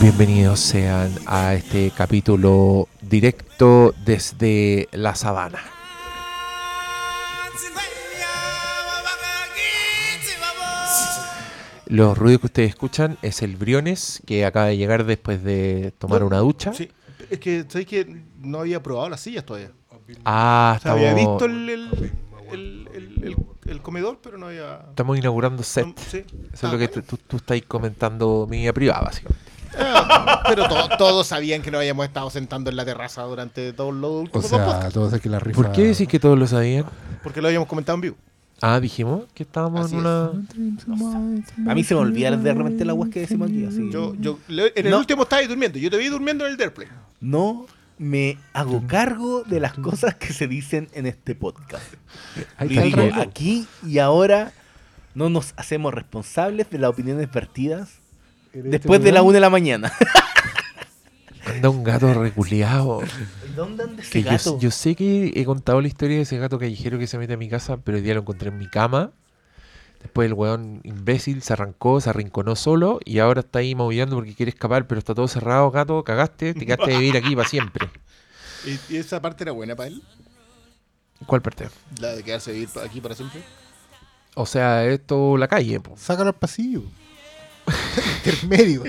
Bienvenidos sean a este capítulo directo desde la sabana. Los ruidos que ustedes escuchan es el Briones que acaba de llegar después de tomar una ducha. Sí, es que, ¿sabes que No había probado las sillas todavía. Ah, O sea, había visto el, el, el, el- el- comedor, pero no había... estamos inaugurando set. no- sí. Eso Ah, es lo que bueno. tú, tú- estás comentando mi vida privada, básicamente. Ah, pero to- todos sabían que no habíamos estado sentando en la terraza durante todos los últimos dos sea, podcasts, todo es que la rifa. ¿Por qué decís que todos lo sabían? porque lo habíamos comentado en vivo. Ah, dijimos que estábamos Así en es. una... A mí se me olvida de repente la weas que decimos aquí. Así. Yo, yo, en el No. último estabas durmiendo. Yo te vi durmiendo en el Derplay. no me hago cargo de las cosas que se dicen en este podcast. Y digo, aquí y ahora no nos hacemos responsables de las opiniones vertidas después de la una de la mañana. Anda un gato reculeado. ¿Dónde anda ese Que yo, gato? yo sé que he contado la historia de ese gato callejero que se mete a mi casa, pero hoy día lo encontré en mi cama. Después el weón imbécil se arrancó, se arrinconó solo y ahora está ahí maullando porque quiere escapar, pero está todo cerrado, gato, cagaste, te quedaste de vivir aquí para siempre. ¿Y, y esa parte era buena para él? ¿Cuál parte? La de quedarse a vivir aquí para siempre. O sea, esto la calle, po. Sácalo al pasillo. Intermedio.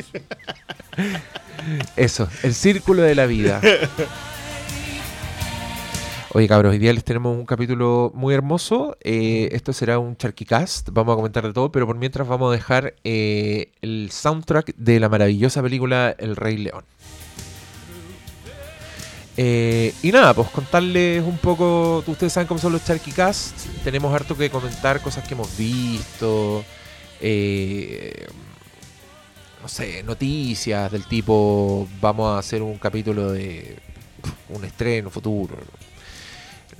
Eso, el círculo de la vida. Oye, cabros, hoy día les tenemos un capítulo muy hermoso. Eh, esto será un Charquicast. Vamos a comentar de todo, pero por mientras vamos a dejar eh, el soundtrack de la maravillosa película El Rey León. Eh, y nada, pues contarles un poco. Ustedes saben cómo son los Charquicast. Tenemos harto que comentar, cosas que hemos visto. eh, no sé, noticias del tipo, vamos a hacer un capítulo de un estreno futuro.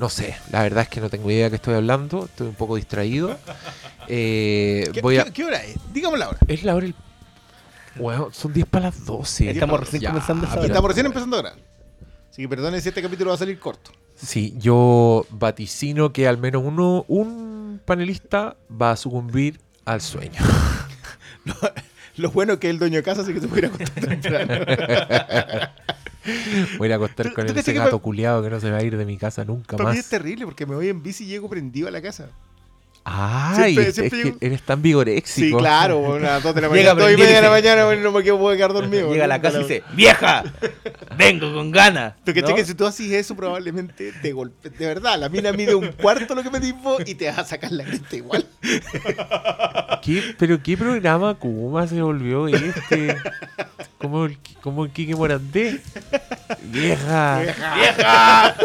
No sé, la verdad es que no tengo idea de qué estoy hablando, estoy un poco distraído. Eh, ¿Qué, voy a... qué- qué hora es? Dígame la hora. Es la hora del... Bueno, son 10 para las 12. Estamos recién comenzando hora. estamos recién empezando a grabar. Así que perdonen si este capítulo va a salir corto. Sí, yo vaticino que al menos uno, un panelista va a sucumbir al sueño. Lo bueno es que es el dueño de casa, así que se puede ir a acostar temprano. Voy a ir a acostar ¿Tú- con tú ese gato pa- culiado que no se va a ir de mi casa nunca Para mí es más. terrible porque me voy en bici y llego prendido a la casa. Ay, Siempre- es siempre que llego- eres tan vigoréxico. Sí, claro, bueno, a las 2 de la mañana, 2 y media de la mañana, bueno, no me puedo quedar dormido. Llega a la casa y dice, ¡Vieja! ¡Vengo con ganas! Tú ¿No? que si tú haces eso, probablemente te golpe. De verdad, la mina mide un cuarto lo que me vos y te vas a sacar la cresta igual. ¿Qué, pero qué programa Kuma se volvió este? Como el, como el Kike Morandé. Vieja. ¡Vieja!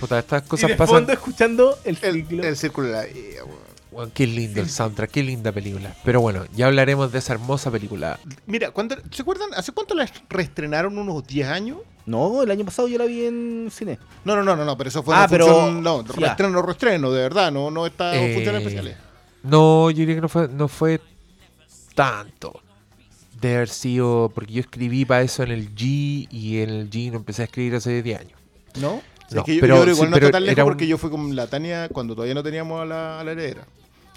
Puta, estas Y cosas de pasan. fondo escuchando el El, ciclo. el círculo de la vida, weón. Weón, qué lindo el soundtrack, qué linda película. Pero bueno, ya hablaremos de esa hermosa película. Mira, ¿cuándo- ¿se acuerdan? ¿Hace cuánto la reestrenaron? ¿Unos 10 años? No, el año pasado yo la vi en cine. No, no, no, no, no pero eso fue Ah, una pero- función. No, ya. reestreno, reestreno, de verdad, no, no está Eh, funciones especiales. No, yo diría que no fue, no fue tanto. De haber sido. Porque yo escribí para eso en el G y en el G no empecé a escribir hace 10 años. ¿No? No, es que yo, pero- yo creo igual sí, no pero está tan lejos un- porque yo fui con la Tania cuando todavía no teníamos a la, a la heredera.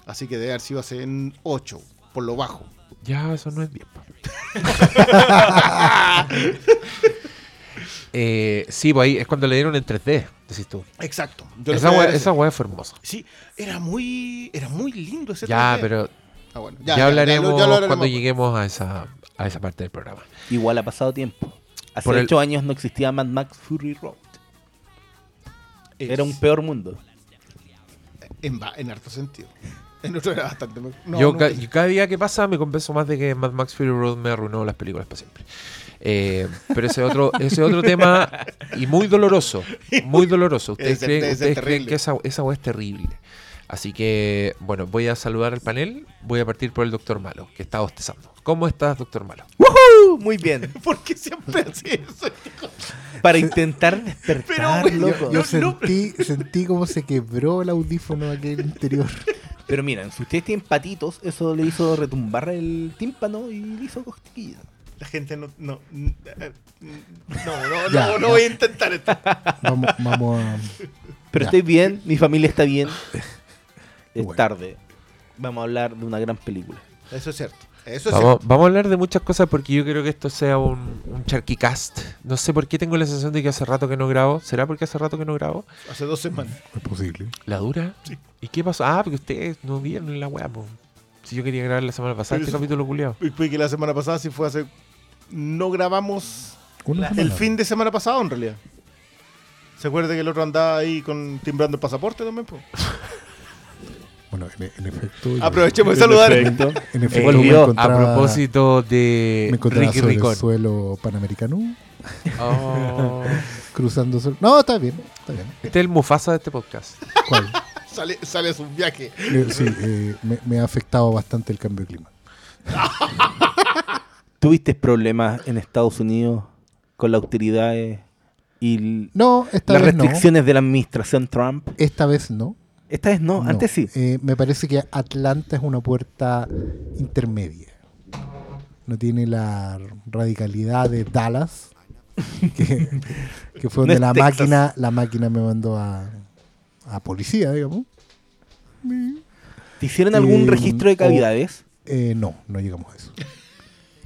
Así que debe haber sido hace en 8, por lo bajo. Ya, eso no es bien. eh, sí, pues ahí es cuando le dieron en 3D, decís tú. Exacto. Esa ver esa fue hermosa. Sí, era muy, era muy lindo ese Ya, 3D. pero Ah, bueno, ya, hablaremos lo- ya lo hablaremos. cuando lleguemos a esa, a esa parte del programa. Igual ha pasado tiempo. Hace Por el- ocho años no existía Mad Max Fury Road. Era un peor mundo. En, en harto sentido. En otro era bastante mejor. No, yo, no, ca- yo cada día que pasa me convenzo más de que Mad Max Fury Road me arruinó las películas para siempre. Eh, pero ese otro, ese otro tema y muy doloroso, muy doloroso. Ustedes creen, ustedes creen terrible. que esa, esa es terrible. Así que, bueno, voy a saludar al panel. Voy a partir por el doctor Malo, que está bostezando. ¿Cómo estás, doctor Malo? ¡Woohoo! Muy bien. ¿Por qué siempre hace eso? Para intentar despertar, loco. Yo No, sentí, sentí como se quebró el audífono aquel interior. Pero miren, si ustedes tienen patitos, eso le hizo retumbar el tímpano y le hizo cosquillas. La gente no. No, eh, no, no, Ya, no, no ya. voy a intentar esto. Vamos, vamos a. Pero Ya. estoy bien, mi familia está bien. Es Bueno. tarde. Vamos a hablar de una gran película. Eso es cierto. Eso es Vamos, vamos a hablar de muchas cosas porque yo creo que esto sea un, un charquicast. No sé por qué tengo la sensación de que hace rato que no grabo. ¿Será porque hace rato que no grabo? cierto. Hace dos semanas. Es posible. ¿La dura? Sí. ¿Y qué pasó? Ah, porque ustedes no vieron la weá. Si yo quería grabar la semana pasada Pero este capítulo culiado. Y fue que la semana pasada sí fue hace. No grabamos la- el fin de semana pasado, en realidad. ¿Se acuerda que el otro andaba ahí con timbrando el pasaporte también? po? Bueno, en, en efecto. Aprovechemos de saludar. En efecto, me a propósito de me encontraba Ricky sobre el suelo panamericano, Oh. cruzando. sol- No, está bien, está bien. Este es el Mufasa de este podcast. ¿Cuál? Sale, sale a su viaje. Eh, sí, eh, me, me ha afectado bastante el cambio de clima. ¿Tuviste problemas en Estados Unidos con las autoridades y l- No, esta las vez no. restricciones de la administración Trump? Esta vez no. Esta vez no, No. antes sí. Eh, me parece que Atlanta es una puerta intermedia. No tiene la radicalidad de Dallas, que, que fue donde la Texas. máquina, la máquina me mandó a, a policía, digamos. ¿Te hicieron algún Eh, registro de o- cavidades? Eh, no, no llegamos a eso.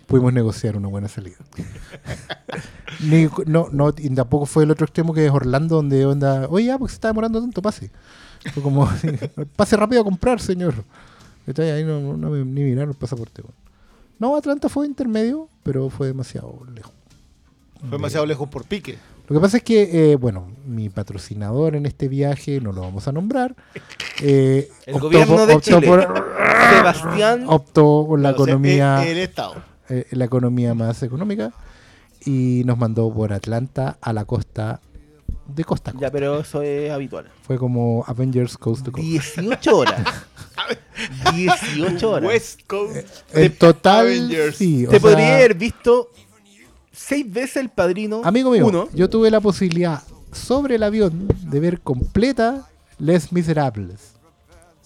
Pudimos negociar una buena salida. Ni- no, no, y tampoco fue el otro extremo que es Orlando, donde onda, oye, ya, porque se está demorando tanto, pase. Fue como, pase rápido a comprar, señor. Ahí, no, no, ni miraron el pasaporte. No, Atlanta fue intermedio, pero fue demasiado lejos. Fue demasiado lejos por pique. Lo que pasa es que, eh, bueno, mi patrocinador en este viaje, no lo vamos a nombrar, eh, El optó gobierno por- de optó Chile. por- Sebastián. optó por la economía el, el Estado. eh, la economía más económica y nos mandó por Atlanta a la costa de costa a costa. Ya, pero eso es habitual. Fue como Avengers Coast to Coast. 18 horas. 18 horas. West Coast. En total, Avengers. sí. o Te sea, podría haber visto seis veces el padrino. Amigo mío, Uno. yo tuve la posibilidad sobre el avión de ver completa Les Miserables.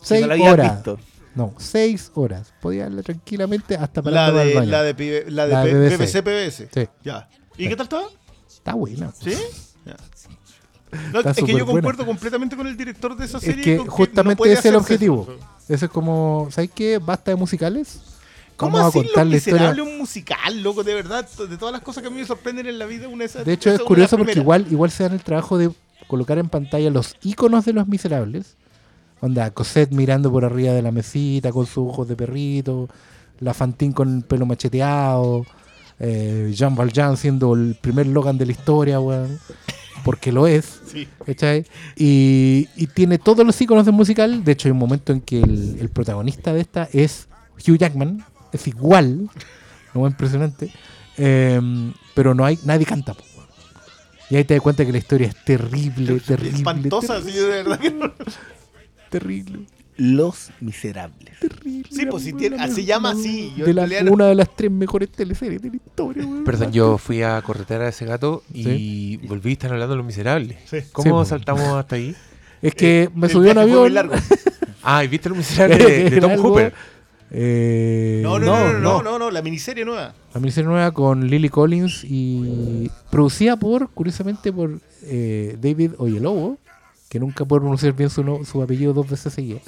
si Seis no horas. visto. No, seis horas. Podía verla tranquilamente hasta baño. la de, pibe- la de La P- BBC. BBC PBS. Sí, Ya. ¿Y qué tal estaba? está buena. ¿Sí? Ya. No, es que yo concuerdo completamente con el director de esa Es serie. que con no justamente ese es el objetivo. eso. Eso es como, ¿sabes qué? Basta de musicales. ¿Cómo Vamos a contar la historia. Un musical, loco? De verdad, de todas las cosas que a mí me sorprenden en la vida, una de esas. De hecho, es curioso porque igual, igual se dan el trabajo de colocar en pantalla los iconos de los miserables. Onda, Cosette mirando por arriba de la mesita con sus ojos de perrito, la Fantine con el pelo macheteado, eh, Jean Valjean siendo el primer Logan de la historia, weón. Porque lo es. Sí. Y, y tiene todos los iconos del musical. De hecho, hay un momento en que el, el protagonista de esta es Hugh Jackman. Es igual. No es impresionante. Em, pero no hay, nadie canta. po. Y ahí te das cuenta que la historia es terrible, terrible. Espantosa, sí, de verdad que no. Terrible, Los Miserables. terrible. Sí, pues, si tiene- se llama la- así, yo de la- una de las tres mejores teleseries de la historia, weón. Perdón, yo fui a corretear a ese gato y volví a estar hablando de los miserables. Sí. ¿Cómo Sí, po. saltamos hasta ahí? Es que me El subí a un avión. largo. Ah, ¿y viste los miserables de, de Tom Hooper? Eh, No, no, no, no, no, no, no, la miniserie nueva. La miniserie nueva con Lily Collins y producida por, curiosamente, por eh, David Oyelowo, que nunca puedo pronunciar bien su, no- su apellido dos veces seguidas.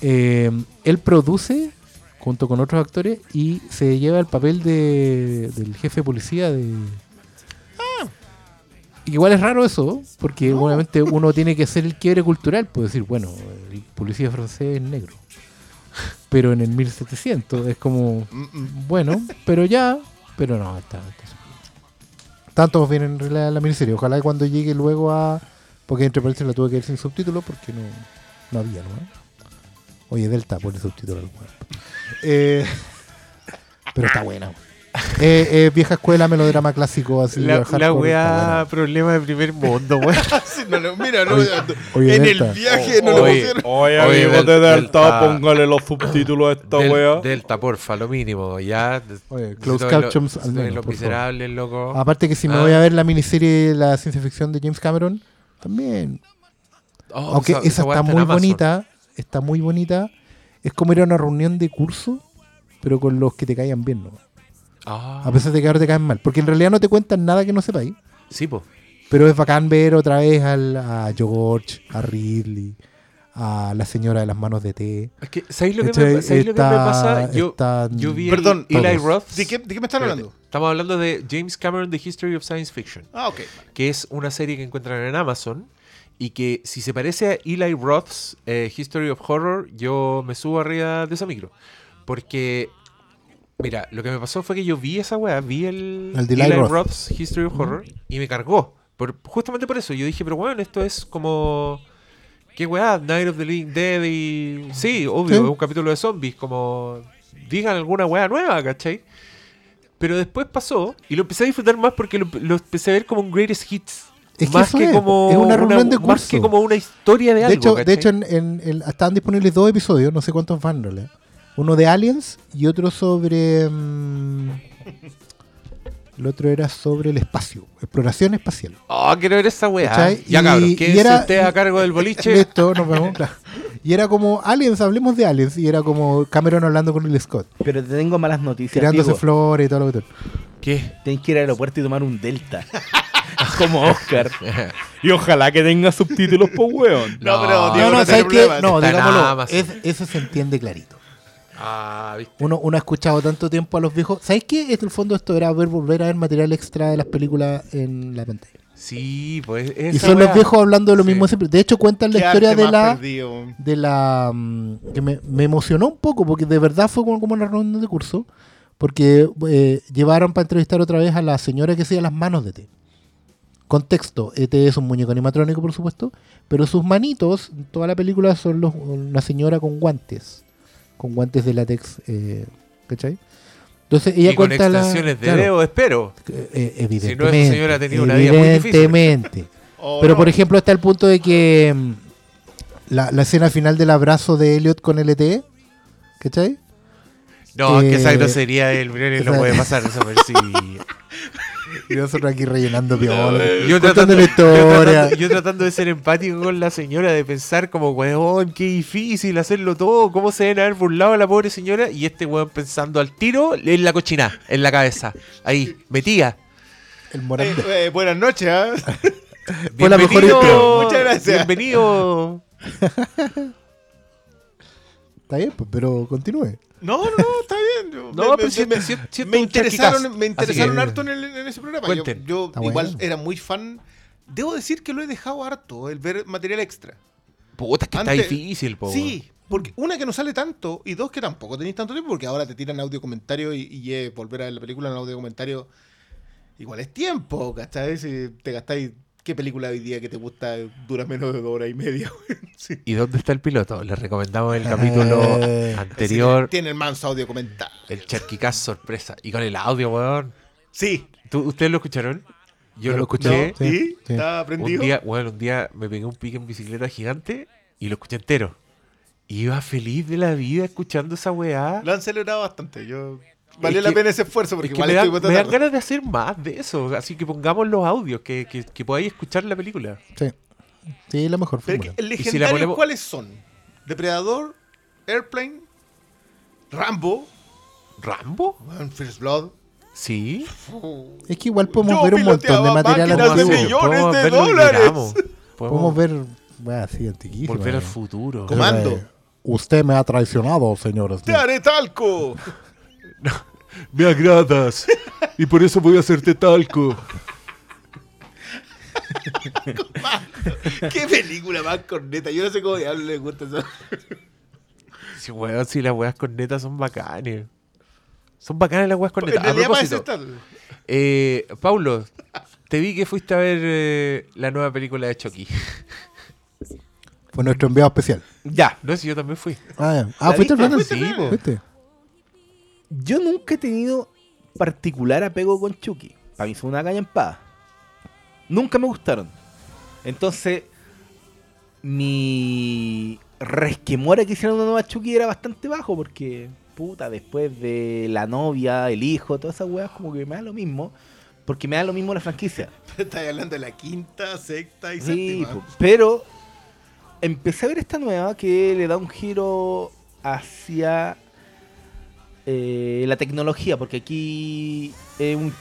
Eh, él produce junto con otros actores y se lleva el papel de, del jefe de policía de... Igual es raro eso, porque obviamente uno tiene que hacer el quiebre cultural, puede decir, bueno, el policía francés es negro. Pero en el 1700 es como, bueno, pero ya, pero no, está, está. Tanto bien en realidad la miniserie. Ojalá que cuando llegue luego a. Porque entre paréntesis la tuve que ver sin subtítulos porque no, no había, ¿no? Oye, Delta, pone subtítulos al. Eh, pero está buena. Eh, eh, vieja escuela, melodrama clásico, así. La, la weá, problema de primer mundo, no, no, mira, no, Oye, oye, en Delta. el viaje no lo Oye, pusieron. Oye, Oye, amigo de del- Delta, Delta. póngale los subtítulos a esta Del- wea. Delta, porfa, lo mínimo. Ya. Oye, lo- captions al menos, Los miserables, loco. Aparte que si me Ah. voy a ver la miniserie La ciencia ficción de James Cameron, también Oh, Aunque esa- está muy bonita, está muy bonita. Es como ir a una reunión de curso, pero con los que te caigan bien, ¿no? Ah, A pesar de que ahora te caen mal. Porque en realidad no te cuentan nada que no sepáis. sí, po. Pero es bacán ver otra vez al, a George, a Ridley, a La Señora de las Manos de Té. Es que, ¿sabéis lo, que me, ¿sabéis lo que me Está- pasa? Yo, vi Perdón, el Eli. Roth. ¿De qué, de qué me están hablando? Estamos hablando de James Cameron, The History of Science Fiction, Ah, ok. que es una serie que encuentran en Amazon y que si se parece a Eli Roth's eh, History of Horror, yo me subo arriba de esa micro. Porque, mira, lo que me pasó fue que yo vi esa weá, vi el, El de Eli Eli Roth. Roth's History of Horror y me cargó. Por, justamente por eso, yo dije, pero bueno, esto es como... ¿Qué weá? Night of the Living Dead y... Sí, obvio, Sí. es un capítulo de zombies, como... Digan alguna weá nueva, ¿cachai? Pero después pasó y lo empecé a disfrutar más porque lo, lo empecé a ver como un greatest hits. Es más que es, como es una reunión de Más curso. que como una historia de, De algo. hecho, de hecho en, en- en- estaban disponibles dos episodios, no sé cuántos van. Uno de Aliens y otro sobre... mm, el otro era sobre el espacio, exploración espacial. Oh, quiero ver esa weá. ¿Cachai? Ya Y- cabrón, quédense era- ustedes a cargo del boliche. Listo, nos vemos. claro. Y era como Aliens, hablemos de Aliens. Y era como Cameron hablando con el Scott, Pero te tengo malas noticias. tirándose Diego. flores y todo lo que ¿Qué? Tenés que ir al aeropuerto y tomar un Delta. Como Oscar. y ojalá que tenga subtítulos, po weón. No, pero No, No, no, no. No, digámoslo. Es- eso se entiende clarito. Ah, ¿viste? Uno, uno ha escuchado tanto tiempo a los viejos. ¿Sabes qué? En el fondo esto era ver, volver a ver material extra de las películas en la pantalla. Sí, pues Y esa son los viejos hablando de lo Sí. mismo siempre. De hecho, cuentan la historia de la, perdido. de la mm, que me, me emocionó un poco porque de verdad fue como, como una reunión de curso porque eh, llevaron para entrevistar otra vez a la señora que hacía las manos de T. Contexto, ET es un muñeco animatrónico por supuesto, pero sus manitos en toda la película son los, una señora con guantes, con guantes de látex, eh, ¿cachai? Entonces ella y con cuenta la- extensiones de claro, dedo, espero. eh, Si no, esa evidentemente, señora ha tenido una vida muy difícil. evidentemente. Oh, Pero no. por ejemplo está el punto de que mm, la, la escena final del abrazo de Elliot con LTE, ¿cachai? No, es que esa Eh, grosería del Briones no puede pasar desapercibida. Y nosotros aquí rellenando piola. Yo contando tratando, la yo, historia. tratando, yo tratando de ser empático con la señora, de pensar como, weón, qué difícil hacerlo todo, cómo se deben haber burlado a la pobre señora, y este weón pensando al tiro en la cochina, en la cabeza, ahí, metía. El Eh, morante. eh, buenas noches. Fue la mejor Bienvenido- intro. Muchas gracias. Bienvenido. Está bien, pues, pero continúe. No, no, está bien. Yo- No, me- pero me- si- me- si- siento me un interesaron, me interesaron que- harto en, el- en ese programa. Yo, Cuenten. yo Está igual bueno. era muy fan. Debo decir que lo he dejado harto, el ver material extra. Puta, es que está difícil, po. Sí, porque una que no sale tanto y dos que tampoco tenéis tanto tiempo porque ahora te tiran audio comentario y, y eh, volver a ver la película en audio comentario igual es tiempo, ¿cachai? Si te gastáis, ¿qué película hoy día que te gusta dura menos de dos horas y media? Sí. ¿Y dónde está el piloto? Les recomendamos el capítulo Eh, anterior, Tiene el manso audio comentario. el charquicaz sorpresa. Y con el audio, weón. Sí. ¿Tú- ¿Ustedes lo escucharon? Yo Yo lo escuché. Sí. ¿Estaba Un prendido? día, bueno, un día me pegué un pique en bicicleta gigante y lo escuché entero. Iba feliz de la vida escuchando esa weá. Lo han celebrado bastante. Yo... Valió Es la que- pena ese esfuerzo porque Es que igual me, dan, estoy me dan ganas de hacer más de eso. Así que pongamos los audios, que, que, que podáis escuchar la película. Sí. Sí, es la mejor Pero fórmula. que el Y si la legendario, ponemos- ¿cuáles son? Depredador, Airplane, Rambo, ¿Rambo? bueno, First Blood. Sí. Es que igual podemos Yo ver un montón de material de millones Podemos de ver dólares. Podemos ver, bueno, antiquísimo. volver al eh. futuro. Comando. Eh, Usted me ha traicionado, señores. ¡Te haré talco! Me agradas. y por eso voy a hacerte talco. ¡Qué película más corneta! Yo no sé cómo diablos les gusta eso. Sí, weón, sí, las weas cornetas son bacanes. Son bacanes las weas En cornetas. A para eso propósito, está. eh, Paulo, te vi que fuiste a ver eh, la nueva película de Chucky. Fue nuestro enviado especial. Ya. No, si yo también fui. Ah, ya. ah ¿La ¿fuiste final? Sí, po. ¿Fuiste? Yo nunca he tenido particular apego con Chucky. Para mí son una caña en paz. Nunca me gustaron. Entonces, mi resquemor a que hicieran una nueva Chucky era bastante bajo porque, puta, después de la novia, el hijo, todas esas weas, como que me da lo mismo. Porque me da lo mismo la franquicia. Estás hablando de la quinta, sexta y Sí, séptima. pero empecé a ver esta nueva que le da un giro hacia eh, la tecnología, porque aquí es un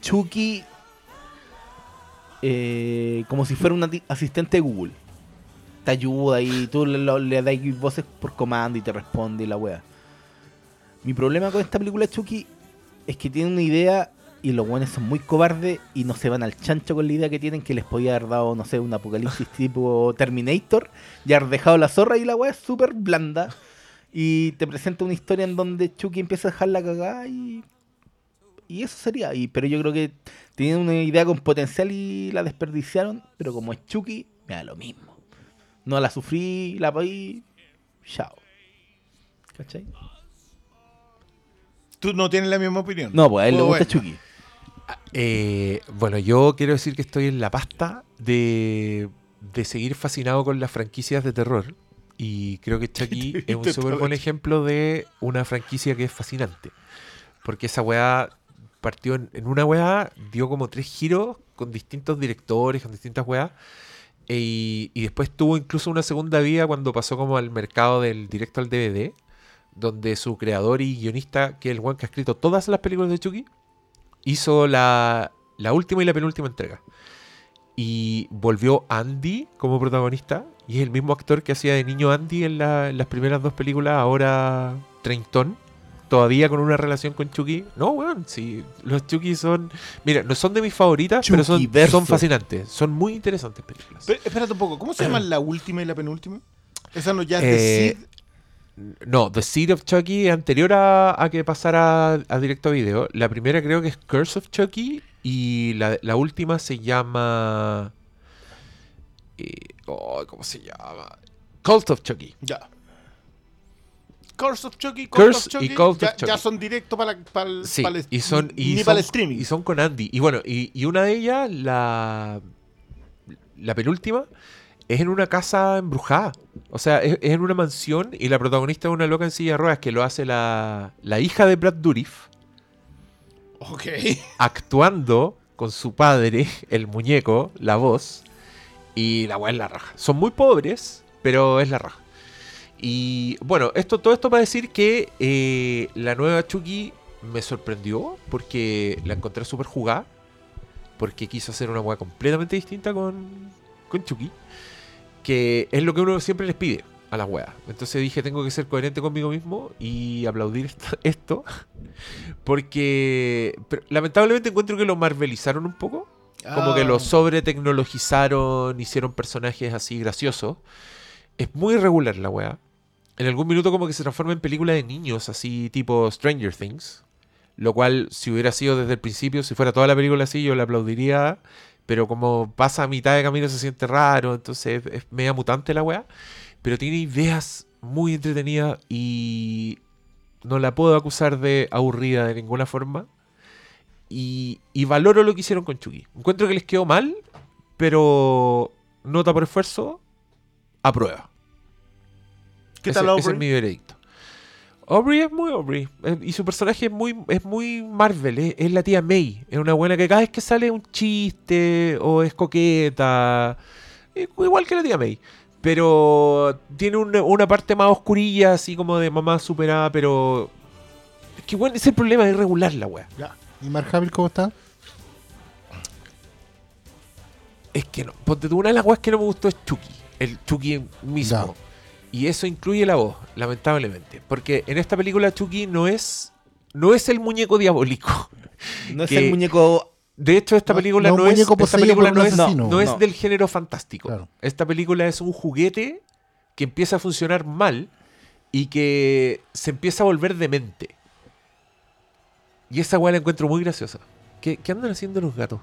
Chucky eh, como si fuera un asistente de Google. te ayuda y tú le, le das voces por comando y te responde y la wea. Mi problema con esta película Chucky es que tiene una idea y los buenos son muy cobardes y no se van al chancho con la idea que tienen que les podía haber dado, no sé, un apocalipsis tipo Terminator y haber dejado la zorra y la wea es súper blanda. Y te presenta una historia en donde Chucky empieza a dejar la cagada y. Y eso sería. Y, pero yo creo que tienen una idea con potencial y la desperdiciaron. Pero como es Chucky, me da lo mismo. No la sufrí, la pagué. Chao. ¿Cachai? Tú no tienes la misma opinión. No, pues a él le Oh, gusta bueno. Chucky. Eh, bueno, yo quiero decir que estoy en la pasta de, de seguir fascinado con las franquicias de terror. Y creo que Chucky es un súper buen ejemplo de una franquicia que es fascinante. Porque esa weá partió en, en una weá, dio como tres giros con distintos directores, con distintas weas. E- y, y después tuvo incluso una segunda vida cuando pasó como al mercado del directo al DVD, donde su creador y guionista, que es el one que ha escrito todas las películas de Chucky, hizo la, la última y la penúltima entrega. Y volvió Andy como protagonista. Y es el mismo actor que hacía de niño Andy en, la- en las primeras dos películas, ahora treintón. Todavía con una relación con Chucky. No, weón, sí. Los Chucky son. Mira, no son de mis favoritas, pero son, son fascinantes. Son muy interesantes películas. Pero, espérate un poco, ¿cómo se llaman la última y la penúltima? Esa no ya es Eh, Sid. No, The Seed of Chucky es anterior a, a que pasara a, a directo a video. La primera creo que es Curse of Chucky y la, la última se llama... eh, oh, ¿Cómo se llama? Cult of Chucky. Ya. Curse of Chucky, Cult Curse of Chucky, y Cult of ya, Chucky. ya son directos para, para el, Sí, para el- y son, y ni son, para el streaming. y son con Andy. Y bueno, y, y una de ellas, la, la penúltima, es en una casa embrujada. O sea, es, es en una mansión y la protagonista es una loca en silla de ruedas que lo hace la, la hija de Brad Dourif. Ok. actuando con su padre, el muñeco, la voz, y la weá es la raja. Son muy pobres, pero es la raja. Y bueno, esto, todo esto para decir que eh, la nueva Chucky me sorprendió porque la encontré súper jugada. Porque quiso hacer una weá completamente distinta con, con Chucky. Que es lo que uno siempre les pide a las weas. Entonces dije, tengo que ser coherente conmigo mismo y aplaudir esto- esto. Porque pero, lamentablemente encuentro que lo marvelizaron un poco. Como que Ah. lo sobre tecnologizaron, hicieron personajes así graciosos. Es muy irregular la wea. En algún minuto como que se transforma en película de niños, así tipo Stranger Things. Lo cual, si hubiera sido desde el principio, si fuera toda la película así, yo la aplaudiría. Pero como pasa a mitad de camino se siente raro, entonces es media mutante la wea. Pero tiene ideas muy entretenidas y no la puedo acusar de aburrida de ninguna forma. Y, y valoro lo que hicieron con Chucky. Encuentro que les quedó mal, pero nota por esfuerzo, aprueba. ¿Qué Ese- tal ese Aubrey? es mi veredicto. Aubrey es muy Aubrey. eh, Y su personaje es muy, es muy Marvel. Es, es la tía May. Es una buena que cada vez que sale un chiste o es coqueta. eh, Igual que la tía May. Pero tiene una, una parte más oscurilla, así como de mamá superada, pero... Es que bueno, ese es el problema, es irregular la wea. ¿Y Mark Hamill cómo está? Es que no. Ponte tú, una de las weas que no me gustó es Chucky. El Chucky mismo. Y eso incluye la voz, lamentablemente. Porque en esta película Chucky no es. No es el muñeco diabólico. No es el muñeco. De hecho, esta No- película no es. Esta película no es, asesino. no es No. del género fantástico. Claro. Esta película es un juguete que empieza a funcionar mal y que se empieza a volver demente. Y esa weá la encuentro muy graciosa. ¿Qué, qué andan haciendo los gatos?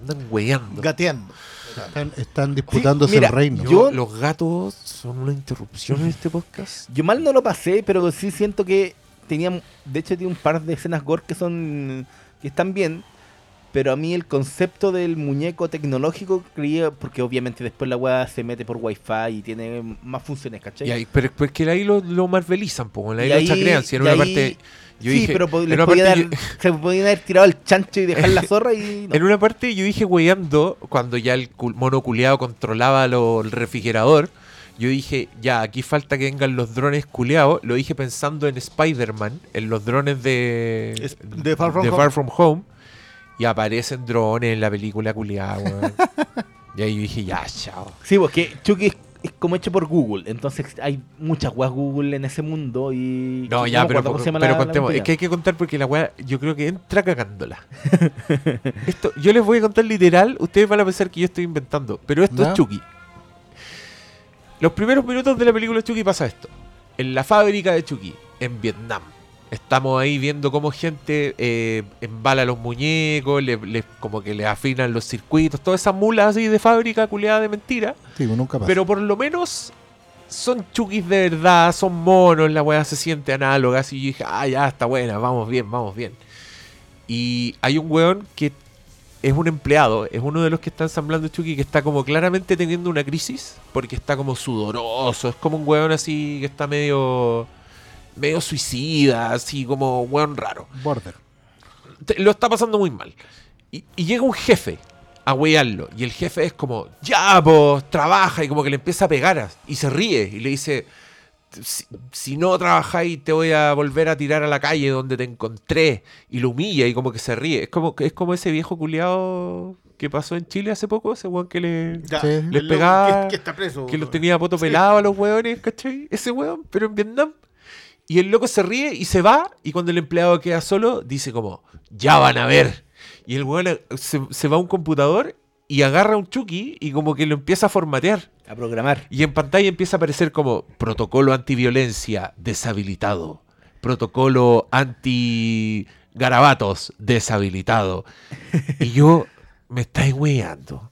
Andan weyando. Gateando. Están, están disputándose mira, el reino. Yo- los gatos son una interrupción en este podcast. Yo mal no lo pasé, pero sí siento que tenían. De hecho, tiene un par de escenas gore que son. que están bien. Pero a mí el concepto del muñeco tecnológico creía. Porque obviamente después la weá se mete por wifi y tiene más funciones, ¿cachai? Y ahí, pero es que ahí lo, lo marvelizan, po, ahí Y lo ahí- chacrean. Si en una ahí- parte. Yo sí, dije, pero les podía parte dar- yo- se podían haber tirado el chancho y dejar la zorra y. no. En una parte yo dije weyando, cuando ya el mono culeado controlaba lo- el refrigerador, yo dije, ya, aquí falta que vengan los drones culeados. Lo dije pensando en Spider-Man, en los drones de, Es- de Far From de Home. Far From Home. Y aparecen drones en la película culeada, weón. y ahí yo dije, ya, chao. Sí, porque Chucky es es como hecho por Google. Entonces hay muchas weas Google en ese mundo y. No, ya, pero, pero la- la contemos. es que hay que contar porque la weá, yo creo que entra cagándola. esto, yo les voy a contar literal, ustedes van a pensar que yo estoy inventando, pero esto es Chucky. Los primeros minutos de la película Chucky pasa esto. En la fábrica de Chucky, en Vietnam. Estamos ahí viendo cómo gente eh, embala los muñecos, le, le- como que le afinan los circuitos, todas esas mulas así de fábrica culiada de mentira. Sí, pues nunca pasa. Pero por lo menos son chukis de verdad, son monos, la weá se siente análoga. Así yo dije, ah, ya está buena, vamos bien, vamos bien. Y hay un weón que es un empleado, es uno de los que está ensamblando Chucky que está como claramente teniendo una crisis porque está como sudoroso, es como un weón así que está medio medio suicida, así como weón raro Border. te- lo está pasando muy mal. Y, y llega un jefe a huearlo. Y el jefe es como, ya, pues, trabaja. Y como que le empieza a pegar a- y se ríe. Y le dice, si, si no trabajáis, te voy a volver a tirar a la calle donde te encontré. Y lo humilla y como que se ríe. Es como, es como ese viejo culiado que pasó en Chile hace poco. Ese weón que le... Ya, Sí. Les pegaba- Que, que está preso. Que los tenía a poto pelado a los hueones, ¿cachai? Ese hueón, pero en Vietnam. Y el loco se ríe y se va. Y cuando el empleado queda solo, dice como, ya van a ver. Y el hueón eh, se, se va a un computador y agarra un Chucky y como que lo empieza a formatear. A programar. Y en pantalla empieza a aparecer como protocolo antiviolencia deshabilitado. Protocolo anti garabatos deshabilitado. Y yo me estáis weando.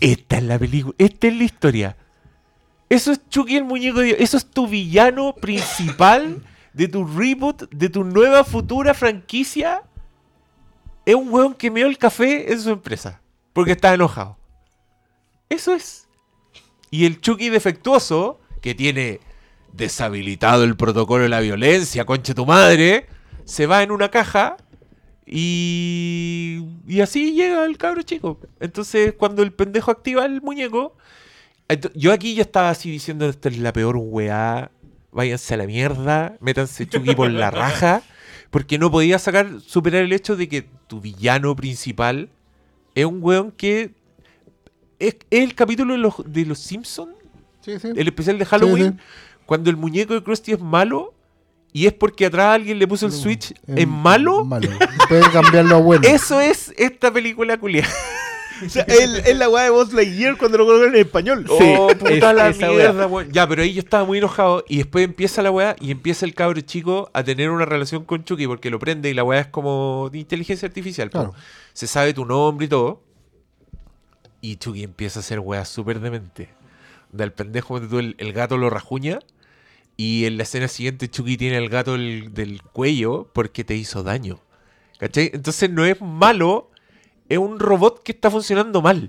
Esta es la película, esta es la historia. Eso es Chucky el muñeco de. Eso es tu villano principal de tu reboot, de tu nueva futura franquicia. Es un weón que meó el café en su empresa. Porque está enojado. Eso es. Y el Chucky defectuoso, que tiene deshabilitado el protocolo de la violencia, conche tu madre, se va en una caja y, y así llega el cabro chico. Entonces, cuando el pendejo activa el muñeco, yo aquí ya estaba así diciendo, esta es la peor weá, váyanse a la mierda, métanse Chucky por la raja, porque no podía sacar, superar el hecho de que tu villano principal es un weón que es, es el capítulo de los, de los Simpsons, Sí, sí. el especial de Halloween, Sí, cuando el muñeco de Krusty es malo y es porque atrás alguien le puso el switch Em, en malo. Malo. Puede cambiarlo a bueno. Eso es esta película culia. O sea, es, es la weá de Buzz Lightyear cuando lo colocan en español. Sí, oh, puta es- la mierda, weón. Ya, pero ahí yo estaba muy enojado y después empieza la weá y empieza el cabro chico a tener una relación con Chucky porque lo prende y la weá es como de inteligencia artificial. Claro. Se sabe tu nombre y todo. Y Chucky empieza a hacer weá súper demente. Del pendejo, el, el gato lo rajuña. Y en la escena siguiente, Chucky tiene el gato del, del cuello porque te hizo daño. ¿Cachai? Entonces no es malo, es un robot que está funcionando mal.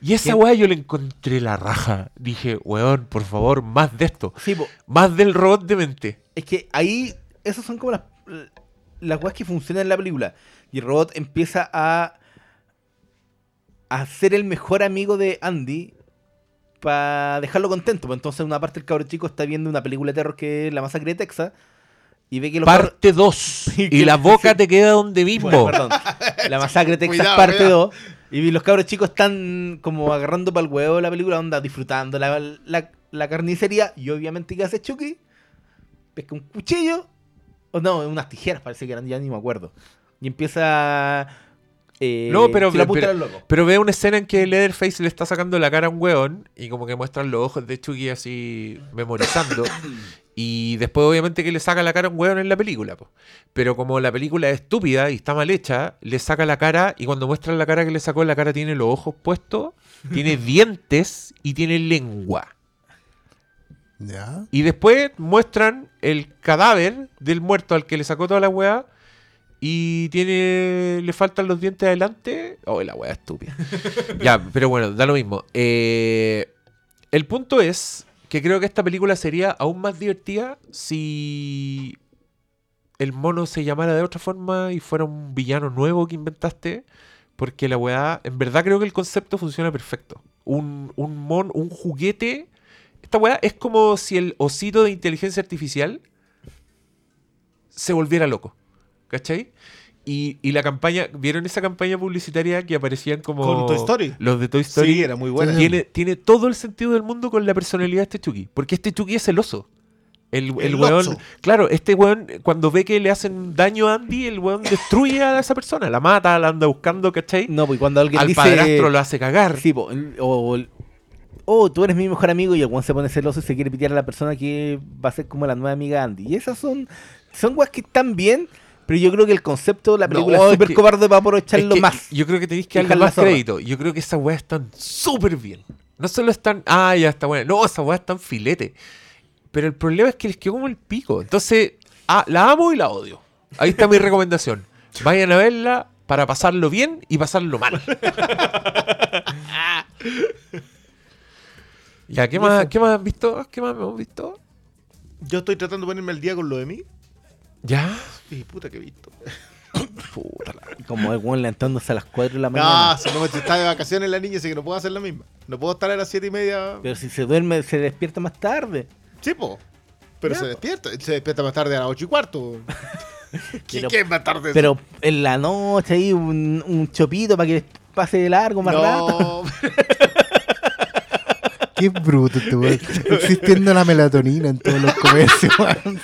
Y esa ¿Quién? weá yo le encontré la raja. Dije, weón, por favor, más de esto. Sí, Más del robot de mente. es que ahí, esas son como las, las weas que funcionan en la película. Y el robot empieza a, a ser el mejor amigo de Andy para dejarlo contento. Pues entonces, una parte del cabro chico está viendo una película de terror que es La Masacre de Texas. Y ve que los Parte 2. Sí, y la boca te queda donde mismo. Bueno, perdón. La masacre de Texas Cuidado, parte cuidado. 2. Y los cabros chicos están como agarrando para el huevo la película, onda, disfrutando la, la- la carnicería. Y obviamente, ¿qué hace Chucky? Pesca un cuchillo. O no, unas tijeras parece que eran, ya ni me acuerdo. Y empieza... Eh, No, pero- pero- loco. Pero ve una escena en que Leatherface le está sacando la cara a un weón y como que muestran los ojos de Chucky así memorizando. y después obviamente que le saca la cara a un weón en la película. po. Pero como la película es estúpida y está mal hecha, le saca la cara y cuando muestran la cara que le sacó, la cara tiene los ojos puestos, tiene dientes y tiene lengua. Ya. Y después muestran el cadáver del muerto al que le sacó toda la weá. Y tiene. Le faltan los dientes adelante. Oh, la weá estúpida. ya, pero bueno, da lo mismo. Eh, el punto es que creo que esta película sería aún más divertida si el mono se llamara de otra forma y fuera un villano nuevo que inventaste. Porque la weá, en verdad creo que el concepto funciona perfecto. Un, un mon, un juguete. Esta weá es como si el osito de inteligencia artificial se volviera loco. ¿Cachai? Y, y la campaña, ¿vieron esa campaña publicitaria que aparecían como Con Toy Story. los de Toy Story? Sí, era muy buena. Tiene, tiene todo el sentido del mundo con la personalidad de este Chucky. Porque este Chucky es. El, el, El weón, Lotso. claro, este weón, cuando ve que le hacen daño a Andy, el weón destruye a esa persona, la mata, la anda buscando, ¿cachai? No, pues cuando alguien Al dice. padrastro lo hace cagar. Sí, po, o, oh, tú eres mi mejor amigo y el weón se pone celoso y se quiere pitear a la persona que va a ser como la nueva amiga Andy. Y esas son, son weas que están bien, pero yo creo que el concepto de la película No, es es súper cobarde para Es aprovecharlo que más. Yo creo que tenéis que darle más crédito. Yo creo que esas weas están súper bien. No solo están, ah, ya está buena. No, esas weas están filete. Pero el problema es que les quedó como el pico. Entonces, ah, la amo y la odio. Ahí está mi recomendación. Vayan a verla para pasarlo bien y pasarlo mal. ya, ¿qué más, ¿qué más han visto? ¿Qué más hemos visto? Yo estoy tratando de ponerme al día con lo de mí. Ya. Y puta que he visto. Puta la- Como el weón levantándose a las 4 de la mañana. No, si no me está de vacaciones la niña, así que no puedo hacer la misma. No puedo estar a las siete y media. Pero si se duerme, se despierta más tarde. Sí, po. Pero Ya, se po. despierta. Se despierta más tarde a las ocho y cuarto. ¿Qué, Pero- más tarde? Pero en la noche ahí un, un chopito para que pase de largo más rato. no, Qué bruto este weón. Existiendo la melatonina en todos los comercios, weón.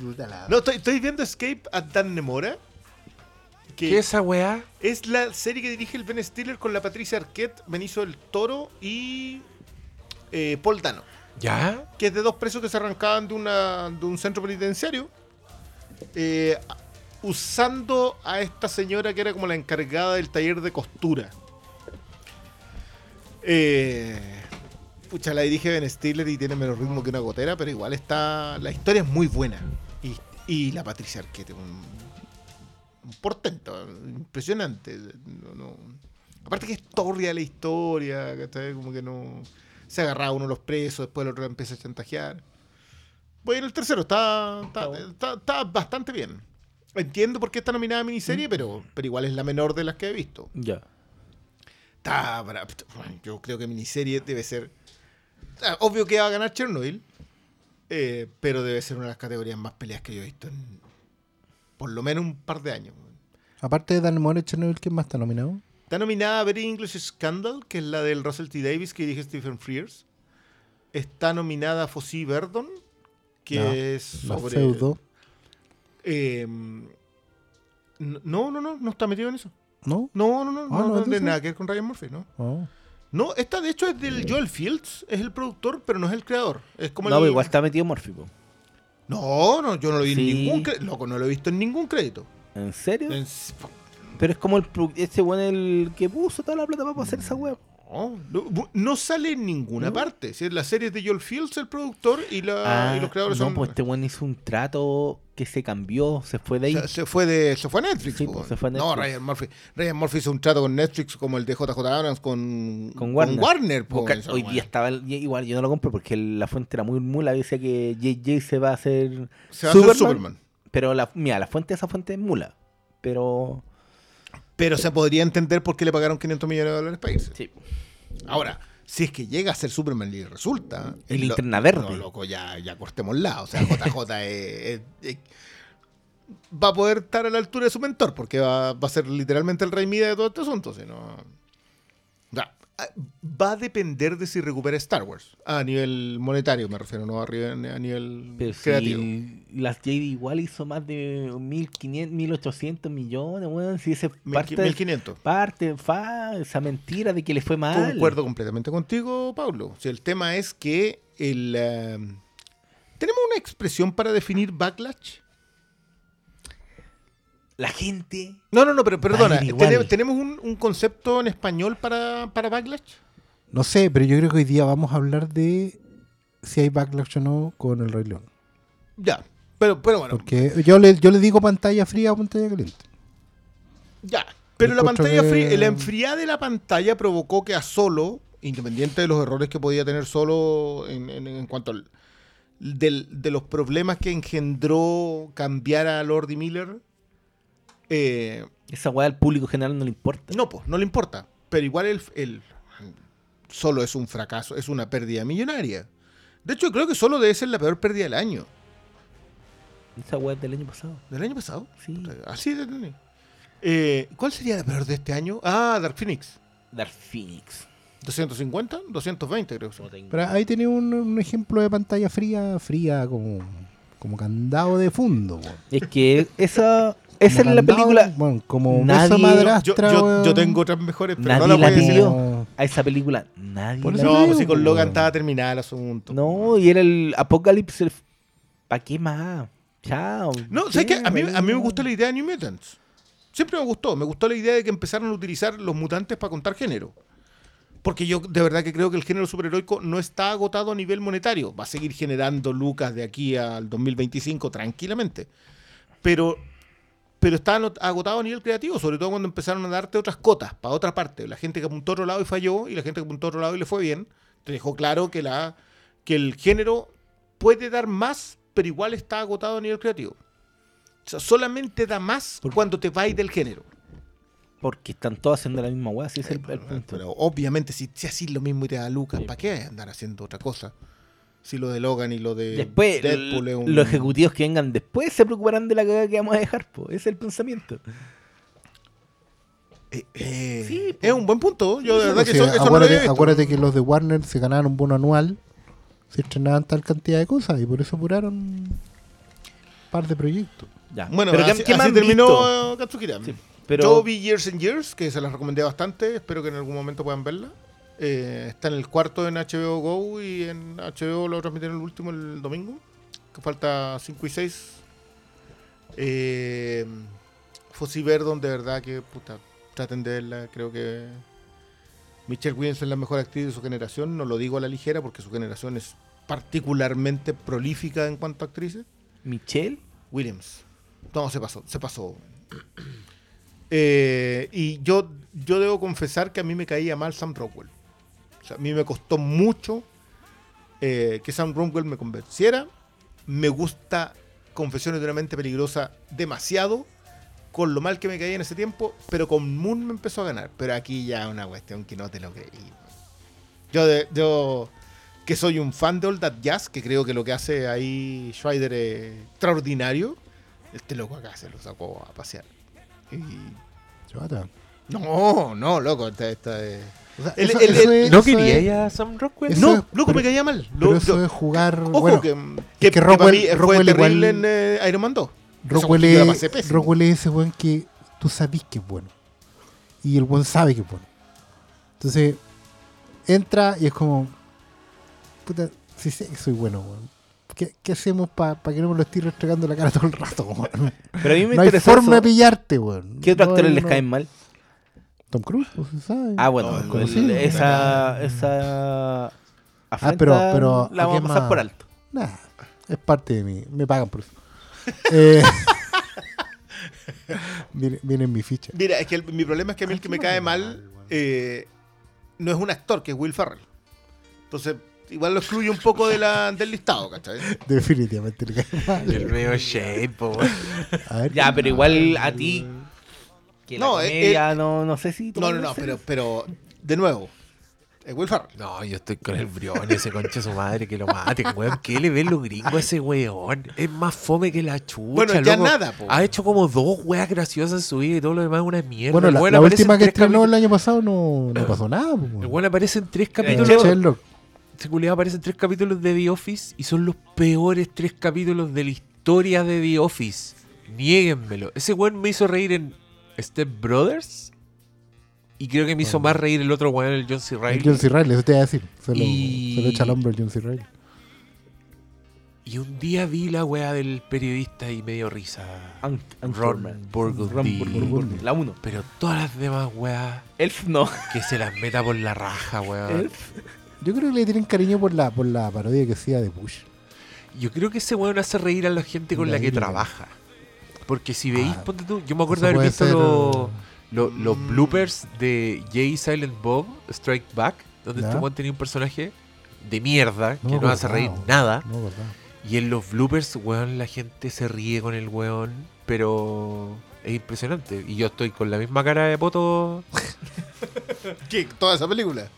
Puta la- no estoy, estoy viendo Escape at Dan Nemora. Que ¿Qué es esa weá? es la serie que dirige el Ben Stiller con la Patricia Arquette, Benicio del Toro y eh, Paul Dano. ¿Ya? que es de dos presos que se arrancaban de, una, de un centro penitenciario, eh, usando a esta señora que era como la encargada del taller de costura. Eh, pucha, la dirige Ben Stiller y tiene menos ritmo que una gotera, pero igual está. La historia es muy buena. Y, y la Patricia Arquette, un, un portento, impresionante. No- no- Aparte que es torria la historia, ¿cachai? Como que no. Se agarraba uno los presos, después el otro empieza a chantajear. Bueno, el tercero está, está, está- está bastante bien. Entiendo por qué está nominada a miniserie, pero, pero igual es la menor de las que he visto. Ya. Está Yo creo que miniserie debe ser. Ah, Obvio que va a ganar Chernobyl, eh, pero debe ser una de las categorías más peleas que yo he visto en por lo menos un par de años. Aparte de Dan Moore y Chernobyl, ¿quién más está nominado? Está nominada Very English Scandal, que es la del Russell T. Davis que dirige Stephen Frears. Está nominada Fossey Verdon, que No, es sobre. Feudo. eh, no, no, no, no está metido en eso. ¿No? No, no, no, Ah, no, ¿no tiene nada que ver con Ryan Murphy, ¿no? Oh. No, esta de hecho es del Joel Fields, es el productor, pero no es el creador. Es como No, el... igual está metido Morphy, po. No, no, yo no lo vi Sí. en ningún crédito. Loco, no lo he visto en ningún crédito. ¿En serio? En- Pero es como el ese weón el que puso toda la plata para hacer esa weá. No, no, no sale en ninguna parte. Si la serie es de Joel Fields, el productor, y, la, y los creadores Ah, no, son. pues este weón hizo un trato que se cambió, se fue de ahí. se, se fue de se fue a Netflix. Sí, pues, se fue a No. Ryan Murphy. Ryan Murphy hizo un trato con Netflix como el de JJ Abrams con, Con Warner. hoy día estaba igual, yo no lo compro porque la fuente era muy mula. Decía que JJ se va a hacer Se va a hacer Superman. Pero la, mira, la fuente esa fuente es mula. Pero. Pero se podría entender por qué le pagaron 500 millones de dólares para irse. Sí. Ahora, si es que llega a ser Superman y resulta. El lo- linterna verde. No, loco, ya, ya cortémosla. O sea, JJ es- es- es- va a poder estar a la altura de su mentor, porque va, va a ser literalmente el rey Mida de todo este asunto. Si no... Va a depender de si recupera Star Wars. A nivel monetario, me refiero, no a nivel, Pero creativo. si las JD igual hizo más de 1500, 1800 millones, weón. Si ese parte, 1500. parte, fa, esa mentira de que le fue mal. Concuerdo completamente contigo, Pablo. Si el tema es que el, eh, tenemos una expresión para definir backlash. La gente. No, no, no, pero perdona. Vale, igual. ¿tene- ¿Tenemos un, un concepto en español para, para backlash? No sé, pero yo creo que hoy día vamos a hablar de si hay backlash o no con el Rey León. Ya. Pero, pero bueno, Porque yo le, yo le digo pantalla fría o pantalla caliente. ya. Pero la pantalla que- fría, la enfriada de la pantalla provocó que a Solo, independiente de los errores que podía tener Solo en, en- en cuanto al, del- de los problemas que engendró cambiar a Lordy Miller, eh, Esa weá al público general no le importa. No, pues, no le importa. Pero igual el, el- solo es un fracaso, es una pérdida millonaria. De hecho, creo que solo debe ser la peor pérdida del año. Esa weá es del año pasado. ¿Del año pasado? Sí. Así de. Eh, ¿Cuál sería la peor de este año? Ah, Dark Phoenix. Dark Phoenix. ¿250? 220 creo que Pero ahí tenía un, un ejemplo de pantalla fría, fría como, como candado de fondo. Es que esa, esa es la película. Bueno, como Nadie- Yo, madrastra, yo- tengo otras mejores, pero Nadie no la la voy a decir. pidió. A esa película nadie Por eso No, pues si con Logan estaba terminada el asunto. No, y era el Apocalipsis. ¿Para qué más? Chao. No, ¿sabes qué? A mí, a mí me gustó la idea de New Mutants. Siempre me gustó. Me gustó la idea de que empezaron a utilizar los mutantes para contar género. Porque yo de verdad que creo que el género superheroico no está agotado a nivel monetario. Va a seguir generando lucas de aquí al 2025 tranquilamente. Pero, pero está ano- agotado a nivel creativo, sobre todo cuando empezaron a darte otras cotas para otra parte. La gente que apuntó a otro lado y falló, y la gente que apuntó a otro lado y le fue bien, te dejó claro que, la, que el género puede dar más, pero igual está agotado a nivel creativo. O sea, solamente da más cuando te vais del género. Porque están todos haciendo la misma weá, ese es el, el punto. Pero obviamente, si, si así lo mismo y te da lucas, Sí. ¿para qué andar haciendo otra cosa? Si lo de Logan y lo de Después, Deadpool es un... los ejecutivos que vengan después se preocuparán de la cagada que vamos a dejar, po. ese es el pensamiento. Eh, eh, Sí, es un buen punto. Yo de verdad que O sea, eso, eso no lo acuérdate, visto. acuérdate que los de Warner se ganaron un bono anual, se estrenaban tal cantidad de cosas y por eso apuraron un par de proyectos. Ya. Bueno, pero ¿qué- así, qué así terminó visto? eh, Katsukira. Sí, pero Yo vi Years and Years, que se las recomendé bastante. Espero que en algún momento puedan verla. Eh, está en el cuarto en HBO Go y en HBO lo transmitieron el último el domingo. Que falta 5 y 6. Eh, Fossi Verdon, de verdad que puta, traten de verla. Creo que Michelle Williams es la mejor actriz de su generación. No lo digo a la ligera porque su generación es particularmente prolífica en cuanto a actrices. Michelle, Williams. No, se pasó, se pasó. Eh, y yo, yo debo confesar que a mí me caía mal Sam Rockwell. Sea, a mí me costó mucho eh, que Sam Rockwell me convenciera. Me gusta Confesiones de una mente peligrosa demasiado. Con lo mal que me caía en ese tiempo. Pero con Moon me empezó a ganar. Pero aquí ya es una cuestión que no te lo creí. Yo, de- yo que soy un fan de All That Jazz, que creo que lo que hace ahí Schreider es extraordinario. Este loco acá se lo sacó a pasear. Y- Chota. No, no, loco, esta, esta es- O sea, El- eso- el- eso el- es- ¿No quería es- ya Sam Rockwell? No, es- loco, pero- me caía mal. Pero Lo- eso lo- es jugar. ojo, bueno, que, que que, Rockwell- para mí fue Rockwell terrible igual- en eh, Iron Man 2. Rockwell, es. Rockwell es ese weón que tú sabes que es bueno. Y el buen sabe que es bueno. Entonces, entra y es como. Puta, sí sé que soy bueno, weón. ¿Qué, qué hacemos para que no me lo esté restregando la cara todo el rato, weón? pero a mí me No hay interesa forma de pillarte, weón. ¿Qué otros No, actores no, les caen mal? Tom Cruise, pues se sabe. Ah, bueno, No, el- conocido. esa, esa afrenta Ah, pero- pero, la vamos ¿a pasar más? por alto. Nah, es parte de mí. Me pagan por eso. eh, viene, viene en mi ficha. Mira, es que el- mi problema es que a mí el que me cae mal eh, no es un actor, que es Will Ferrell. Entonces, igual lo excluye un poco de la, del listado, ¿cachai? Definitivamente le cae mal. El medio shape, po, weón. A ver, Ya, ¿qué pero igual a ti. Que la No, eh, comedia, no, no sé si. No, no, no, pero, pero de nuevo, es Will Ferrell. No, yo estoy con el brión, ese concha de su madre, que lo mate, weón. ¿Qué le ven los gringos a ese weón? Es más fome que la chucha, Bueno, ya loco. nada, po. Ha hecho como dos weas graciosas en su vida y todo lo demás es una mierda. Bueno, El la, última que estrenó el año pasado no, no pasó nada. El weón. aparece en tres Eh, capítulos. Sherlock. Ese culiado aparece en tres capítulos de The Office y son los peores tres capítulos de la historia de The Office. Niéguenmelo. Ese weón me hizo reír en Step Brothers. Y creo que me hizo Oh. más reír el otro weón, el John C. El Reilly. John C. Reilly, eso te iba a decir. Se lo, Y- se lo echa al hombro el John C. Reilly. Y un día vi la weá del periodista y me dio risa. Ant- Ant- Ron Ron Burgundy. Burgundy. La 1. Pero todas las demás weas Elf no. que se las meta por la raja, weón. Elf. Yo creo que le tienen cariño por la, por la parodia que hacía de Bush. Yo creo que ese weón hace reír a la gente con La la que trabaja. Porque si veis, Ah, ponte tú, yo me acuerdo haber visto ser- los, los, los Mm. bloopers de Jay Silent Bob Strike Back, donde este weón tenía un personaje de mierda No que no hace reír nada. No, verdad. Y en los bloopers, weón, la gente se ríe con el weón, pero es impresionante. Y yo estoy con la misma cara de poto. ¿Qué? ¿Toda esa película?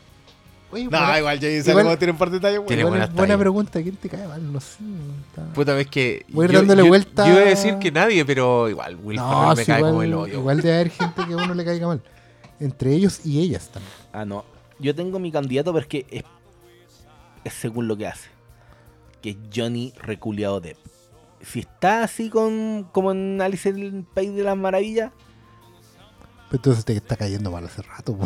Oye, No, buena, igual igual- Momoa tiene un par de detalles buenos. Tiene buena, buena pregunta. ¿Quién te cae mal? No sé. está- Puta vez que. Voy ir dándole vuelta- Yo iba a decir que nadie, pero igual, Will No, Ferrell me sí, cae igual, como el hoyo. igual debe haber gente que a uno le caiga mal. Entre ellos y ellas también. Ah, no. Yo tengo mi candidato, pero es que es, según lo que hace. Que es Johnny Reculeado Depp. Si está así con como en Alice en el País de las Maravillas, Pero entonces te está cayendo mal hace rato.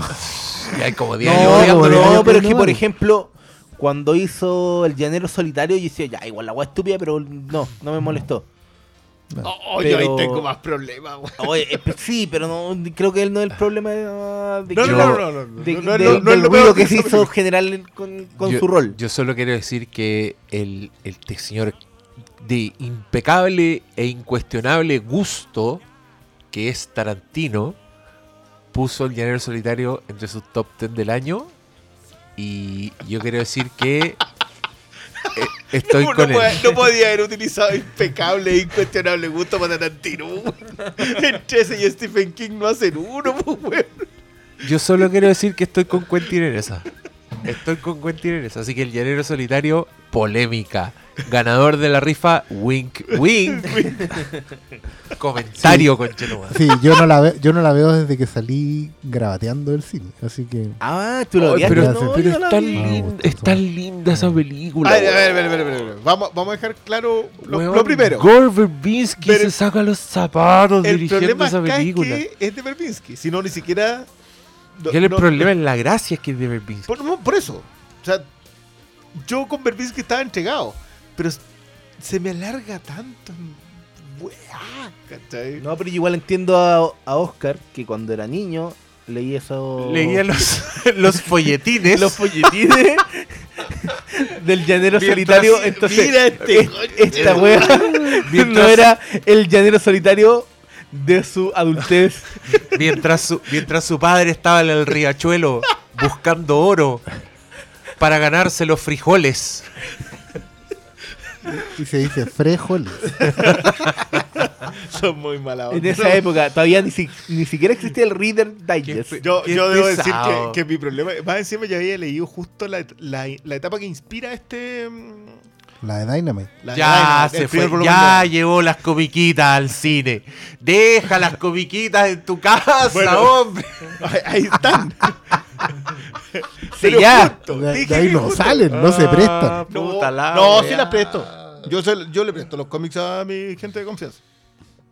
Po. Y hay como 10 No, años no, años pero es que, por ejemplo, cuando hizo El Llanero Solitario, yo decía, ya, igual la weá estúpida, pero no, no me molestó. Oh, yo ahí Pero- tengo más problemas, güey. Oye, eh, sí, pero no, creo que él no es el problema de, de No, que- no, no, no, no, no, de- no, no, de- no, no es del lo ruido peor que se hizo general con, con yo, su rol. Yo solo quiero decir que el, el este señor de impecable e incuestionable gusto que es Tarantino puso el llanero solitario entre sus top 10 del año y yo quiero decir que eh, estoy no, con él. puede- no podía haber utilizado impecable e incuestionable gusto para Tarantino. Entre ese y Stephen King no hacen uno, pues. Yo solo quiero decir que estoy con Quentin en esa. Estoy con Quentin en. Así que el llanero solitario, polémica. Ganador de la rifa, wink, wink. Comentario, con Sí, yo no, la ve- yo no la veo desde que salí grabateando del cine. Así que. Ah, tú lo odiaste. pero, no, es, tan vi. Ah, linda, gusto, es tan linda esa película. A ver, a ver, a ver, a ver, a ver. Vamos, vamos a dejar claro lo, Weón, lo primero. Gore Verbinski Pero- se saca los zapatos El dirigiendo problema esa acá es película. que es de Verbinski. Si no, ni siquiera. No- Y el no- problema es la gracia que es de Verbinski. Por, eso. O sea, yo con Verbinski estaba entregado. Pero se me alarga tanto. en Weá, ¿cachai? No, pero yo igual entiendo a, a Oscar que cuando era niño leía eso. Leía los, los folletines. los folletines del llanero Mientras- solitario. Entonces, Mira este es- esta wea no era el llanero solitario de su adultez. Mientras su, mientras su padre estaba en el riachuelo buscando oro para ganarse los frijoles. Y se dice frejoles. Son muy malas En esa época todavía ni, si- ni siquiera existía el Reader Digest. Qué Yo, Qué yo debo decir pesado. que, que mi problema. Más encima ya había leído justo la, la, la etapa que inspira este. mm, La de Dynamite. la de ya Dynamite, se fue, ya de- llevó las comiquitas al cine. Deja las comiquitas en tu casa, Bueno. hombre. Ahí, están. Sí, ya. De, ahí no justo- salen, no se Ah, prestan. No, la sí las presto. Yo, se- yo le presto los cómics a mi gente de confianza.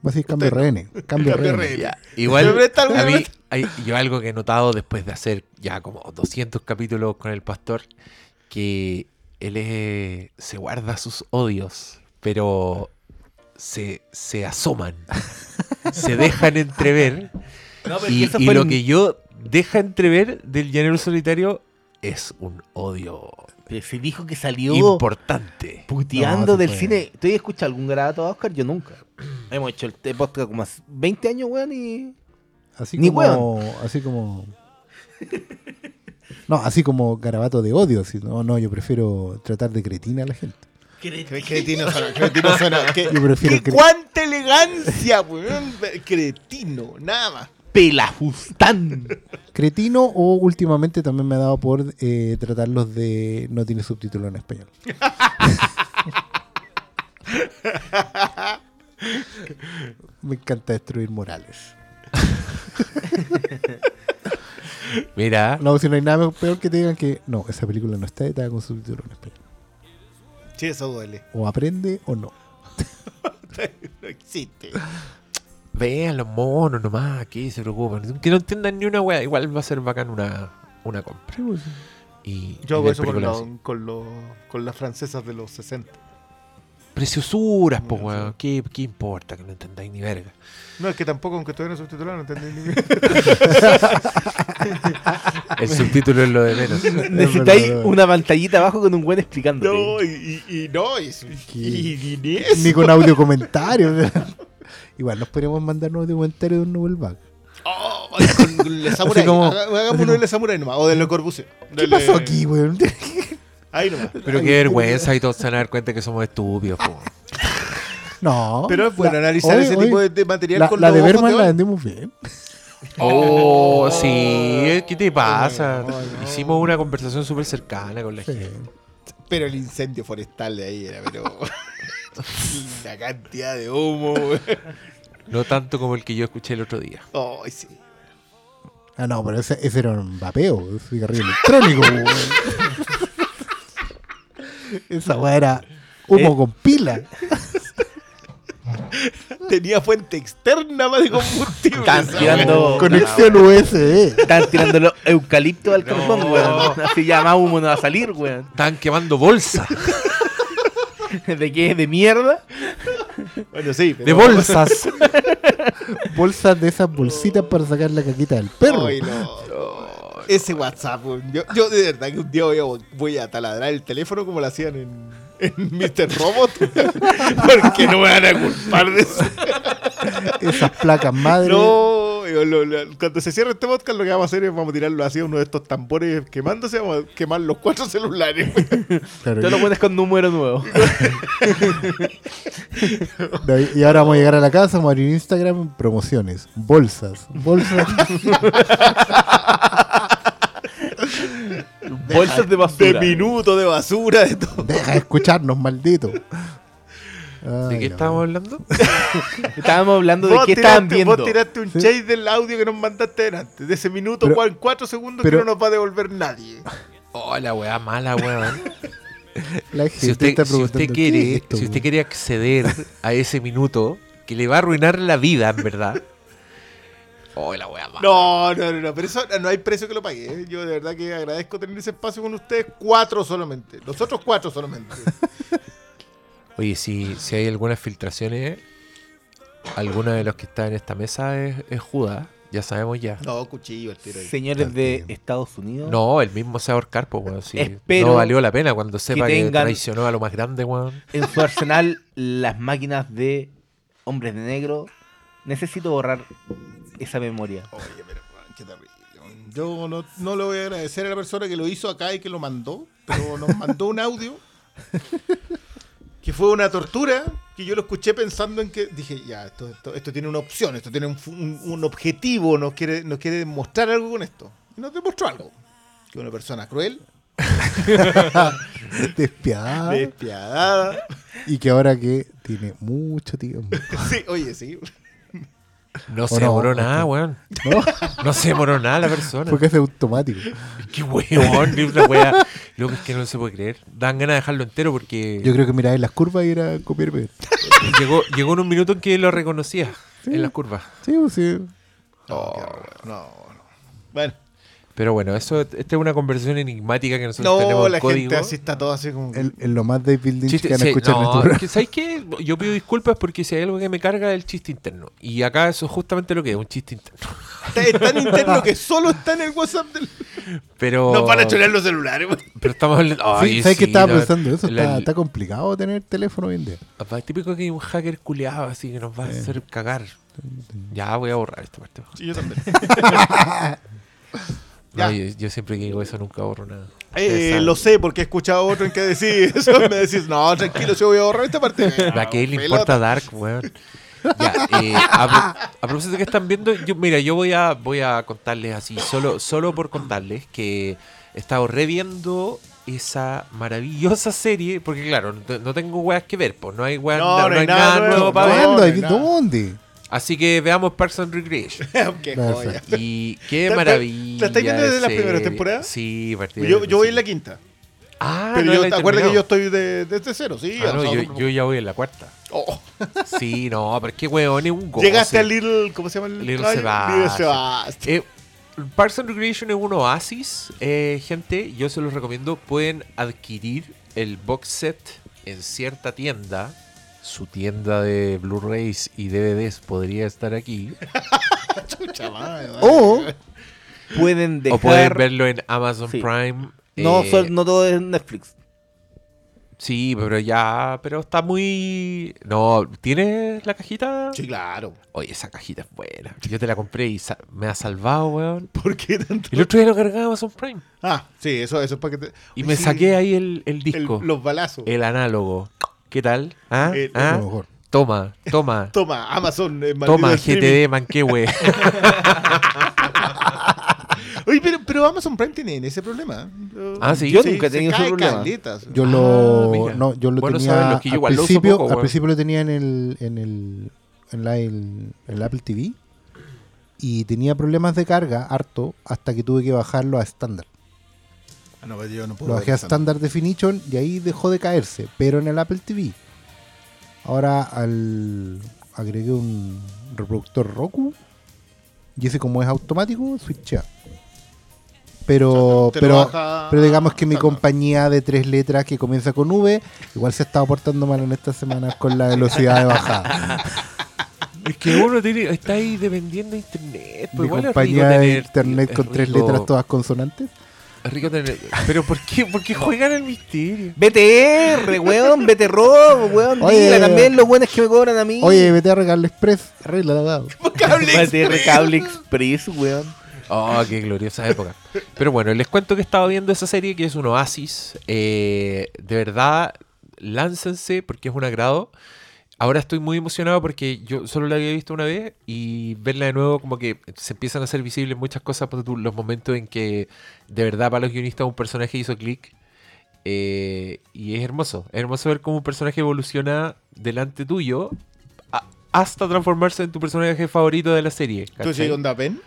Va a decir cambio rehenes. Cambio Cambio rehenes. rehenes. Ya, igual, hay- yo algo que he notado después de hacer ya como 200 capítulos con el pastor, que él es- se guarda sus odios, pero se, se asoman, se dejan entrever, No, y, lo que yo deja entrever del llanero solitario es un odio Pero Se dijo que salió importante. puteando No, del cine. ¿Tú has escuchado algún grabato a Oscar? Yo nunca. Hemos hecho el podcast como hace 20 años, weón, y... Así Ni como. Así como. No, así como garabato de odio. así, no, no, yo prefiero tratar de cretina a la gente. Cretino suena. Cretino suena. ¿Qué, Yo prefiero qué- ¡Cuánta elegancia, weón! Cretino, nada más. Pelafustán. Cretino o últimamente también me ha dado por eh, tratarlos de. No tiene subtítulo en español. me encanta destruir morales. Mira, No, si no hay nada peor que te digan que no, esa película no está editada con subtítulo en español. Sí, eso duele. O aprende o no. No existe. vean los monos nomás, que se preocupan. Que no entiendan ni una wea, igual va a ser bacán una, una compra. Pues, Y, Yo y hago eso con, así. con, lo- con las francesas de los 60. Preciosuras, pues Sí. weón. ¿Qué, ¿Qué importa que no entendáis ni verga? No, es que tampoco, aunque todavía no subtitulado, no entendí ni bien. El subtítulo es lo de menos. Necesitáis una pantallita abajo con un buen explicando. No, y, y, y no, y, y, y ni eso. Ni con audio comentarios. Igual nos podríamos mandar un audio comentario de un Nobelbach. Oh, con Le Samurai. Hagamos uno de Le Samurai nomás, o de Le Corbusier. ¿Qué pasó aquí, weón? Ahí nomás. Pero qué vergüenza y todos se van a dar cuenta que somos estúpidos, po. No. Pero es bueno La- analizar ese tipo de, de material La, con la los de Berman la vendimos bien. Oh, sí, ¿qué te pasa? no, no. Hicimos una conversación súper cercana con la Sí. gente. Pero el incendio forestal de ahí era, pero. la cantidad de humo. No tanto como el que yo escuché el otro día. Ay, sí. Ah, no, pero ese, ese era un vapeo, un cigarrillo electrónico. Esa weá era humo Eh. con pila. Tenía fuente externa más de combustible. Están tirando-. Conexión USB. Están tirando los eucaliptos al carbón, No. weón. Así ya más humo no va a salir, weón. Estaban quemando bolsas. ¿De qué? ¿De mierda? Bueno, sí. De bolsas. Bolsas de esas bolsitas para sacar la caquita del perro. Ay, no. Ese WhatsApp, yo, yo de verdad que un día voy a, voy a taladrar el teléfono como lo hacían en, en Mr. Robot. Porque no me van a culpar de eso. Esas placas madre. No, yo lo- lo- cuando se cierre este podcast, lo que vamos a hacer es vamos a tirarlo así a uno de estos tambores quemándose, vamos a quemar los cuatro celulares. Claro, Te lo pones con número nuevo. no, y ahora vamos a llegar a la casa, vamos a abrir Instagram, promociones, bolsas, bolsas. Bolsas de De basura. minuto, de basura, de todo. Deja de escucharnos, maldito. ¿De qué no. estábamos hablando? Estábamos hablando de qué estaban viendo. vos tiraste un Sí. chase del audio que nos mandaste delante. De ese minuto, Pero- cua- cuatro segundos pero- que no nos va a devolver nadie. Oh, la weá mala, weón. La gente Si usted, está si usted preguntando, ¿qué quiere, es esto, si usted quiere acceder a ese minuto, que le va a arruinar la vida, en verdad. Oh, la weá mala. No, no, no, no, pero eso no hay precio que lo pague. ¿eh? Yo de verdad que agradezco tener ese espacio con ustedes, cuatro solamente. Los otros cuatro solamente. Oye, si, si hay algunas filtraciones, alguno de los que está en esta mesa es, es Judas, ya sabemos ya. No, cuchillo el tiro ahí. Señores de Estados Unidos. No, el mismo se ahorcar, pues. Espero no valió la pena cuando sepa que, traicionó a lo más grande, weón. En su arsenal, las máquinas de hombres de negro. Necesito borrar esa memoria. Oye, pero qué terrible. Yo no, no le voy a agradecer a la persona que lo hizo acá y que lo mandó, pero nos mandó un audio que fue una tortura, que yo lo escuché pensando en que dije, ya, esto, esto, esto tiene una opción, esto tiene un, un- un objetivo, nos quiere, nos quiere demostrar algo con esto. Y nos demostró algo. Que una persona cruel, Despiadada. despiadada. Y que ahora que tiene mucho tiempo. Sí, oye, sí. No se no? demoró nada, weón. ¿No? No se demoró nada la persona. Porque es automático. Qué weón, ni una wea. Loco, es que no se puede creer. Dan ganas de dejarlo entero porque Yo creo que miráis las curvas y era copiar llegó, llegó en un minuto en que lo reconocía Sí. en las curvas. Sí, pues sí. Horror. no, no. Bueno, Pero bueno, eso esta es una conversación enigmática que nosotros no, tenemos la código. gente así está todo así como. El, en lo más David Lynch Chiste- que sí, escuchar en no, este programa. ¿Sabes qué? Yo pido disculpas porque si hay algo que me carga es el chiste interno. Y acá eso es justamente lo que es, un chiste interno. Está- Es tan interno que solo está en el WhatsApp del. Pero. Nos van a chorear los celulares. Pero estamos hablando. Sí, Ay, ¿Sabes qué sí, estaba no, pensando? Eso la- está, está complicado tener teléfono hoy en día. Es típico que hay un hacker culiado así que nos va a hacer cagar. Ya voy a borrar esta parte. Sí, yo también. No, yo, yo siempre que digo eso nunca borro nada. Eh, lo sé porque he escuchado a otro en que decís eso. Me decís, no, tranquilo, yo voy a borrar esta parte. ¿A qué le importa Dark, weón? Ya, eh, a, pro- a propósito de que están viendo, yo, mira, yo voy a voy a contarles así, solo, solo por contarles que he estado reviendo esa maravillosa serie, porque claro, no, no tengo weas que ver, pues no hay weas, No, no, no hay nada, nada nuevo para ver. ¿Dónde? Así que veamos Parks and Recreation. qué joya. Y qué ¿La- la- maravilla. la estáis viendo desde de las primeras serie. temporadas? Sí, a partir de Yo, voy en la quinta. Ah, Pero no yo, la ¿te acuerdas que yo estoy de- desde cero? Sí. Ah, no, yo, ya voy en la cuarta. Oh, Sí, no, pero es que weón es un goce. Llegaste al Little. ¿Cómo se llama el Little? Sebastian. Little Sebastian. Eh, Parks and Recreation es un oasis, eh, gente. Yo se los recomiendo. Pueden adquirir el box set en cierta tienda. Su tienda de Blu-rays y DVDs podría estar aquí. Chucha madre, O Pueden dejar. O pueden verlo en Amazon Sí. Prime. No, eh, sol- no todo es Netflix. Sí, pero ya. Pero está muy. No, ¿tienes la cajita? Sí, claro. Oye, esa cajita es buena. Yo te la compré y sa- me ha salvado, weón. ¿Por qué tanto? El otro día lo cargaba Amazon Prime. Ah, sí, eso, eso es para que te. Y Oye, me sí, saqué ahí el, el el- disco. los balazos. El análogo. ¿Qué tal? ¿Ah? A ¿Ah? lo mejor. Toma, toma. Toma, Amazon. eh, Toma. GTD, manquehue. Oye, pero, pero Amazon Prime tiene ese problema. Ah, sí. Yo Sí, nunca he tenido ese problema. caletas. Yo Ah, lo, mira. no, yo lo Bueno tenía yo al principio, poco, al principio lo tenía en el en el en la el, en el Apple TV y tenía problemas de carga harto hasta que tuve que bajarlo a estándar. Ah, no, pero yo no puedo Lo bajé a. Standard Definition y ahí dejó de caerse, pero en el Apple TV. Ahora al agregué un reproductor Roku y ese como es automático, switcha. Pero, pero, baja pero digamos que mi compañía de tres letras que comienza con V, igual se ha estado portando mal en estas semanas con la velocidad de bajada. Es que uno tiene, está ahí dependiendo de internet. Pues mi igual es compañía de internet es con tres letras todas consonantes. Rico tener. Pero ¿por qué? ¿Por qué juegan al misterio? BTR, weón, BTRO, weón. Oye. Dile también los buenos que me cobran a mí. Oye, vete a Regalo Express, arregla la BTR Cable Express, weón. Oh, qué gloriosa época. Pero bueno, les cuento que he estado viendo esa serie que es un oasis. Eh, de verdad, láncense porque es un agrado. Ahora estoy muy emocionado porque yo solo la había visto una vez y verla de nuevo como que se empiezan a hacer visibles muchas cosas, los momentos en que de verdad para los guionistas un personaje hizo clic eh, y es hermoso, es hermoso ver cómo un personaje evoluciona delante tuyo a- hasta transformarse en tu personaje favorito de la serie. ¿Tú sí, onda Ben?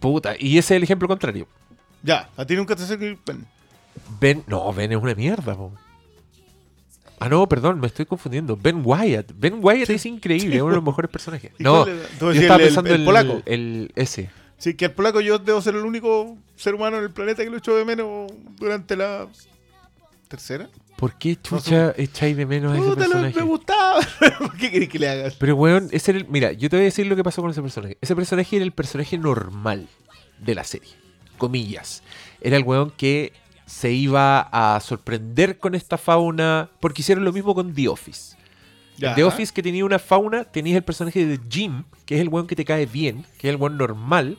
Puta, y ese es el ejemplo contrario. Ya, a ti nunca te hace Ben. Ben, no, Ben es una mierda, po. Ah, no, perdón, me estoy confundiendo. Ben Wyatt. Ben Wyatt es increíble, es uno de los mejores personajes. ¿Y No, yo estaba el- pensando el el, polaco. el- ese. Sí, que el polaco yo debo ser el único ser humano en el planeta que lo echó de menos durante la tercera. ¿Por qué chucha echáis de menos a ese lo- me personaje? gustaba. ¿Por qué querés que le hagas? Pero, weón, ese era el- mira, yo te voy a decir lo que pasó con ese personaje. Ese personaje era el personaje normal de la serie. Comillas. Era el weón que se iba a sorprender con esta fauna. Porque hicieron lo mismo con The Office. En The Office que tenía una fauna, tenías el personaje de Jim, que es el weón que te cae bien, que es el weón normal,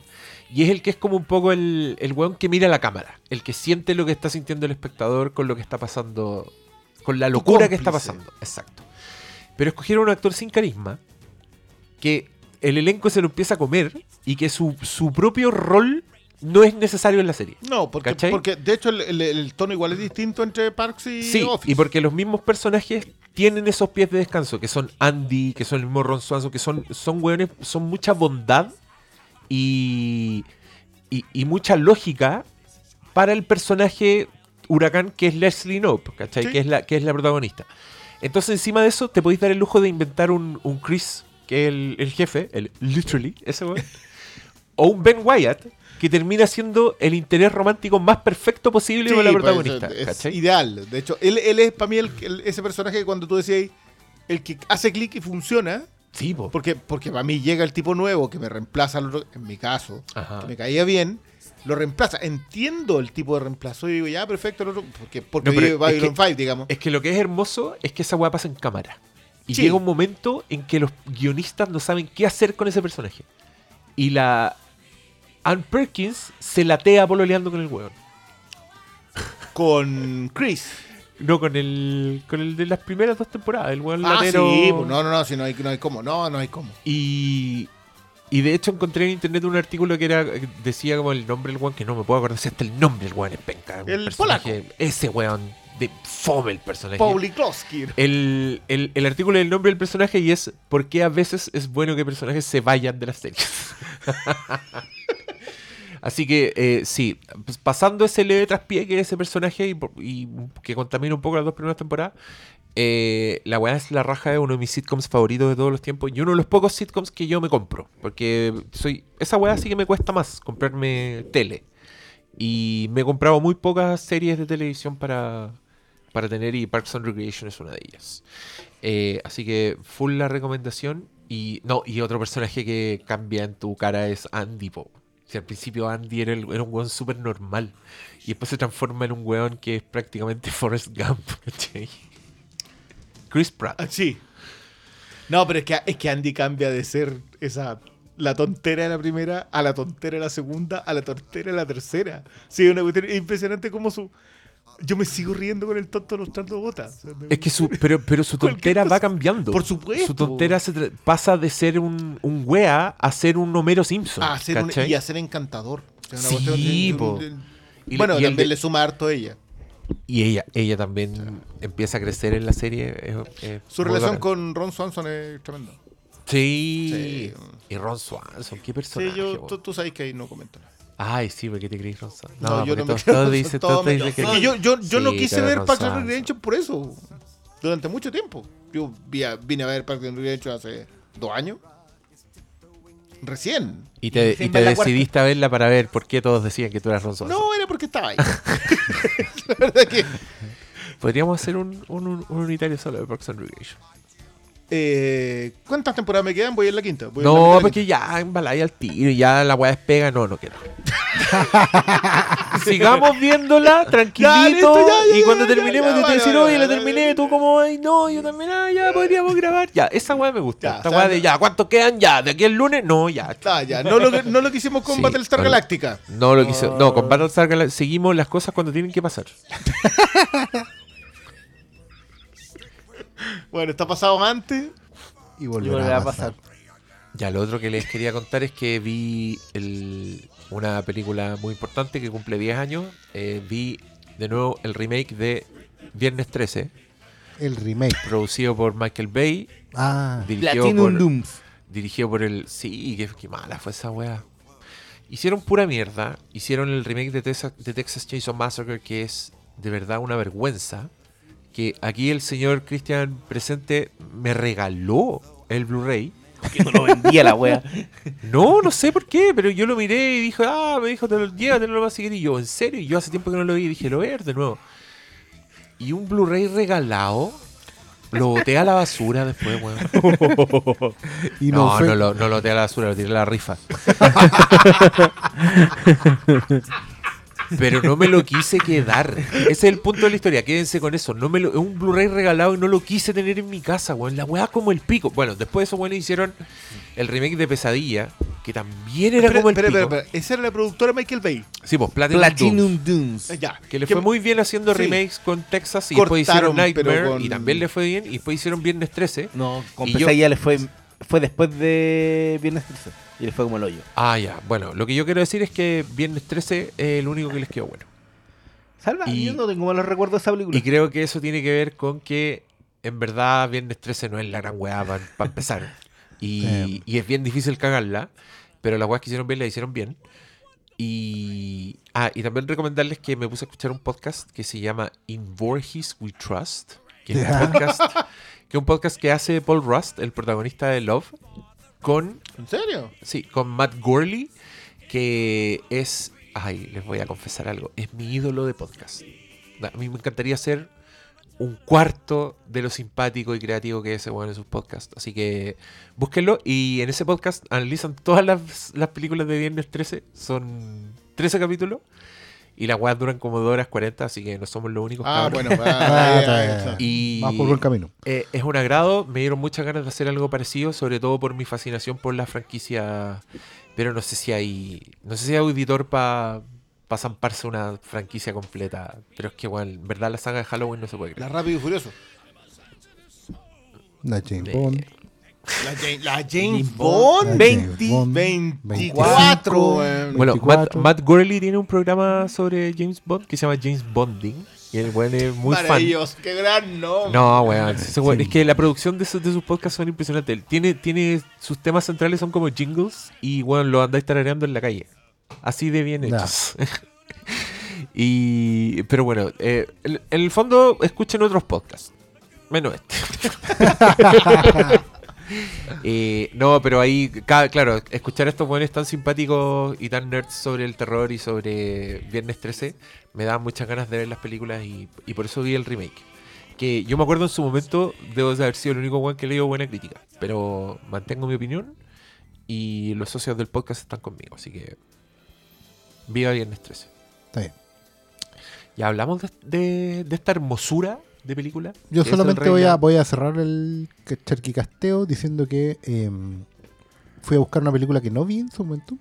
y es el que es como un poco el, el weón que mira la cámara, el que siente lo que está sintiendo el espectador con lo que está pasando, con la locura que está pasando. Exacto. Pero escogieron un actor sin carisma, que el elenco se lo empieza a comer y que su, su propio rol no es necesario en la serie. No, porque, ¿Cachai? porque de hecho el, el- el tono igual es distinto entre Parks y Sí, Office. y porque los mismos personajes tienen esos pies de descanso, que son Andy, que son el mismo Ron Swanson, que son, son weones, son mucha bondad y, y, y mucha lógica para el personaje huracán que es Leslie Knope, ¿cachai? Sí. Que, es la, que es la protagonista. Entonces, encima de eso, te podéis dar el lujo de inventar un, un Chris, que es el, el jefe, el literally, ese weón, o un Ben Wyatt, que termina siendo el interés romántico más perfecto posible Sí, con la pues, protagonista. ideal. De hecho, él, él es para mí el- el- ese personaje que cuando tú decías el que hace clic y funciona. Sí, po. Porque, porque para mí llega el tipo nuevo que me reemplaza, al otro- en mi caso, Ajá. que me caía bien, lo reemplaza. Entiendo el tipo de reemplazo y digo, ya, perfecto, el otro, porque, porque No, vive es Babylon que- 5, digamos. Es que lo que es hermoso es que esa weá pasa en cámara. Y Sí. llega un momento en que los guionistas no saben qué hacer con ese personaje. Y la Ann Perkins se latea pololeando con el weón. Con Chris. No, con el con el de las primeras dos temporadas, el weón Ah, latero. sí, pues no, no, no, si no hay, no hay cómo, no, no hay cómo. Y, y de hecho encontré en internet un artículo que era decía como el nombre del weón, que no me puedo acordar si hasta el nombre del weón es penca. El personaje- Ese weón, de fome el personaje. Pauli el, el, el artículo del nombre del personaje y es por qué a veces es bueno que personajes se vayan de las series. Así que eh, sí, pues, pasando ese leve traspié que es ese personaje y, que contamina un poco las dos primeras temporadas, eh, la weá es la raja de uno de mis sitcoms favoritos de todos los tiempos y uno de los pocos sitcoms que yo me compro. Porque soy esa weá sí que me cuesta más comprarme tele. Y me he comprado muy pocas series de televisión para, para tener y Parks and Recreation es una de ellas. Eh, así que full la recomendación. Y no, y otro personaje que cambia en tu cara es Andy Po. Si al principio Andy era, un weón súper normal. Y después se transforma en un weón que es prácticamente Forrest Gump. Chris Pratt. Ah, sí. No, pero es que, es que Andy cambia de ser esa la tontera de la primera a la tontera de la segunda a la tontera de la tercera. Sí, una cuestión impresionante como su Yo me sigo riendo con el tonto mostrando botas. Es que su, pero, pero su tontera va cambiando. Por supuesto. Su tontera se pasa de ser un, un wea a ser un Homero Simpson. a y a ser encantador. O sea, una Sí, cuestión de- de- de- Y le- bueno, y también le suma harto ella. Y ella, ella también empieza a crecer en la serie. es- es Su relación bacán. con Ron Swanson es tremenda. Sí. Sí. Y Ron Swanson, qué Sí, personaje. yo, weón. tú, tú sabes que ahí no comento nada. Ay, sí, ¿por qué te crees Ron Swanson? No, yo porque no me todos- creo todos Ron dicen- Swanson, todos todo me- dicen que- Es que yo, no quise ver Parks and. Recreation por eso. Durante mucho tiempo. Yo vine a ver Parks and Recreation hace dos años. Recién. Y te, y cuarta. decidiste a verla para ver por qué todos decían que tú eras Ron Swanson. No, era porque estaba ahí. La verdad que... Podríamos hacer un, un, un unitario solo de Parks and Recreation. Eh, ¿Cuántas temporadas me quedan? Voy en la quinta. voy en la No, mitad de la porque ya embaláis al tiro y ya la weá despega. No, no quiero. Sigamos viéndola tranquilito. Ya, listo, ya, ya, y cuando terminemos te vale, decir, vale, oye, la terminé. Tú como, ay, no, yo también, ah, ya podríamos grabar. Ya, esa weá me gusta. Esta weá de ya, ¿cuántos quedan? Ya, de aquí el lunes, no, ya. Ah, ya. No lo, que- no lo que hicimos con Sí, Battlestar con- Galactica. No lo quiso. No, con Battlestar Galactica seguimos las cosas cuando tienen que pasar. Bueno, está pasado antes. Y Y volverá, a pasar. Ya, lo otro que les quería contar es que vi el- una película muy importante que cumple 10 años. Eh, vi de nuevo el remake de Viernes 13, El remake. producido por Michael Bay, Ah, dirigido Platinum por, Dooms. dirigido por el... Sí, qué, qué mala fue esa wea. Hicieron pura mierda. Hicieron el remake de Texas, de Texas Chainsaw Massacre, que es de verdad una vergüenza. Que aquí el señor Christian Presente me regaló el Blu-ray. Que no lo vendía la wea. No, no sé por qué, pero yo lo miré y dije, ah, me dijo, te lo, llévatelo, lo vas a seguir. Y yo, ¿en serio? Y yo hace tiempo que no lo vi y dije, lo voy a ver de nuevo. Y un Blu-ray regalado, lo boté a la basura después, weón. y no, No, fue. no, lo, no lo boté a la basura, lo tiré a la rifa. Pero no me lo quise quedar. Ese es el punto de la historia. Quédense con eso. No me lo, es un Blu-ray regalado y no lo quise tener en mi casa, weón. La weá como el pico. Bueno, después de eso, bueno, hicieron el remake de Pesadilla, que también era como el espera, pico. espera, espera. Esa era la productora Michael Bay. Sí, pues Platinum, Platinum Dooms, Dooms. Eh, Ya. Que le ¿Qué- fue muy bien haciendo Sí. remakes con Texas y después Cortaron, hicieron Nightmare pero con- y también le fue bien. Y después hicieron Viernes 13. No, con Y yo- Pesadilla le fue, fue después de Viernes 13. Y le fue como el hoyo. Ah, ya. Bueno, lo que yo quiero decir es que Viernes 13 es el único que les quedó bueno. Salva, Y- yo no tengo malos recuerdos de esa película. Y creo que eso tiene que ver con que en verdad Viernes 13 no es la gran weá para empezar. Y, Eh. y es bien difícil cagarla, pero las weas que hicieron bien la hicieron bien. Y, ah, y también recomendarles que me puse a escuchar un podcast que se llama In Voorhees We Trust, que es un Ya. podcast que, es un podcast que hace Paul Rust, el protagonista de Love, con ¿En serio? Sí, con Matt Gorley, que es. Ay, les voy a confesar algo. Es mi ídolo de podcast. A mí me encantaría ser un cuarto de lo simpático y creativo que es ese bueno en sus podcasts. Así que búsquenlo. Y en ese podcast analizan todas las, las películas de Viernes 13. Son 13 capítulos. Y las weas duran como 2 horas 40, así que no somos los únicos. Ah, cabros. bueno. Ah, ah, está ah, bien. ah, Y Más por buen camino. eh, es un agrado, me dieron muchas ganas de hacer algo parecido, sobre todo por mi fascinación por la franquicia, pero no sé si hay, no sé si hay auditor para zamparse una franquicia completa, pero es que bueno, en verdad la saga de Halloween no se puede La creer. Rápido y Furioso. La James Bond. La, James, la James James Bond. La 20, James Bond, 24. 25. weón. Bueno, Matt, 24. Matt Gurley tiene un programa sobre James Bond que se llama James Bonding, y el weón es muy Para fan. ellos, qué gran nombre. No, weón. Es que la producción de, sus- de sus podcasts son impresionantes. Él Tiene, tiene, sus temas centrales son como jingles y, weón, lo andáis tarareando en la calle. Así de bien hechos. y, pero bueno, eh, en, en el fondo escuchen otros podcasts. Menos este. Eh, no, pero ahí, claro, escuchar a estos buenos tan simpáticos y tan nerds sobre el terror y sobre Viernes 13 me da muchas ganas de ver las películas y, y por eso vi el remake. Que yo me acuerdo en su momento, debo de haber sido el único one que le dio buena crítica, pero mantengo mi opinión y los socios del podcast están conmigo, así que viva Viernes 13. Está bien. Ya hablamos de, de- de esta hermosura de película. Yo solamente voy a, voy a cerrar el ca- charquicasteo diciendo que eh, fui a buscar una película que no vi en su momento.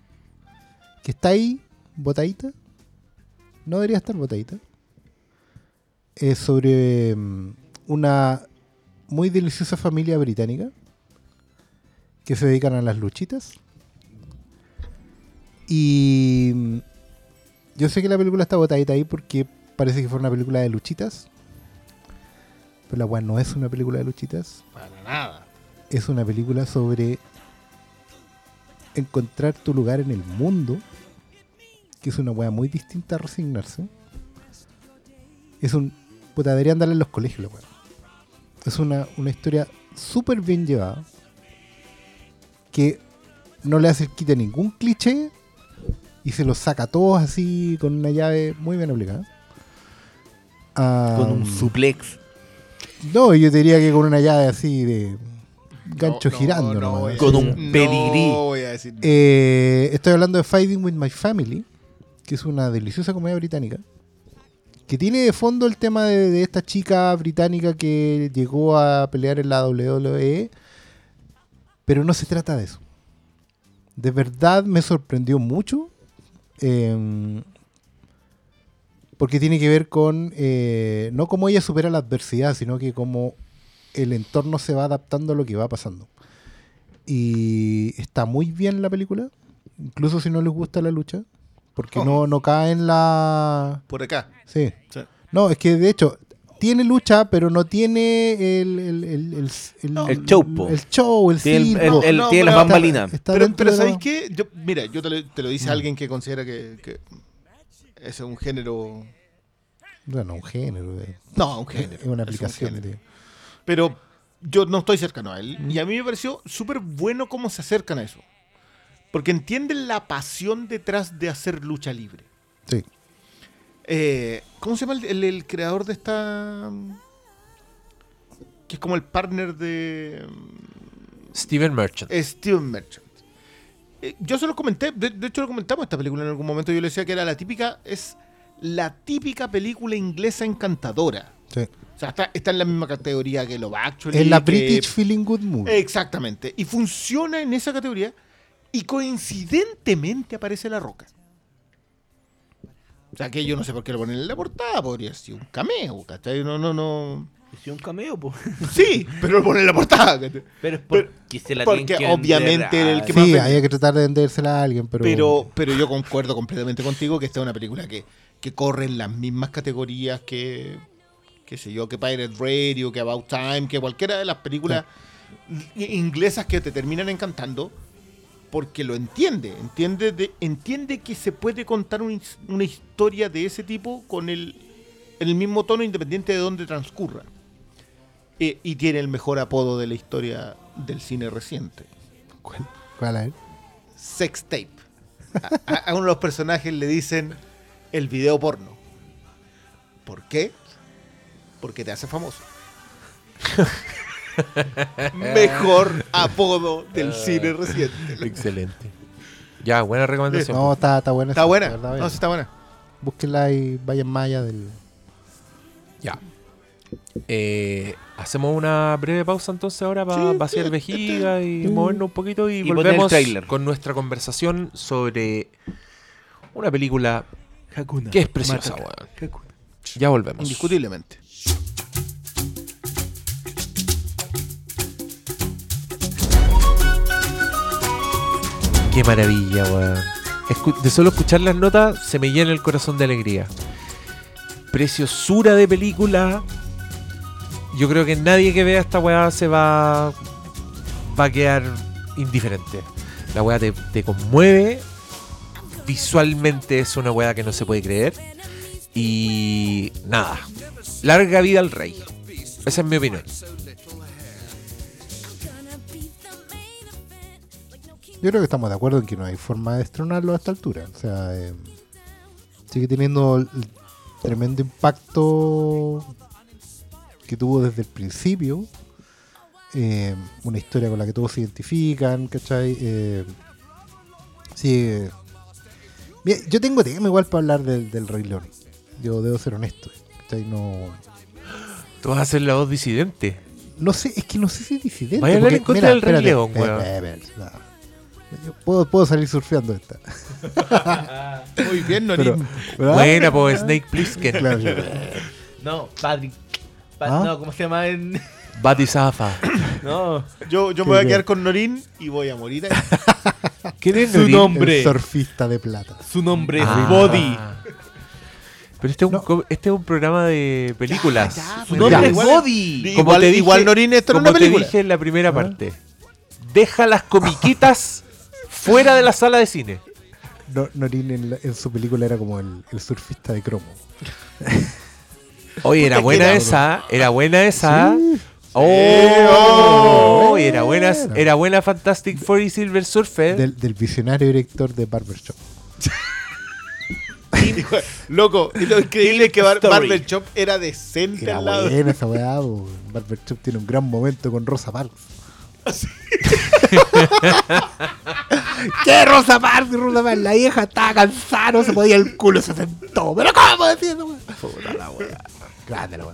Que está ahí, botadita. No debería estar botadita. es sobre mm, una muy deliciosa familia británica que se dedican a las luchitas. Y mm, yo sé que la película está botadita ahí porque parece que fue una película de luchitas. Pero la weá no es una película de luchitas. Para nada. Es una película sobre encontrar tu lugar en el mundo. Que es una weá muy distinta a resignarse. Es un. Puta, deberían darle en los colegios la weá. Es una, una historia súper bien llevada. Que no le hace el quite a ningún cliché. Y se los saca a todos así con una llave muy bien aplicada. Con un Ah, suplex. No, yo diría que con una llave así de gancho No, no, girando. no nomás. voy a Con decir- un pedigrí. No voy a decir. Eh, estoy hablando de Fighting with My Family, que es una deliciosa comedia británica, que tiene de fondo el tema de, de esta chica británica que llegó a pelear en la WWE, pero no se trata de eso. De verdad me sorprendió mucho, eh, porque tiene que ver con eh, no cómo ella supera la adversidad, sino que cómo el entorno se va adaptando a lo que va pasando. Y está muy bien la película, incluso si no les gusta la lucha, porque Oh. no, no cae en la... Por acá. Sí. Sí. No, es que de hecho tiene lucha, pero no tiene el... El, el, el, el- El show, po. El show, el Tiene, el- circo. el- el- no, tiene pero- las bambalinas. Está Pero, pero ¿sabéis qué? Yo, mira, yo te lo, te lo Mm. dice alguien que considera que, es un género. Bueno, un género. eh. No, un género. Es una un aplicación. de- Pero yo no estoy cercano a él. Mm. Y a mí me pareció súper bueno cómo se acercan a eso. Porque entienden la pasión detrás de hacer lucha libre. Sí. Eh, ¿Cómo se llama el, el- el creador de esta. que es como el partner de. Steven Merchant. eh, Steven Merchant? Eh, yo se lo comenté, de, de hecho lo comentamos esta película en algún momento. Yo le decía que era la típica. Es la típica película inglesa encantadora. sí. O sea, está, está en la misma categoría que Love Actually. Es la que- British Feeling Good Movie. Exactamente. Y funciona en esa categoría. Y coincidentemente aparece La Roca. O sea, que yo no sé por qué lo ponen en la portada. Podría ser un cameo, ¿cachai? No, no, no. Es un cameo, po. Sí, pero lo ponen en la portada. Pero es Pero- porque se la porque que obviamente vender el a- que más Sí, vende. había que tratar de vendérsela a alguien, pero... Pero, pero yo concuerdo completamente contigo que esta es una película que, que corre en las mismas categorías que, qué sé yo, que Pirate Radio, que About Time, que cualquiera de las películas i- inglesas que te terminan encantando, porque lo entiende, entiende, de- entiende que se puede contar un una historia de ese tipo con el, en el mismo tono independiente de dónde transcurra. Eh, y tiene el mejor apodo de la historia del cine reciente. ¿Cuál? ¿Cuál es? sex tape. A, uno de los personajes le dicen el video porno. ¿Por qué? Porque te hace famoso. Mejor apodo del cine reciente. Excelente. Ya, buena recomendación. No, está, está buena. Está buena. verdad, No, sí está buena. Búsquenla y vayan más allá del... Ya. Eh, hacemos una breve pausa entonces ahora para Sí, vaciar sí, vejiga y movernos un poquito y, volvemos con nuestra conversación sobre una película Hakuna que es preciosa, weón. Ya volvemos. Indiscutiblemente. Qué maravilla, weón. Escu- de solo escuchar las notas se me llena el corazón de alegría. Preciosura de película. Yo creo que nadie que vea esta weá se va, va a quedar indiferente. La weá te, conmueve. Visualmente es una weá que no se puede creer. Y nada. Larga vida al rey. Esa es mi opinión. Yo creo que estamos de acuerdo en que no hay forma de estrenarlo a esta altura. O sea, eh, sigue teniendo tremendo impacto que tuvo desde el principio. Eh, una historia con la que todos se identifican, ¿cachai? Eh, sigue- Mira, yo tengo tema igual para hablar del, del Rey León. Yo debo ser honesto. ¿cachai? No, Tú vas a ser la voz disidente. no sé, es que no sé si es disidente. Vaya a hablar en contra mira, del Rey espérate, León, weón. Yo puedo, puedo salir surfeando esta. Muy bien. ¿verdad? Buena, pues Snake Plissken. Claro, sí. No, No, Patrick. ¿Ah? No, ¿cómo se llama en.? Batizafa. No. Yo, yo me voy a quedar con Norin y voy a morir ahí. ¿Quién es Su Norin? nombre. El surfista de plata. Su nombre es Ah. Body. Pero este es, un, No. co- este es un programa de películas. Ya, ya, Su nombre ya, es igual- Body. Como igual, te dije- igual Norin esto no es Como una te dije en la primera Ah. parte, deja las comiquitas fuera de la sala de cine. No, Norin en, la- en su película era como el, el surfista de cromo. Oye, era buena esa, era buena esa. Sí. Oh, oh. era buena, era buena Fantastic Four y Silver Surfer. Del, del visionario director de Barbershop. Loco, y lo increíble es que Bar Story. Barber Shop era decente Era al lado. buena esa weá. Barbershop tiene un gran momento con Rosa Parks. ¿Qué Rosa Parks? Rosa Parks, la vieja estaba cansada, no se podía el culo, se sentó. ¿Pero cómo decía esa weá? Puta la weá. Grande la.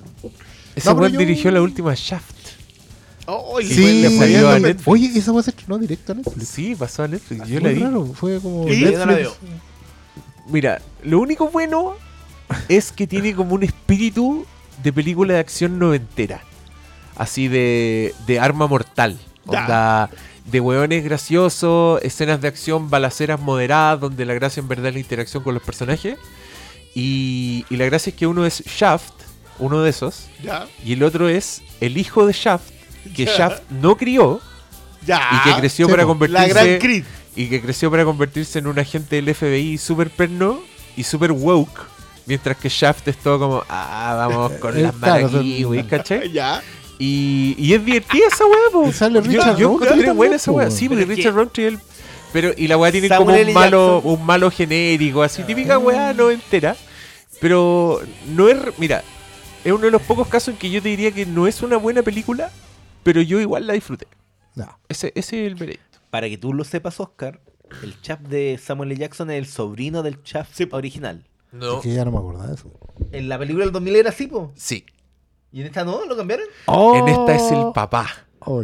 Ese No, weón yo- dirigió la última Shaft. Oh, y Sí, le salió a oye, Netflix. oye, esa weá se estrenó directo a Netflix. Sí, pasó a Netflix. Yo Muy la vi. raro, fue como ¿Y? Yo no la Netflix. Mira, lo único bueno es que tiene como un espíritu de película de acción noventera. Así de, de arma mortal. Onda, de hueones graciosos, escenas de acción, balaceras moderadas, donde la gracia en verdad es la interacción con los personajes. Y, y la gracia es que uno es Shaft, uno de esos, Ya, y el otro es el hijo de Shaft, que Ya. Shaft no crió ya. y que creció sí, para convertirse La gran Creed. y que creció para convertirse en un agente del FBI super perno y super woke, mientras que Shaft es todo como, ah, vamos con Eh, las claro, maraquiwis, son- ¿cachai? Ya. Y, y es divertida esa weá, po. Sale Yo- Richard yo encontré también, buena esa weá, sí, porque Pero Richard Roundtree él- pero y la weá tiene Samuel como un L. malo, un malo genérico, así típica weá no entera. Pero no es, mira, es uno de los pocos casos en que yo te diría que no es una buena película, pero yo igual la disfruté. No. Ese, ese es el veredicto. Para que tú lo sepas, Oscar, el chap de Samuel L. Jackson es el sobrino del chap Sí. original. No. Es que ya no me acordaba de eso. En la película del 2000 era así, po. Sí. ¿Y en esta no? ¿Lo cambiaron? En esta es el papá.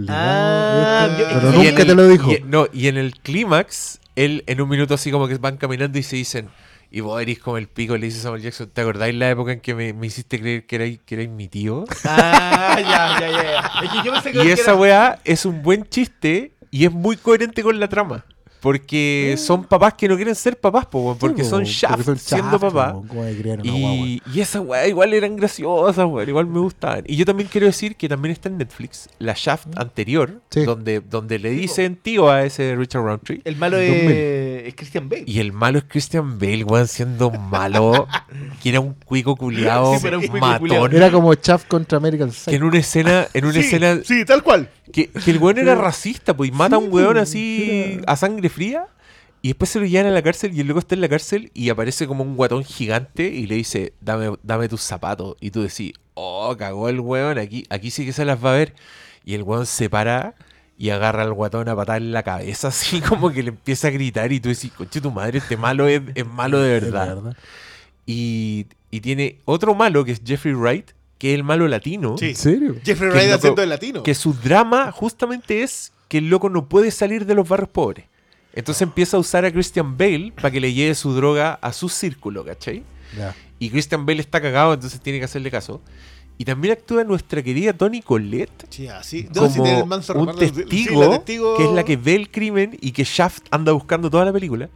Ah, yo- Pero nunca te lo dijo. y- no, y en el clímax, él en un minuto así como que van caminando y se dicen, y vos eres como el pico, le dice Samuel Jackson, ¿te acordáis la época en que me, me hiciste creer que erais, que erais mi tío? Ah, ya, ya, ya. Es que yo pensé que Y esa era- weá es un buen chiste y es muy coherente con la trama. Porque son papás que no quieren ser papás, po, weón, porque Sí, son Shaft son siendo Shaft, papá. po, ¿cómo hay que criar una guagua? Y, y esa weá igual eran graciosas, weón, igual me gustaban. Y yo también quiero decir que también está en Netflix la Shaft anterior, Sí. donde, donde le dicen tío a ese Richard Roundtree. El malo 2000. es, es Christian Bale. Y el malo es Christian Bale, weón, siendo malo, que era un cuico culiado, Sí, pero un cuico matón. culiao. Era como Chaff contra American Que Psycho. en una escena, en una sí, escena sí, tal cual. que, que el weón era racista, pues, y mata a un weón así era- a sangre fría. Y después se lo llevan a la cárcel y el loco está en la cárcel y aparece como un guatón gigante y le dice, dame, dame tus zapatos. Y tú decís, oh, cagó el weón, aquí, aquí sí que se las va a ver. Y el weón se para y agarra al guatón a patar en la cabeza, así como que le empieza a gritar y tú decís, coche tu madre, este malo es, es malo de verdad. Y, y tiene otro malo que es Jeffrey Wright, que es el malo latino. Sí. ¿En serio? Jeffrey Wright haciendo el latino. Que su drama justamente es que el loco no puede salir de los barrios pobres. Entonces empieza a usar a Christian Bale para que le lleve su droga a su círculo, ¿cachai? Ya. Y Christian Bale está cagado, entonces tiene que hacerle caso. Y también actúa nuestra querida Tony Collette Sí, así. No, si como tiene el manso un sí, testigo, la testigo- que es la que ve el crimen y que Shaft anda buscando toda la película.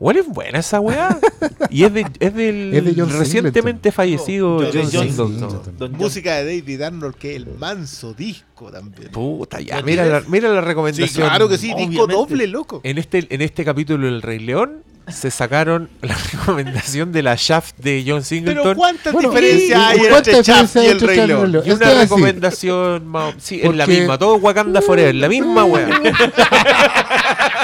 Bueno, es buena esa weá. y es, de, es del Es de John recientemente fallecido John John Singleton. Singleton. Don John- Música de David Arnold, que es el manso disco también. Puta, ya. ¿Lo Mira la, mira la Sí, recomendación. claro que sí, disco doble, loco. En este, en este capítulo del Rey León se sacaron la recomendación de la Shaft de John Pero Singleton ¿cuántas Bueno, diferencias ¿y- hay entre diferencia y hay el Rey León? León? y Es una recomendación sí, es la misma, todo Wakanda Forever, la misma wea.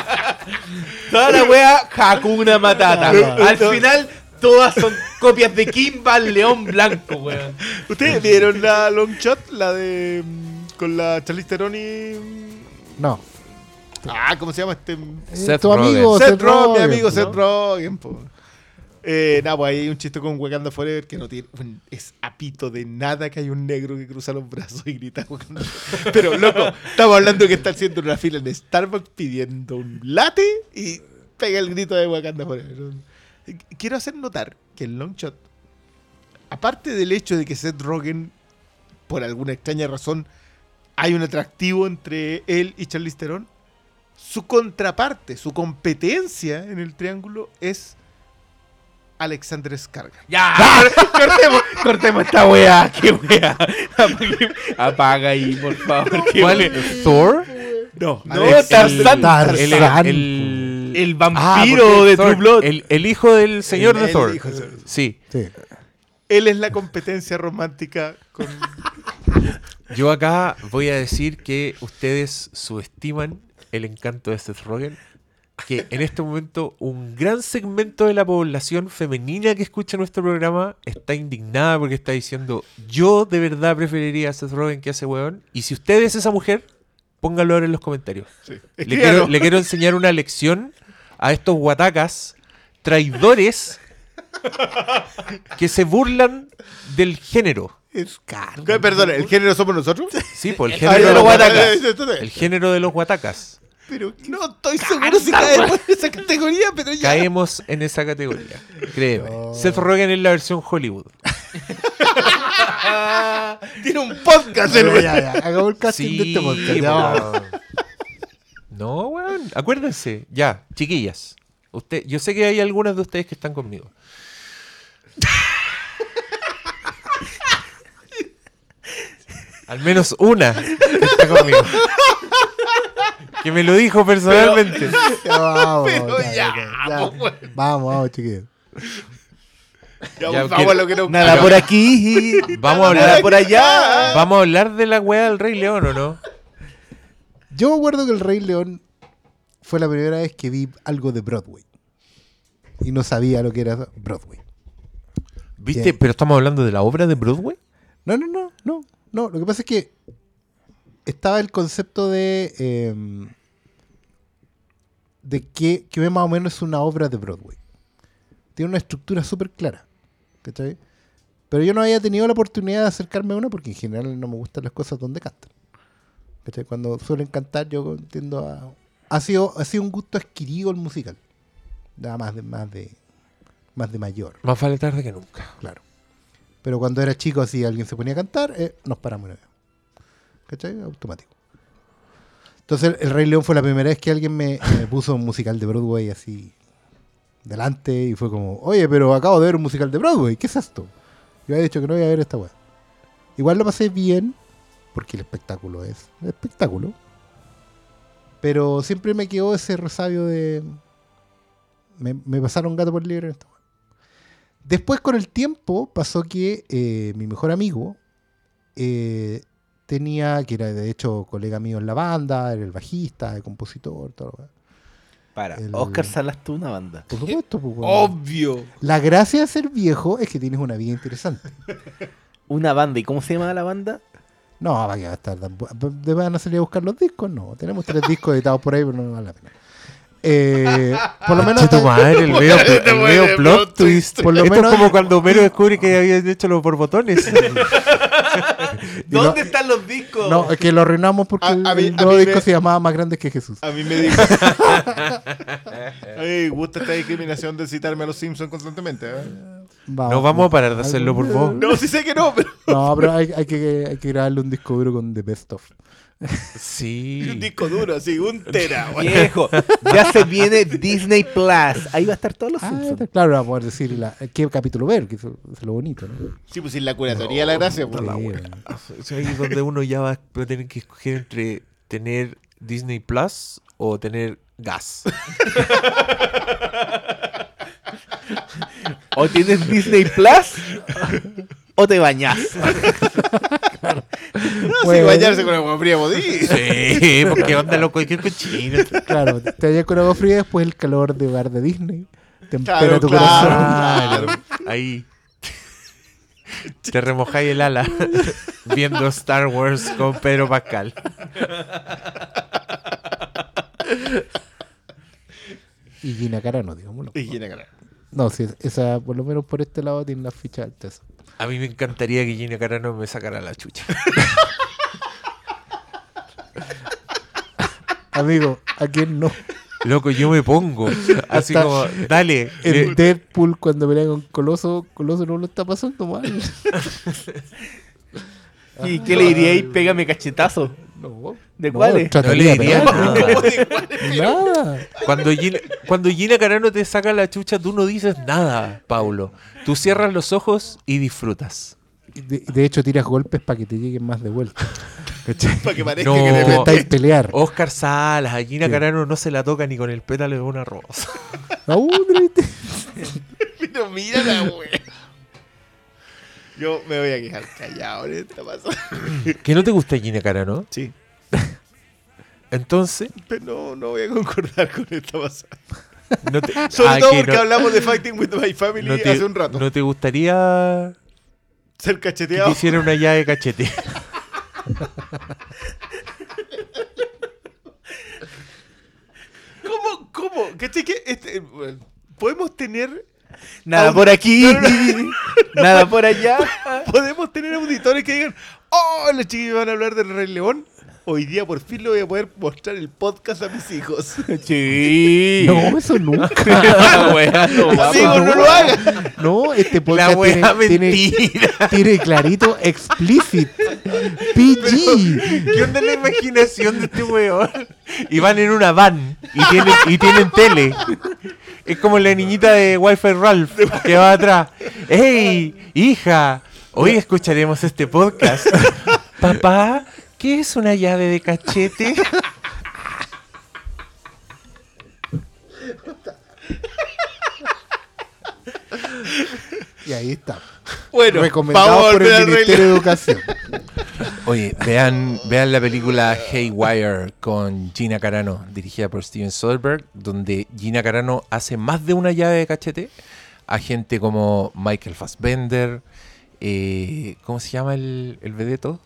Toda la wea, Hakuna Matata. Al final, todas son copias de Kimba León Blanco, weón. ¿Ustedes vieron la long shot? La de. mm, con la Charlize Theron y. mm, No. Ah, ¿cómo se llama este? Seth tu amigo Seth Rogen, mi amigo ¿no? Seth Rogen, po. Eh, nada, pues ahí hay un chiste con Wakanda Forever que no tiene. un- es apito de nada que hay un negro que cruza los brazos y grita Wakanda. Pero, loco, estamos hablando que está haciendo una fila en Starbucks pidiendo un latte y pega el grito de Wakanda Forever. Quiero hacer notar que el long shot aparte del hecho de que Seth Rogen, por alguna extraña razón, hay un atractivo entre él y Charlize Theron, su contraparte, su competencia en el triángulo es Alexander Skarsgård. Ya, cortemos, cortemos esta weá, qué weá. Apaga ahí, por favor. ¿Cuál? ¿Thor? No, no, Tarzán. Tarzán. El, el- El Ah, vampiro porque de Thor, True Blood. El, el hijo del señor de El Thor. hijo de Thor. Sí. Sí. Él es la competencia romántica con... Yo acá voy a decir que ustedes subestiman el encanto de Seth Rogen. Que en este momento un gran segmento de la población femenina que escucha nuestro programa está indignada porque está diciendo yo de verdad preferiría a Seth Rogen que a ese weón. Y si usted es esa mujer, póngalo ahora en los comentarios. Le quiero, le quiero enseñar una lección a estos guatacas traidores que se burlan del género. Perdón, ¿el género somos nosotros? Sí, pues el Ah, género, de los guatacas. el género de los guatacas. Pero no estoy seguro si caemos en esa categoría, pero ya. Caemos en esa categoría. Créeme. Seth Rogen es la versión Hollywood. Tiene un podcast el ya, ya. Hagamos el casting de este podcast. ya, weón. No, weón. Acuérdense. Ya, chiquillas. Usted, yo sé que hay algunas de ustedes que están conmigo. Al menos una que está conmigo. Que me lo dijo personalmente. Ya, vamos, Pero ya, ya, ya, ya. pues. Vamos, vamos, chiquillos. Ya, Ya, por favor, lo que nos Nada por aquí. Vamos a Nada hablar, por allá. vamos a hablar de la weá del Rey León, ¿o no? Yo me acuerdo que el Rey León fue la primera vez que vi algo de Broadway. Y no sabía lo que era Broadway. ¿Viste? Bien. Pero estamos hablando de la obra de Broadway. No, no, no, no, no. Lo que pasa es que estaba el concepto de eh, de que, que más o menos es una obra de Broadway. Tiene una estructura súper clara. ¿cachai? Pero yo no había tenido la oportunidad de acercarme a una porque en general no me gustan las cosas donde cantan. ¿cachai? Cuando suelen cantar yo tiendo a... Ha sido, ha sido un gusto adquirido el musical. Nada más de, más de, más de mayor. Más vale tarde que nunca. Claro. Pero cuando era chico, así alguien se ponía a cantar, eh, nos paramos. nos íbamos. ¿Cachai? Automático. Entonces, El Rey León fue la primera vez que alguien me, me puso un musical de Broadway así delante y fue como, oye, pero acabo de ver un musical de Broadway, ¿qué es esto? Yo había dicho que no iba a ver esta weá. Igual lo pasé bien, porque el espectáculo es espectáculo. Pero siempre me quedó ese resabio de. Me, me pasaron gato por libre en esta weá. Después, con el tiempo, pasó que eh, mi mejor amigo eh, tenía, que era de hecho colega mío en la banda, era el bajista, el compositor, todo. Para, El- Oscar Salas tú una banda. Por supuesto, pues. Obvio. La gracia de ser viejo es que tienes una vida interesante. Una banda. ¿Y cómo se llama la banda? No, va a estar. tan bu- ¿De van a salir a buscar los discos? No, tenemos tres discos editados por ahí, pero no vale la pena. Eh, por lo menos. Che, tu madre, el medio, el medio plot twist. Por lo Esto menos- es como cuando Homero descubre que habían hecho los borbotones. Lo- ¿Dónde están los discos? No, es que lo arruinamos porque A- el, a mí- el a nuevo disco me- se llamaba Más Grande que Jesús. A mí me dijo. a mí me gusta esta discriminación de citarme a los Simpsons constantemente. ¿eh? No vamos a parar de hacerlo por vos. No, sí sé que no, pero. No, pero hay, hay que, hay que grabarle un disco duro con The Best of. Un Sí. disco duro, así, un tera. Viejo, ya se viene Disney Plus. Ahí va a estar todos los Ah, Simpsons. claro, vamos a poder decir la- qué capítulo ver, que eso es lo bonito. ¿no? Sí, pues sin la curatoría, la gracia. Pues. Sí, la bueno. Es ahí donde uno ya va a tener que escoger entre tener Disney Plus o tener gas. O tienes Disney Plus o te bañas. No, Bueno. sin bañarse con agua fría podí. Sí, porque onda loco, qué cochino. Claro, te vayas con agua fría, después el calor de hogar de Disney. Tempera Claro, tu claro. corazón. Claro, ahí. Te remojáis el ala viendo Star Wars con Pedro Pascal. Y Gina Carano, digámoslo. Y Gina Carano. No, sí, esa, por lo menos por este lado, tiene la ficha alta. A mí me encantaría que Gina Carano me sacara la chucha. Amigo, ¿a quién no? Loco, yo me pongo. Así Hasta como, dale. En eh, Deadpool, cuando pelea con Coloso, Coloso no lo está pasando mal. ¿Y qué le diríais? Pégame cachetazo. No. ¿De no, cuáles? No le de diría nada. Nada. Cuando Gina, cuando Gina Carano te saca la chucha, tú no dices nada, Paulo. Tú cierras los ojos y disfrutas. De, de hecho, tiras golpes para que te lleguen más de vuelta. Para que parezca No. que Intentáis pelear. Oscar Salas, a Gina Sí. Carano no se la toca ni con el pétalo de una rosa. Aún, mira la wea. Yo me voy a quejar callado en esta pasada. ¿Que no te gusta Gina Carano? Sí. Entonces, Pero no, no voy a concordar con esta pasada. no te, Sobre ah, todo que porque no- hablamos de Fighting with My Family no te- hace un rato. ¿No te gustaría Ser que cacheteado. te hiciera una llave cachete? ¿Cómo? ¿Cómo? ¿Cachai que este, bueno, podemos tener Nada por aquí. Nada por allá. podemos tener auditores que digan, "Oh, los chiquillos van a hablar del Rey León." Hoy día por fin le voy a poder mostrar el podcast a mis hijos. Sí. No, eso nunca. La wea, no, pa. no lo hagan. No, este La podcast wea tiene, tiene clarito explicit. PG. ¿Qué onda la imaginación de este weón? Y van en una van y tienen, y tienen tele. Es como la niñita de Wi-Fi Ralph que va atrás. ¡Ey, hija! Hoy escucharemos este podcast. Papá, ¿qué es una llave de cachete? Y ahí está. Bueno, Recomendado vamos a por el Ministerio de. Educación. Oye, vean, vean la película Haywire con Gina Carano, dirigida por Steven Soderbergh, donde Gina Carano hace más de una llave de cachete a gente como Michael Fassbender, eh, ¿cómo se llama el, el vedeto?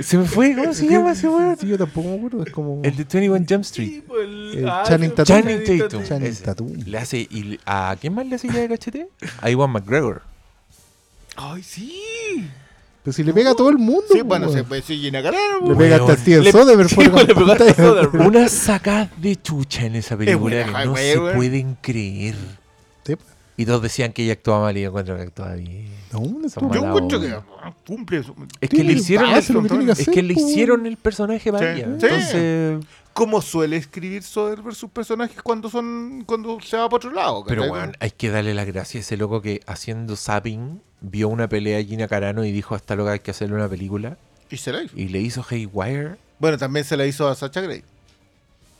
Se me fue, ¿cómo se llama ese weón? Sí, yo tampoco me acuerdo. Es como. El de 21 Jump Street. Sí, pues, el- El ah, Channing Tatum. Channing Tatum. Channing. Tatum. Le hace, y, ¿A quién más le hace llave de cachete? A Iwan McGregor. Ay, sí. Pero si le pega a todo el mundo. Sí, bueno, se puede decir Gina Carano. Le pega hasta. Steven Le- Soderbergh. pues, le pegó hasta. Soderbergh. Una sacada de chucha en esa película que no se pueden creer. Y todos decían que ella actuaba mal y yo encuentro que actuaba bien. No, no Son estuvo- Yo mala encuentro que onda. ah, cumple su- Es que Tiene le hicieron, base, lo que tiene que es hacer, que le po. hicieron el personaje para Sí, ella. sí. Entonces, Como suele escribir Soderbergh sus personajes cuando son cuando se va para otro lado. pero ¿cachai? bueno, hay que darle las gracias a ese loco que haciendo zapping vio una pelea de Gina Carano y dijo hasta loca hay que hacerle una película Y se la hizo. y le hizo Haywire. Bueno, también se la hizo a Sacha Grey.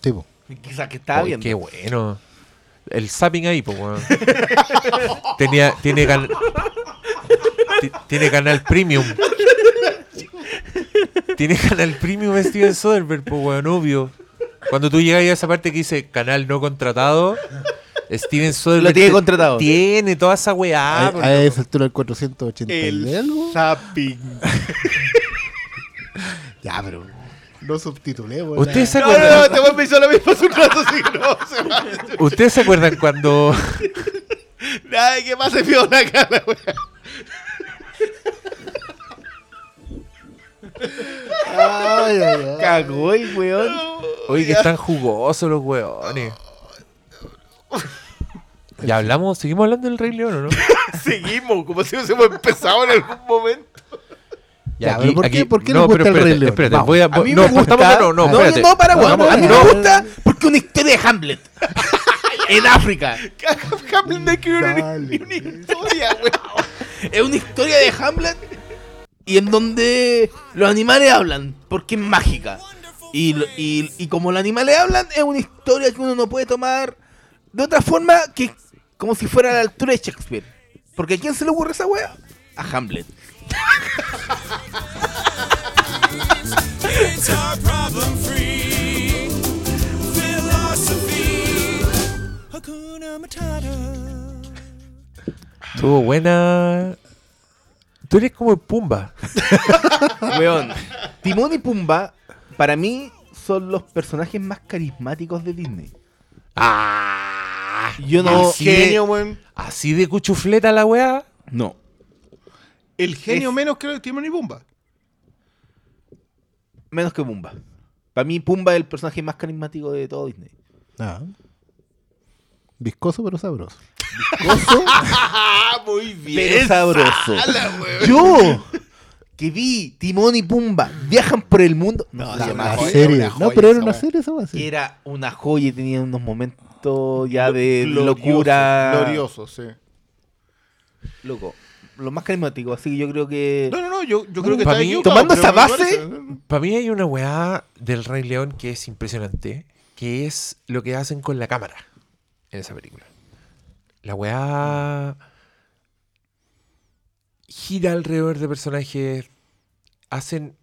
Sí, po. Quizás que estaba bien. qué bueno. El zapping ahí, pues, weón. Tenía, tiene, can- ti- tiene canal premium. Tiene canal premium Steven Soderbergh, pues, weón, obvio. Cuando tú llegas a esa parte que dice canal no contratado, Steven Soderbergh Lo tiene contratado. Tiene toda esa weá. a, a esa altura del 480 y El algo. zapping. Ya, pero. No subtitulemos. ¿Ustedes se No, no, acuerdan? no, este weón me hizo lo mismo hace un rato, que no se va. ¿Ustedes se acuerdan cuando Ay, ¿qué pasa, acá, la? Ay, ay, ay. Cagó el weón. Oye, que están jugosos los weones. Ya hablamos, seguimos hablando del Rey León, ¿o no? Seguimos, como si hubiésemos empezado en algún momento. Ya, pero ¿por qué- por qué les gusta el espérate, Rey León? espérate, Vamos. voy a, A mí no, me gusta. no, no, no, no, para. Vamos, A mí no, me gusta porque una historia de Hamlet. en África. Hamlet no ni una historia, weón. Es una historia de Hamlet y en donde los animales hablan, porque es mágica. Y, y, y como los animales hablan, es una historia que uno no puede tomar de otra forma que como si fuera a la altura de Shakespeare. Porque ¿a quién se le ocurre esa wea? A Hamlet. Estuvo buena. Tú eres como el Pumba. Weón. Timón y Pumba, para mí, son los personajes más carismáticos de Disney. ¡Ah! Yo no. Así Genio, de, weón. así de cuchufleta la weá. No. El genio Es- menos creo que Timón y Pumba. Menos que Pumba. Para mí, Pumba es el personaje más carismático de todo Disney. Ah. Viscoso pero sabroso. ¡Ah, muy pero sabroso. Yo, que vi Timón y Pumba viajan por el mundo. No, La joya, serie. una No, joya pero era una serie esa que era una joya y tenía unos momentos ya de glorioso, locura. Glorioso, sí. Loco. Lo más carismático, así que yo creo que. No, no, no, yo, yo creo que Para está mí- equivocado, tomando esa base- parece- Para mí hay una weá del Rey León que es impresionante, que es lo que hacen con la cámara en esa película. La weá gira alrededor de personajes, hacen...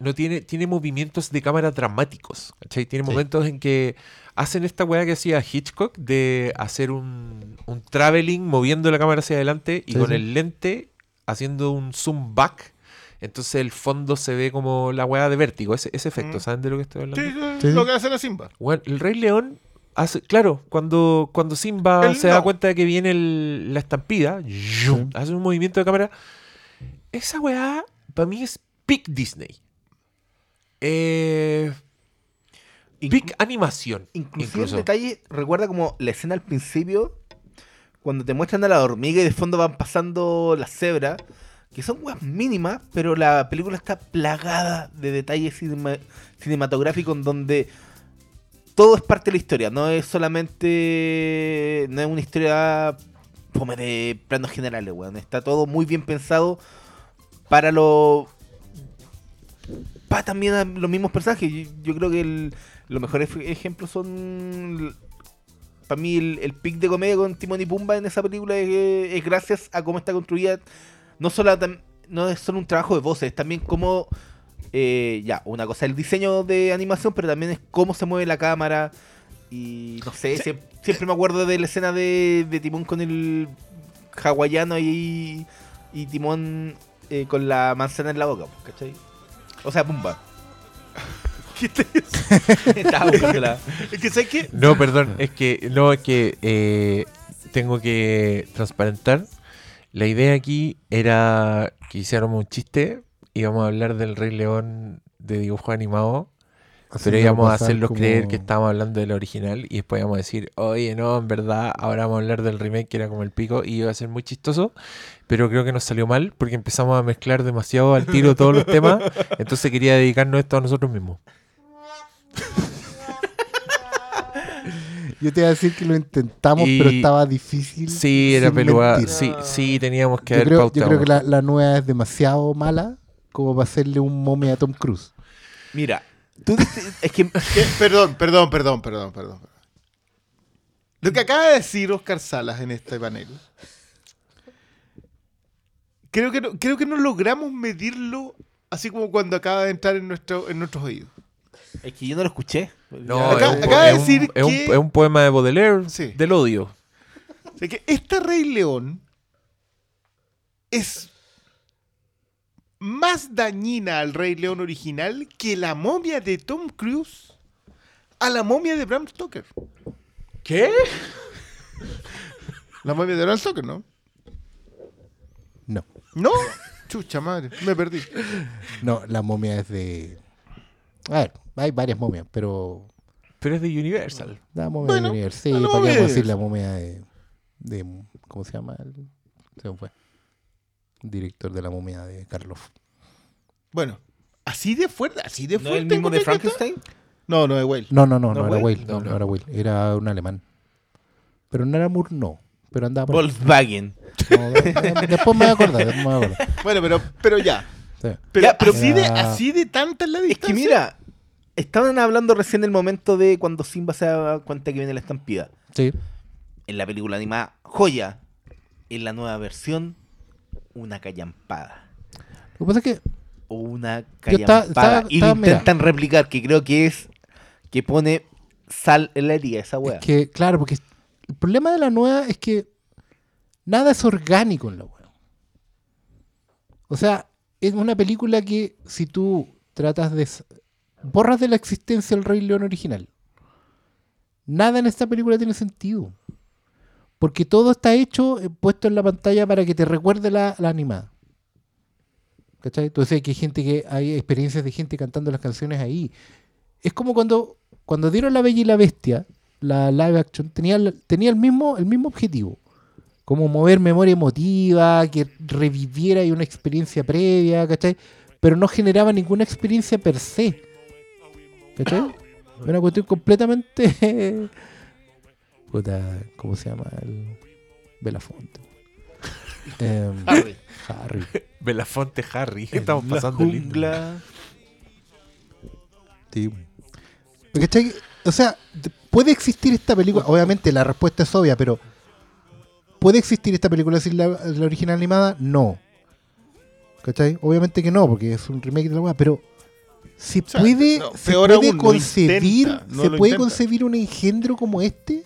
No tiene, tiene movimientos de cámara dramáticos, ¿cachai? Tiene Sí. momentos en que hacen esta weá que hacía Hitchcock de hacer un, un traveling moviendo la cámara hacia adelante y Sí, con sí. el lente haciendo un zoom back. Entonces el fondo se ve como la weá de vértigo, ese, ese efecto, Mm. ¿saben de lo que estoy hablando? Sí, sí, Sí. lo que hace la Simba. Bueno, el Rey León hace, claro, cuando, cuando Simba se da cuenta de que viene el- la estampida, ¡yum! hace un movimiento de cámara. Esa weá, para mí es peak Disney. Eh, Peak animación. Inclusive incluso. detalle, recuerda como la escena al principio, cuando te muestran a la hormiga y de fondo van pasando las cebras, que son weas mínimas, pero la película está plagada de detalles cinema- cinematográficos en donde todo es parte de la historia, no es solamente, no es una historia fome de planos generales, weón. Está todo muy bien pensado para lo para también a los mismos personajes. Yo, yo creo que el- los mejores ej- ejemplos son. Para mí, el, el pic de comedia con Timón y Pumba en esa película es, es gracias a cómo está construida. No, solo, no es solo un trabajo de voces, es también cómo. eh, ya, una cosa, el diseño de animación, pero también es cómo se mueve la cámara. Y no sé, sie- siempre, me acuerdo de la escena de, de Timón con el hawaiano y, y Timón eh, con la manzana en la boca, ¿cachai? O sea, Pumba. ¿Qué te Estaba buscándola. Es que ¿sabes qué? No, perdón, es que no, es que eh, tengo que transparentar. La idea aquí era que hiciéramos un chiste, íbamos a hablar del Rey León de dibujo animado, pero íbamos a hacerlos como- creer que estábamos hablando del original y después íbamos a decir, oye, no, en verdad, ahora vamos a hablar del remake que era como el pico y iba a ser muy chistoso, pero creo que nos salió mal porque empezamos a mezclar demasiado al tiro todos los temas, entonces quería dedicarnos esto a nosotros mismos. Yo te iba a decir que lo intentamos, Y- pero estaba difícil. Sí, era peluda. Sí, sí, teníamos que Yo haber creo, yo pautado. creo que la, la nueva es demasiado mala como para hacerle un momia a Tom Cruise. Mira, tú dices- es que. Perdón, perdón, perdón, perdón, perdón. Lo que acaba de decir Oscar Salas en este panel. Creo que no, creo que no logramos medirlo así como cuando acaba de entrar en, nuestro, en nuestros oídos. Es que yo no lo escuché. No, Acá- es, un, acaba de es un- decir es un- que- es un poema de Baudelaire Sí. del odio. O sea que este Rey León es más dañina al Rey León original que la momia de Tom Cruise a la momia de Bram Stoker. ¿Qué? La momia de Bram Stoker, ¿no? No. ¿No? Chucha madre, me perdí. No, la momia es de. A ver, hay varias momias, pero. Pero es de Universal. La momia Bueno, de Universal. Sí, ¿para qué de decir la momia de, de. ¿Cómo se llama? El- se me fue. Director de la momia de Carlos. Bueno, así de fuerte, así de ¿No fuerte. es el mismo de. Frankenstein? No, no es Whale. No, no, no, ¿No era Whale? No, No, era Whale. Era un alemán. Pero no era Moore, no. Pero andaba por. Volkswagen. No, después me voy a acordar. después me voy a acordar. Bueno, pero, pero ya. Sí. Pero, Ya, pero- así, de, así de tanta es la Es distancia. que mira, estaban hablando recién del momento de cuando Simba se da cuenta que viene la estampida. Sí. En la película animada, joya. En la nueva versión, una callampada. Lo que pasa es que O una estaba- callampada. estaba- y lo estaba- mira. intentan replicar, que creo que es que pone sal en la herida esa. Es que, claro, porque el problema de la nueva es que nada es orgánico en la web. O sea, es una película que si tú tratas de... borras de la existencia el Rey León original. Nada en esta película tiene sentido. Porque todo está hecho, eh, puesto en la pantalla para que te recuerde la, la animada. ¿Cachai? Decías que hay gente que hay experiencias de gente cantando las canciones ahí. Es como cuando, cuando dieron La Bella y la Bestia, la live action, tenía, tenía el, mismo, el mismo objetivo. Como mover memoria emotiva, que reviviera ahí una experiencia previa, ¿cachai? Pero no generaba ninguna experiencia per se. ¿Cachai? Una cuestión completamente. Puta, ¿cómo se llama? El Belafonte. Em, Harry. Harry. Belafonte Harry. ¿Qué estamos La pasando lindo? jungla. Sí. ¿Cachai? O sea, de- puede existir esta película. Obviamente la respuesta es obvia, pero. ¿Puede existir esta película sin la, la original animada? No. ¿Cachai? Obviamente que no, porque es un remake de la weá, pero. Se sea, puede, no, se puede aún, concebir, intenta, no se puede intenta. concebir un engendro como este.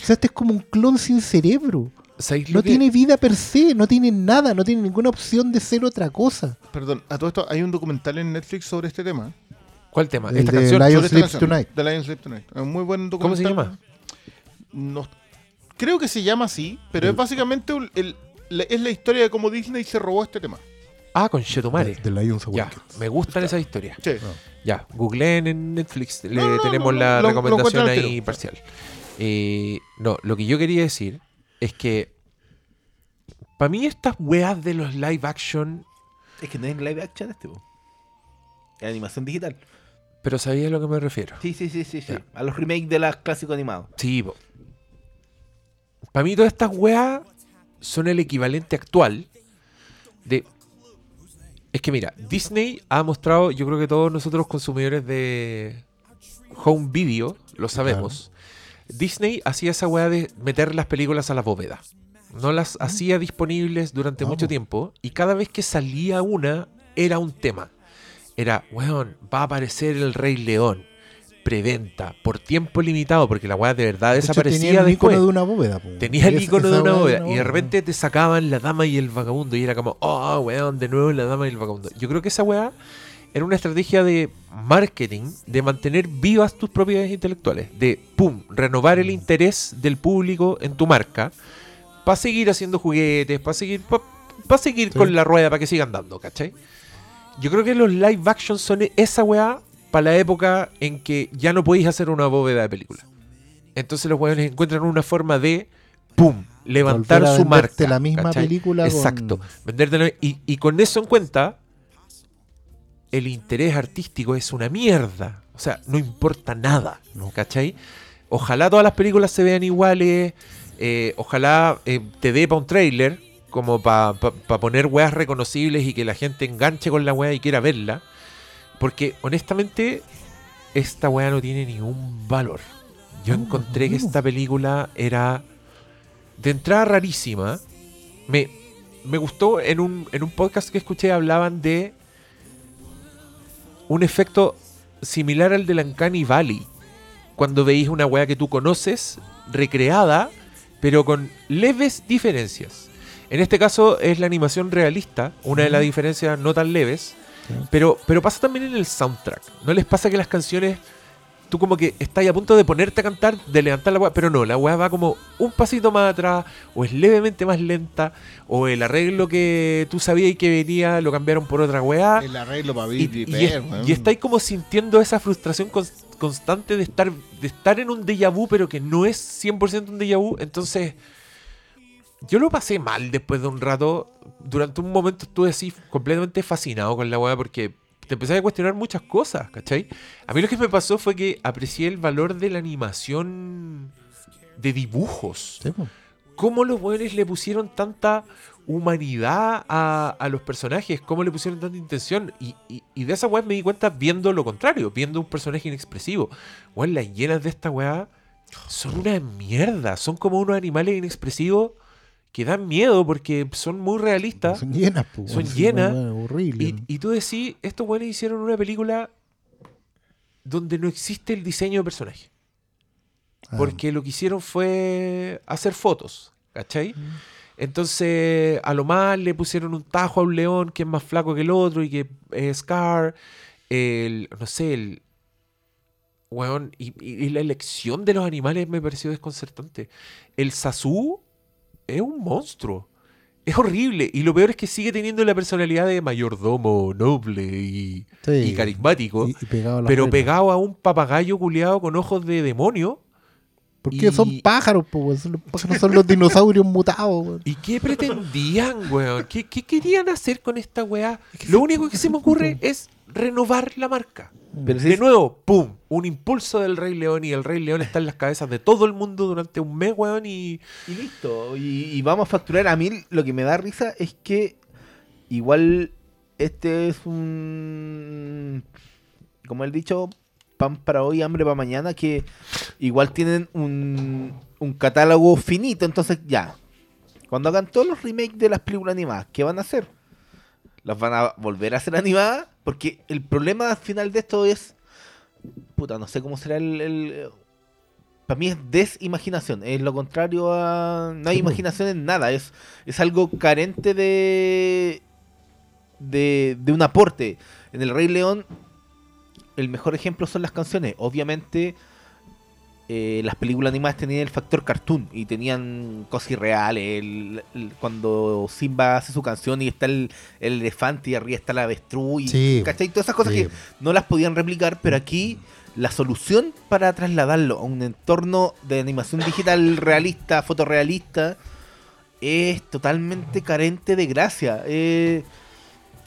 O sea, este es como un clon sin cerebro. ¿Sabéis lo No que- tiene vida per se, no tiene nada, no tiene ninguna opción de ser otra cosa. Perdón, a todo esto hay un documental en Netflix sobre este tema. ¿Cuál tema? El Esta de canción. Lion Sleeps canción, Tonight. The Lion Sleeps Tonight. Es un muy buen documental. ¿Cómo se llama? No, creo que se llama así, pero es básicamente un- el- la- es la historia de cómo Disney se robó este tema. Ah, con Chetumare. The Lions Ya, Awakens. me gustan esas historias. Sí. Ya, googleen en Netflix. Le No, no, tenemos no, la lo- recomendación ahí parcial. Eh, no, lo que yo quería decir es que para mí estas weas de los live action, Es que no es live action este, po. Es animación digital. pero ¿sabías a lo que me refiero? Sí, sí, sí, sí. sí. A los remakes de los clásicos animados. Sí, para mí todas estas weas son el equivalente actual de... Es que mira, Disney ha mostrado, yo creo que todos nosotros consumidores de home video lo sabemos. Disney hacía esa weá de meter las películas a la bóveda. No las hacía disponibles durante mucho Vamos. tiempo y cada vez que salía una era un tema. Era, weón, va a aparecer el Rey León. Preventa, por tiempo limitado, porque la weá de verdad De desaparecía tenía el después. icono de una bóveda. po. Tenía el icono de una bóveda y de repente te sacaban la dama y el vagabundo y era como, oh, weón, de nuevo la dama y el vagabundo. Yo creo que esa weá era una estrategia de marketing, de mantener vivas tus propiedades intelectuales, de, pum, renovar el interés del público en tu marca, para seguir haciendo juguetes, para seguir, para seguir Sí. con la rueda, para que sigan dando, ¿cachai? Yo creo que los live action son esa weá para la época en que ya no podéis hacer una bóveda de película. Entonces los weones encuentran una forma de, pum, levantar Volver a su venderte marca. la misma ¿cachai? película con- Exacto. Venderte la- y, y con eso en cuenta, el interés artístico es una mierda. O sea, no importa nada. No. ¿Cachai? Ojalá todas las películas se vean iguales. eh, ojalá eh, te dé para un trailer, como para poner weas reconocibles y que la gente enganche con la wea y quiera verla. Porque honestamente, esta wea no tiene ningún valor. Yo encontré que esta película era de entrada rarísima. Me, me gustó en un, en un podcast que escuché, hablaban de un efecto similar al de Uncanny Valley. Cuando veis una weá que tú conoces, recreada, pero con leves diferencias. En este caso es la animación realista, una de las diferencias no tan leves. Pero, pero pasa también en el soundtrack. ¿No les pasa que las canciones, tú como que estás a punto de ponerte a cantar, de levantar la weá, pero no, la weá va como un pasito más atrás, o es levemente más lenta, o el arreglo que tú sabías que venía lo cambiaron por otra weá. El arreglo para Y, y, es- weón. y estáis como sintiendo esa frustración cons- constante de estar, de estar en un déjà vu, pero que no es 100% un déjà vu. Entonces, yo lo pasé mal después de un rato. Durante un momento estuve así completamente fascinado con la weá porque te empecé a cuestionar muchas cosas, ¿cachai? A mí lo que me pasó fue que aprecié el valor de la animación de dibujos Sí, cómo los buenos le pusieron tanta humanidad a, a los personajes, cómo le pusieron tanta intención. Y, y- y de esa weá me di cuenta viendo lo contrario, viendo un personaje inexpresivo. Weón, las llenas de esta weá son una mierda, son como unos animales inexpresivos que dan miedo porque son muy realistas. Son llenas, po, Son llenas. Horrible. Y, y tú decís, estos buenos hicieron una película donde no existe el diseño de personaje. Ah, Porque lo que hicieron fue hacer fotos, ¿cachai? Entonces, a lo más le pusieron un tajo a un león que es más flaco que el otro y que es Scar. El, no sé, el. Weón, y, y- y la elección de los animales me pareció desconcertante. El Sasu es un monstruo. Es horrible. Y lo peor es que sigue teniendo la personalidad de mayordomo noble y, Sí. y carismático. Y, y pegado a la pero pegado a un papagayo culeado con ojos de demonio. Porque son pájaros. Son los pájaros son los dinosaurios mutados, weón. ¿Y qué pretendían, weón? ¿Qué, qué querían hacer con esta weá? Lo único que se me ocurre es renovar la marca. Pero si De es- nuevo, ¡pum! Un impulso del Rey León y el Rey León está en las cabezas de todo el mundo durante un mes, weón, y... Y listo. Y, y vamos a facturar. A mí lo que me da risa es que igual este es un... Como el dicho, pan para hoy, hambre para mañana, que igual tienen un, un catálogo finito. Entonces ya, cuando hagan todos los remakes de las películas animadas, ¿qué van a hacer? ¿Las van a volver a hacer animadas? Porque el problema al final de esto es... Puta, no sé cómo será el... el- para mí es desimaginación, es lo contrario a... No hay imaginación en nada, es, es algo carente de, de... de un aporte. En El Rey León, el mejor ejemplo son las canciones. Obviamente, eh, las películas animadas tenían el factor cartoon y tenían cosas el- cuando Simba hace su canción y está el, el elefante y arriba está la avestruz y Sí. ¿cachai? Todas esas cosas Sí. que no las podían replicar, pero aquí la solución para trasladarlo a un entorno de animación digital realista, fotorrealista, es totalmente carente de gracia. Eh,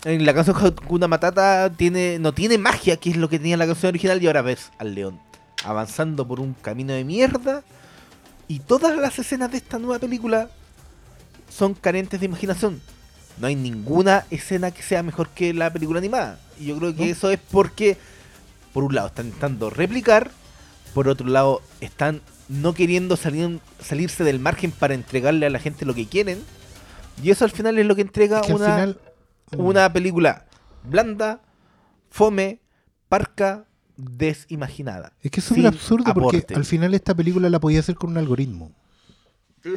en la canción Hakuna Matata tiene, no tiene magia, que es lo que tenía la canción original, y ahora ves al león avanzando por un camino de mierda. Y todas las escenas de esta nueva película son carentes de imaginación. No hay ninguna escena que sea mejor que la película animada. Y yo creo que No. eso es porque, por un lado, están intentando replicar, por otro lado, están no queriendo salir, salirse del margen para entregarle a la gente lo que quieren. Y eso al final es lo que entrega Es que al una, final. mm, una película blanda, fome, parca, desimaginada. Es que es absurdo porque al final esta película la podía hacer con un algoritmo.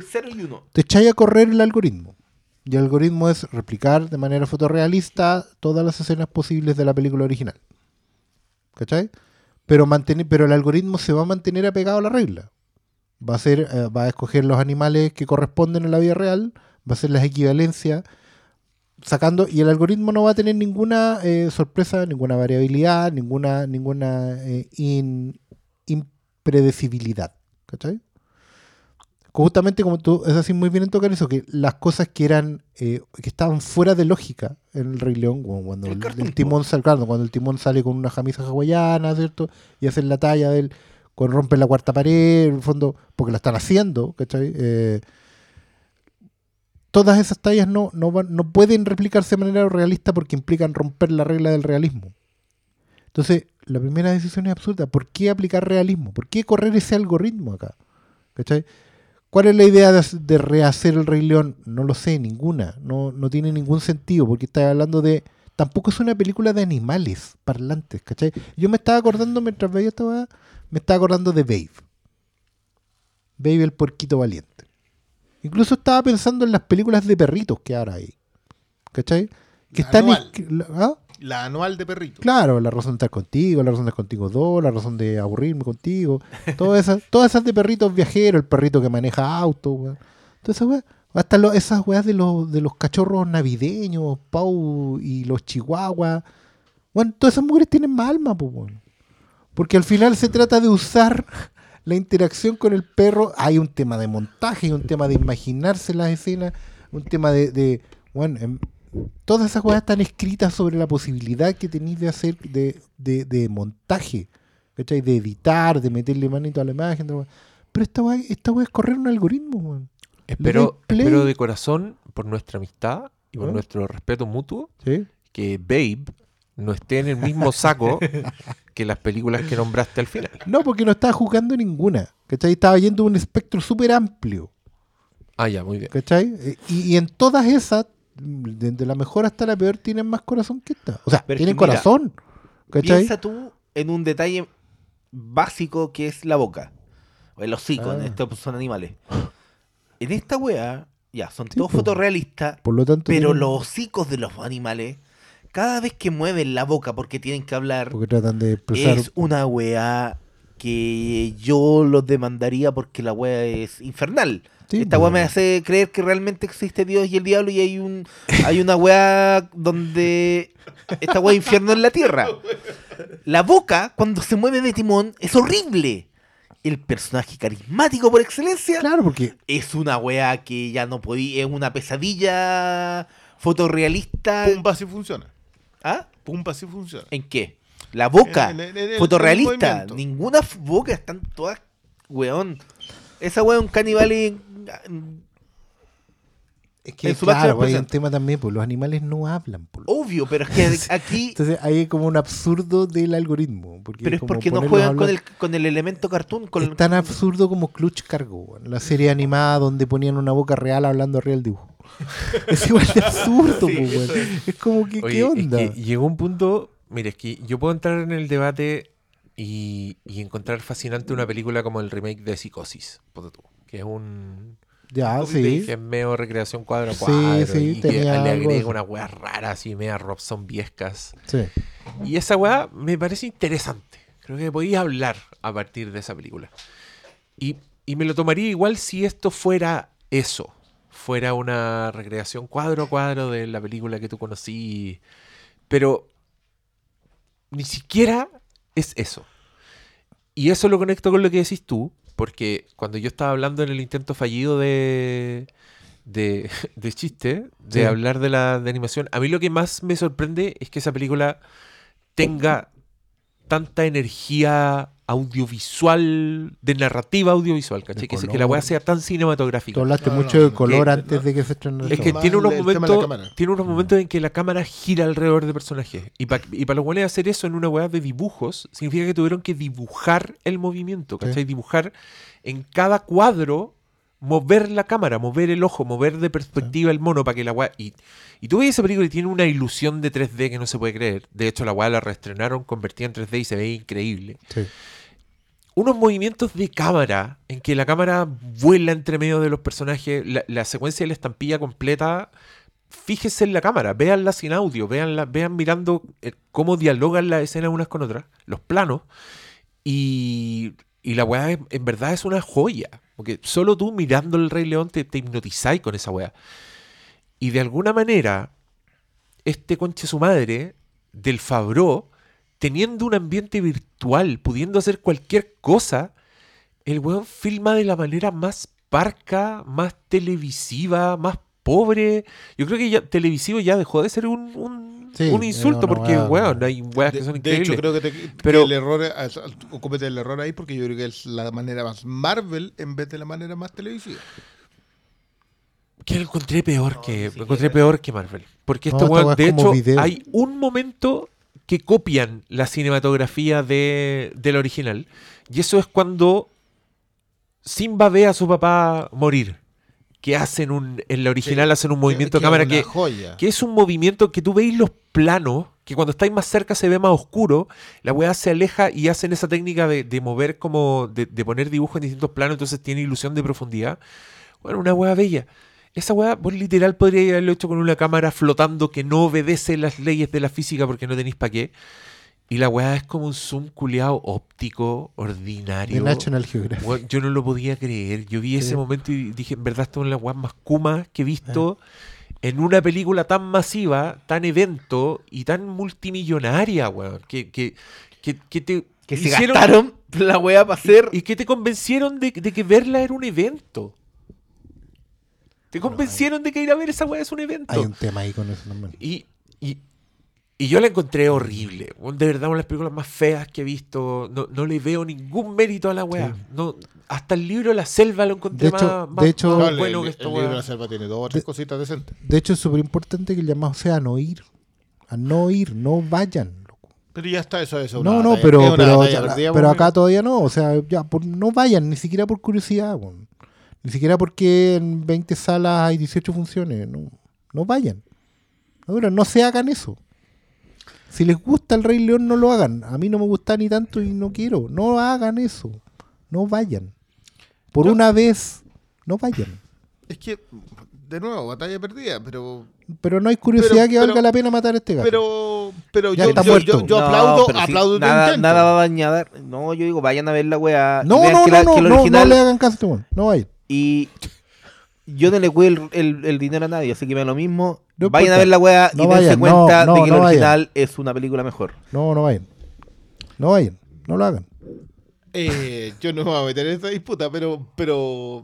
Cero y uno. Te echáis a correr el algoritmo. Y el algoritmo es replicar de manera fotorrealista todas las escenas posibles de la película original. ¿Cachai? Pero, mantener, pero el algoritmo se va a mantener apegado a la regla. Va a, ser, eh, va a escoger los animales que corresponden a la vida real, va a hacer las equivalencias, sacando, y el algoritmo no va a tener ninguna eh, sorpresa, ninguna variabilidad, ninguna, ninguna eh, in- impredecibilidad. ¿Cachai? Justamente como tú, es así muy bien en tocar eso, que las cosas que eran, eh, que estaban fuera de lógica en el Rey León, como cuando El el, cartoon, el timón sale, claro, cuando el timón sale con una camisa hawaiana, ¿cierto? Y hacen la talla del, con rompen la cuarta pared, en el fondo, porque la están haciendo, ¿cachai? Todas esas tallas no, no, van- no pueden replicarse de manera realista porque implican romper la regla del realismo. Entonces, la primera decisión es absurda. ¿Por qué aplicar realismo? ¿Por qué correr ese algoritmo acá? ¿Cachai? ¿Cuál es la idea de, rehacer el Rey León? No lo sé, ninguna. No, no tiene ningún sentido porque está hablando de... Tampoco es una película de animales parlantes, ¿cachai? Yo me estaba acordando, mientras veía esta me estaba acordando de Babe. Babe el puerquito valiente. Incluso estaba pensando en las películas de perritos que ahora hay. ¿Cachai? Que La están... anual. la- ¿ah? La anual de perrito. Claro, la razón de estar contigo, la razón de estar contigo dos, la razón de aburrirme contigo, todas esas, todas esas de perritos viajeros, el perrito que maneja auto, weón. Todas esas weas. Hasta lo- esas weas de los, de los cachorros navideños, Pau y los chihuahuas. Bueno, todas esas mujeres tienen más alma, pues, weón. Porque al final se trata de usar la interacción con el perro. Hay un tema de montaje, hay un tema de imaginarse las escenas, un tema de, de bueno, em, todas esas cosas están escritas sobre la posibilidad que tenéis de hacer de, de, de montaje, ¿cachai? De editar, de meterle manito a la imagen. Pero esta weá, esta es correr un algoritmo, weón. Espero, espero de corazón, por nuestra amistad y por ¿Ah? nuestro respeto mutuo, ¿Sí? que Babe no esté en el mismo saco que las películas que nombraste al final. No, porque no estaba jugando ninguna. ¿Cachai? Estaba yendo un espectro súper amplio. Ah, ya, muy bien. ¿Cachai? Eh, Y, y en todas esas, desde la mejor hasta la peor, tienen más corazón que esta. O sea, Pero tienen mira, corazón. ¿Cachai? Piensa tú en un detalle básico que es la boca. O el hocico, Ah. en estos son animales. En esta wea, ya, son Sí, todos fotorrealistas, Por lo tanto, pero tienen- los hocicos de los animales, cada vez que mueven la boca porque tienen que hablar, Porque tratan de expresar. es una wea que yo los demandaría porque la wea es infernal. Sí, Esta weá pues. me hace creer que realmente existe Dios y el diablo y hay un hay una weá donde esta weá infierno en la tierra. La boca, cuando se mueve de timón, es horrible. El personaje carismático por excelencia Claro, porque es una weá que ya no podía, es una pesadilla fotorrealista. Pumba sí funciona. ¿Ah? Pumba sí funciona. ¿En qué? La boca. En- el- fotorrealista. en el movimiento. Ninguna f- boca, están todas. Weón. Esa weón caníbal y. es que en su claro, máxima pues, hay un expresión. tema también, pues los animales no hablan. pues. Obvio, pero es que aquí. Entonces ahí hay como un absurdo del algoritmo. Porque Pero es como porque no ponerlos a juegan con hablar- el, con el elemento cartoon. Con Es tan absurdo como Clutch Cargo, weón, la serie animada donde ponían una boca real hablando arriba del dibujo. es igual de absurdo, Sí, pues. Es como que, Oye, ¿qué onda? Es que llegó un punto. Mire, es que yo puedo entrar en el debate y, y encontrar fascinante una película como el remake de Psicosis, que es un. ya, que sí. es medio recreación cuadro a Sí, cuadro. sí, y que le agrega una weá rara, así, media Robson Viescas. sí. Y esa weá me parece interesante. Creo que podía hablar a partir de esa película. Y, y me lo tomaría igual si esto fuera eso. Fuera una recreación cuadro a cuadro de la película que tú conocí. Pero ni siquiera es eso. Y eso lo conecto con lo que decís tú. Porque cuando yo estaba hablando en el intento fallido de, de, de chiste, de Sí. hablar de la de animación, a mí lo que más me sorprende es que esa película tenga tanta energía audiovisual, de narrativa audiovisual, ¿cachai? Que, se- que la weá sea tan cinematográfica. Tú hablaste No, mucho no, de color Que- antes no. de que se estrenara Es que tiene unos momentos, cámara. tiene unos momentos en que la cámara gira alrededor de personajes. Y para y pa los buenos hacer eso en una weá de dibujos, significa que tuvieron que dibujar el movimiento, Sí. ¿cachai? Dibujar en cada cuadro, mover la cámara, mover el ojo, mover de perspectiva el mono para que la weá. Y, y tú ves esa película y tiene una ilusión de 3D que no se puede creer. De hecho, la weá la reestrenaron convertida en 3D y se ve increíble Sí. unos movimientos de cámara en que la cámara vuela entre medio de los personajes, la, la secuencia de la estampilla completa, fíjese en la cámara, véanla sin audio, véanla, vean mirando eh, cómo dialogan las escenas unas con otras, los planos, y, y la weá en verdad es una joya, porque solo tú mirando el Rey León te, te hipnotizáis con esa weá. Y de alguna manera, este conche su madre del Fabro, teniendo un ambiente virtual, pudiendo hacer cualquier cosa, el weón filma de la manera más parca, más televisiva, más pobre. Yo creo que ya televisivo ya dejó de ser un, un, Sí, un era insulto, una porque, weón, hay weas que De, son de increíbles. hecho, creo que, te, que Pero- el error comete el error ahí porque yo creo que es la manera más Marvel en vez de la manera más televisiva. Que lo encontré peor No, que siquiera. encontré peor que Marvel. Porque No, esto, weón, de hecho, video. hay un momento que copian la cinematografía de, del original. Y eso es cuando Simba ve a su papá morir. Que hacen un. En la original hacen un movimiento de cámara que, joya. que es un movimiento que tú veis los planos, que cuando estáis más cerca se ve más oscuro, la weá se aleja y hacen esa técnica de, de mover como, de, de poner dibujos en distintos planos, entonces tiene ilusión de profundidad. Bueno, una weá bella. Esa weá, vos literal podría haberlo hecho con una cámara flotando que no obedece las leyes de la física porque no tenéis para qué. Y la weá es como un zoom culeado óptico, De ordinario. National Geographic. Yo no lo podía creer. Yo vi ese momento y dije, en verdad, esto es la weá más kuma que he visto en una película tan masiva, tan evento y tan multimillonaria, weón. Que, que, que, que te Que se hicieron- gastaron la weá para hacer. y que te convencieron de, de que verla era un evento. Te convencieron de que ir a ver esa weá es un evento. Hay un tema ahí con eso también. Y, y, y yo la encontré horrible. De verdad, una de las películas más feas que he visto. No, no le veo ningún mérito a la weá. Sí. No, hasta el libro La Selva lo encontré De hecho- más, de hecho- más No, el, bueno el- que el esta libro la selva tiene dos o tres cositas decentes. De hecho, es súper importante que el llamado sea a no ir. A no ir, no vayan. loco. Pero ya está, eso es una No, no, pero, pero, perdida, acá mí. todavía no. O sea, ya, por- no vayan, ni siquiera por curiosidad. Ni siquiera porque en 20 salas hay 18 funciones. No, no vayan. Ahora, no se hagan eso. Si les gusta el Rey León, no lo hagan. A mí no me gusta ni tanto y no quiero. No hagan eso. No vayan. Por Yo- una vez, no vayan. Es que, de nuevo, batalla perdida, pero Pero no hay curiosidad Pero- que valga pero- la pena matar a este gato. pero pero Ya yo, está yo, muerto. yo, yo No, aplaudo, pero aplaudo nada, va a dañar. No, yo digo, vayan a ver la weá. no, no, no, la- no, no, original- no le hagan caso a este weón. No vayan. Y Yo no le cuido el, el- el dinero a nadie, así que me da lo mismo. No vayan importa. a ver la weá No y dense vayan, cuenta no, de que no el vayan. original es una película mejor. No, no vayan. No vayan. No lo hagan. Eh, yo no me voy a meter en esta disputa, pero, pero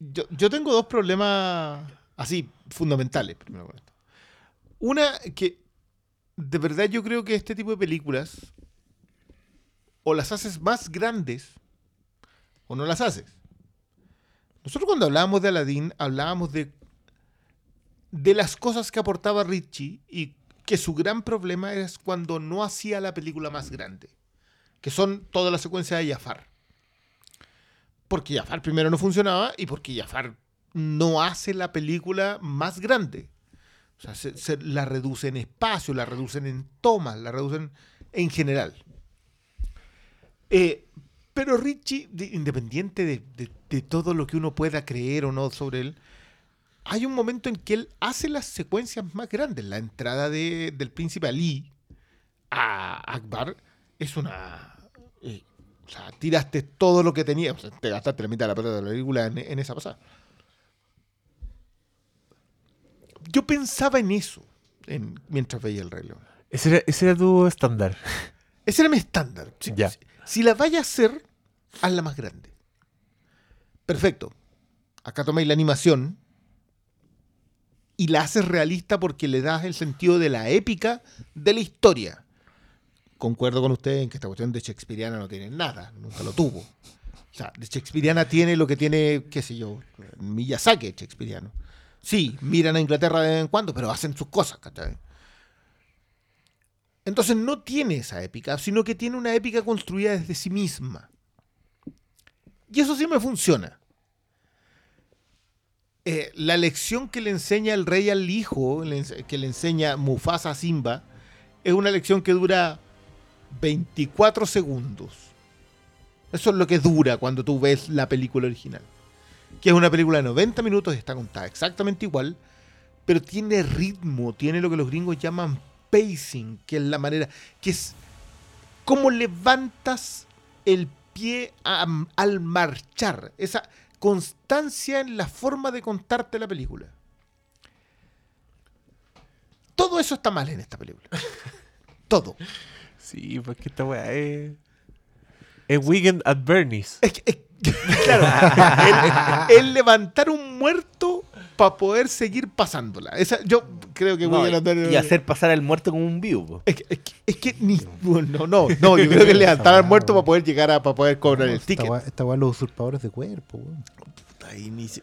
yo, yo tengo dos problemas así fundamentales. Primero con esto. Una que de verdad yo creo que este tipo de películas o las haces más grandes o no las haces. Nosotros cuando hablábamos de Aladdin hablábamos de de las cosas que aportaba Richie y que su gran problema es cuando no hacía la película más grande que son toda la secuencia de Jafar. Porque Jafar primero no funcionaba y porque Jafar no hace la película más grande. O sea, se, se la reduce en espacio, la reducen en tomas, la reducen en general. Eh, pero Richie, de- independiente de, de- de todo lo que uno pueda creer o no sobre él, hay un momento en que él hace las secuencias más grandes. La entrada de- del príncipe Ali a Akbar es una. eh, o sea, tiraste todo lo que tenía. O sea, te gastaste la mitad de la pelota de la película en, en esa pasada. Yo pensaba en eso en- mientras veía el León. Ese era, ese era tu estándar. Ese era mi estándar. Si, Ya. si- si la vaya a hacer, hazla más grande. Perfecto. Acá tomáis la animación y la haces realista porque le das el sentido de la épica de la historia. Concuerdo con usted en que esta cuestión de Shakespeareana no tiene nada, nunca lo tuvo. O sea, de Shakespeareana tiene lo que tiene, qué sé yo, Miyazaki Shakespeareano. Sí, miran a Inglaterra de vez en cuando, pero hacen sus cosas, ¿cachai? Entonces no tiene esa épica, sino que tiene una épica construida desde sí misma. Y eso sí me funciona. Eh, la lección que le enseña el rey al hijo, que le enseña Mufasa Simba, es una lección que dura 24 segundos. Eso es lo que dura cuando tú ves la película original. Que es una película de 90 minutos y está contada exactamente igual, pero tiene ritmo, tiene lo que los gringos llaman pacing, que es la manera, que es cómo levantas el pie al marchar, esa constancia en la forma de contarte la película. Todo eso está mal en esta película. Todo. Sí, porque esta weá es. Es Weekend at Bernie's. Es que- es- claro, el, el levantar un muerto para poder seguir pasándola. Esa, yo creo que No, voy a andar- y hacer pasar al muerto como un vivo. Es que, es que- es que ni. bueno, no, no, yo creo que levantar al muerto para poder llegar a para poder cobrar el ticket. esta weá los usurpadores de cuerpo, weón.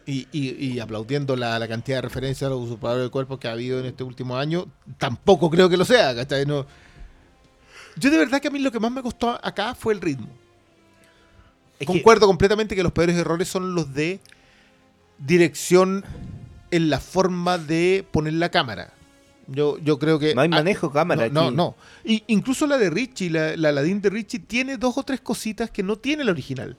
Y, y- aplaudiendo la, la cantidad de referencias a los usurpadores del cuerpo que ha habido en este último año, tampoco creo que lo sea, ¿cachai? No. Yo de verdad que a mí lo que más me costó acá fue el ritmo. Es que- Concuerdo completamente que los peores errores son los de dirección en la forma de poner la cámara. Yo, yo creo que... no hay ah, manejo cámara. no, no, aquí. no. Y incluso la de Richie, la, la Aladdin de Richie, tiene dos o tres cositas que no tiene la original.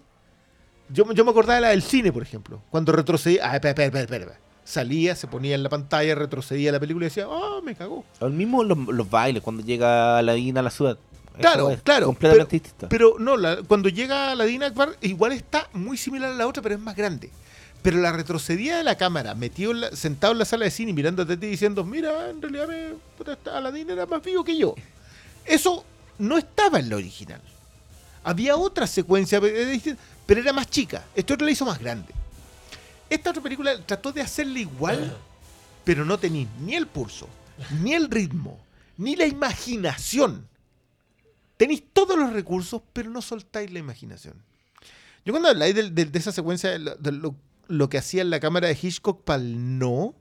Yo, yo me acordaba de la del cine, por ejemplo. Cuando retrocedía. Ah, espera, espera, espera. Salía, se ponía en la pantalla, retrocedía la película y decía, oh, me cagó. Al mismo los, los bailes cuando llega Aladdin a la ciudad. Claro, es claro, Completamente distinta. Pero no, la- cuando llega Aladdin Akbar, igual está muy similar a la otra, pero es más grande. Pero la retrocedida de la cámara, metido en la- sentado en la sala de cine y mirando a ti diciendo, mira, en realidad me, puta, Aladdin era más vivo que yo. Eso no estaba en la original. Había otra secuencia, pero era distinta, pero era más chica. Esta otra la hizo más grande. Esta otra película trató de hacerla igual, pero no tenéis ni el pulso, ni el ritmo, ni la imaginación. Tenéis todos los recursos, pero no soltáis la imaginación. Yo cuando habláis del- de, esa secuencia, de lo, de lo- que hacía en la cámara de Hitchcock para el no,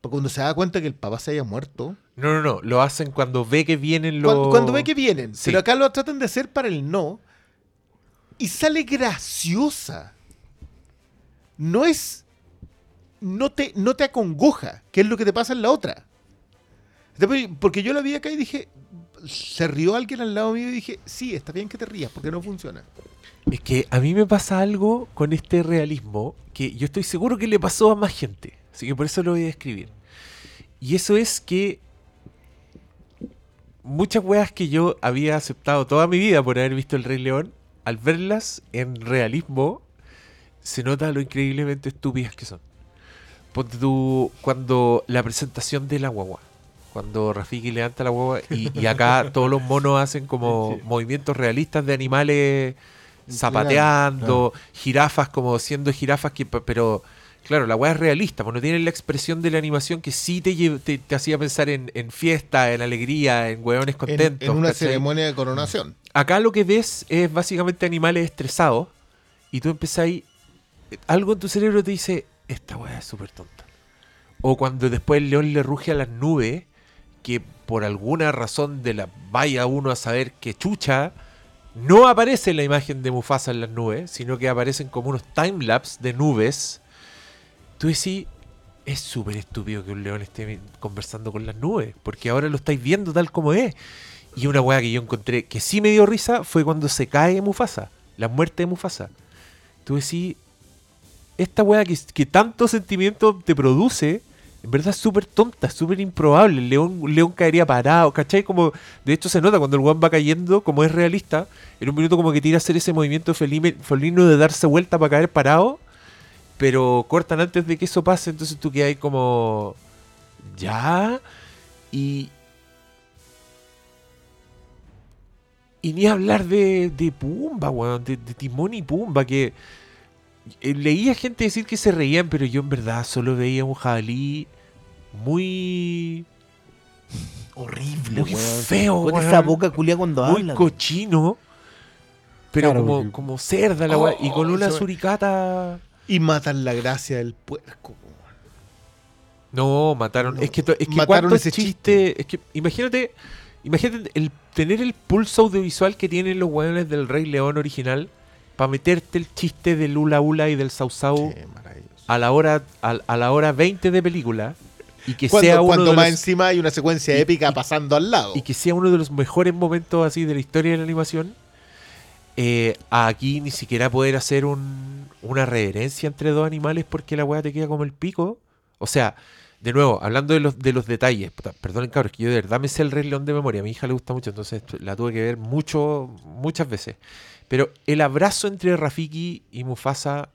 porque cuando se da cuenta que el papá se haya muerto, No, no, no. Lo hacen cuando ve que vienen los. cuando, cuando ve que vienen, Sí. pero acá lo tratan de hacer para el no, y sale graciosa. No es. No te, no te acongoja, que es lo que te pasa en la otra. Porque yo la vi acá y dije. Se rió alguien al lado mío y dije, sí, está bien que te rías, porque no funciona. Es que a mí me pasa algo con este realismo que yo estoy seguro que le pasó a más gente. Así que por eso lo voy a escribir. Y eso es que muchas weas que yo había aceptado toda mi vida por haber visto El Rey León, al verlas en realismo, se nota lo increíblemente estúpidas que son. Ponte tú cuando la presentación de la guagua. Cuando Rafiki levanta la guagua y, y acá todos los monos hacen como movimientos realistas de animales zapateando, jirafas como siendo jirafas que pe- pero claro, la weá es realista, pues no tiene la expresión de la animación que sí te, te, te hacía pensar en, en fiesta, en alegría, en hueones En, contentos. en una ¿cachai? ceremonia de coronación. Acá lo que ves es básicamente animales estresados y tú empezáis. Algo en tu cerebro te dice: Esta weá es súper tonta. O cuando después el león le ruge a las nubes, que por alguna razón de la vaya uno a saber que chucha, no aparece la imagen de Mufasa en las nubes, sino que aparecen como unos timelapse de nubes. Tú decís, es súper estúpido que un león esté conversando con las nubes, porque ahora lo estáis viendo tal como es. Y una weá que yo encontré que sí me dio risa fue cuando se cae Mufasa, la muerte de Mufasa. Tú decís, esta weá que, que tanto sentimiento te produce, en verdad súper tonta, súper improbable. León, león caería parado, ¿cachai? Como, de hecho se nota cuando el weón va cayendo, como es realista, en un minuto como que tira a hacer ese movimiento felino de darse vuelta para caer parado, pero cortan antes de que eso pase, entonces tú quedas ahí como... ¿Ya? Y, Y ni hablar de, de Pumba, weón, de, Timón y Pumba, que leía gente decir que se reían, pero yo en verdad solo veía un jabalí muy, Horrible, muy weón. feo, Con weón, esa boca culia cuando muy habla. cochino, pero Claro, como, porque- como cerda la weá, y con Oh, una eso- suricata... Y matan la gracia del puerco. No, mataron. No, es que, es que mataron ese chiste. Es que imagínate, imagínate el tener el pulso audiovisual que tienen los weones del Rey León original para meterte el chiste del Ula Ula y del Sau Sau Qué maravilloso. a la hora a, a la hora 20 de película y que sea uno cuando de más los, encima hay una secuencia y- épica y- pasando al lado. y que sea uno de los mejores momentos así de la historia de la animación. eh, aquí ni siquiera poder hacer un- una reverencia entre dos animales porque la weá te queda como el pico. O sea, de nuevo, hablando de los, de los detalles, perdonen cabros, que yo de verdad me sé el Rey León de memoria, a mi hija le gusta mucho, entonces la tuve que ver mucho, muchas veces. Pero el abrazo entre Rafiki y Mufasa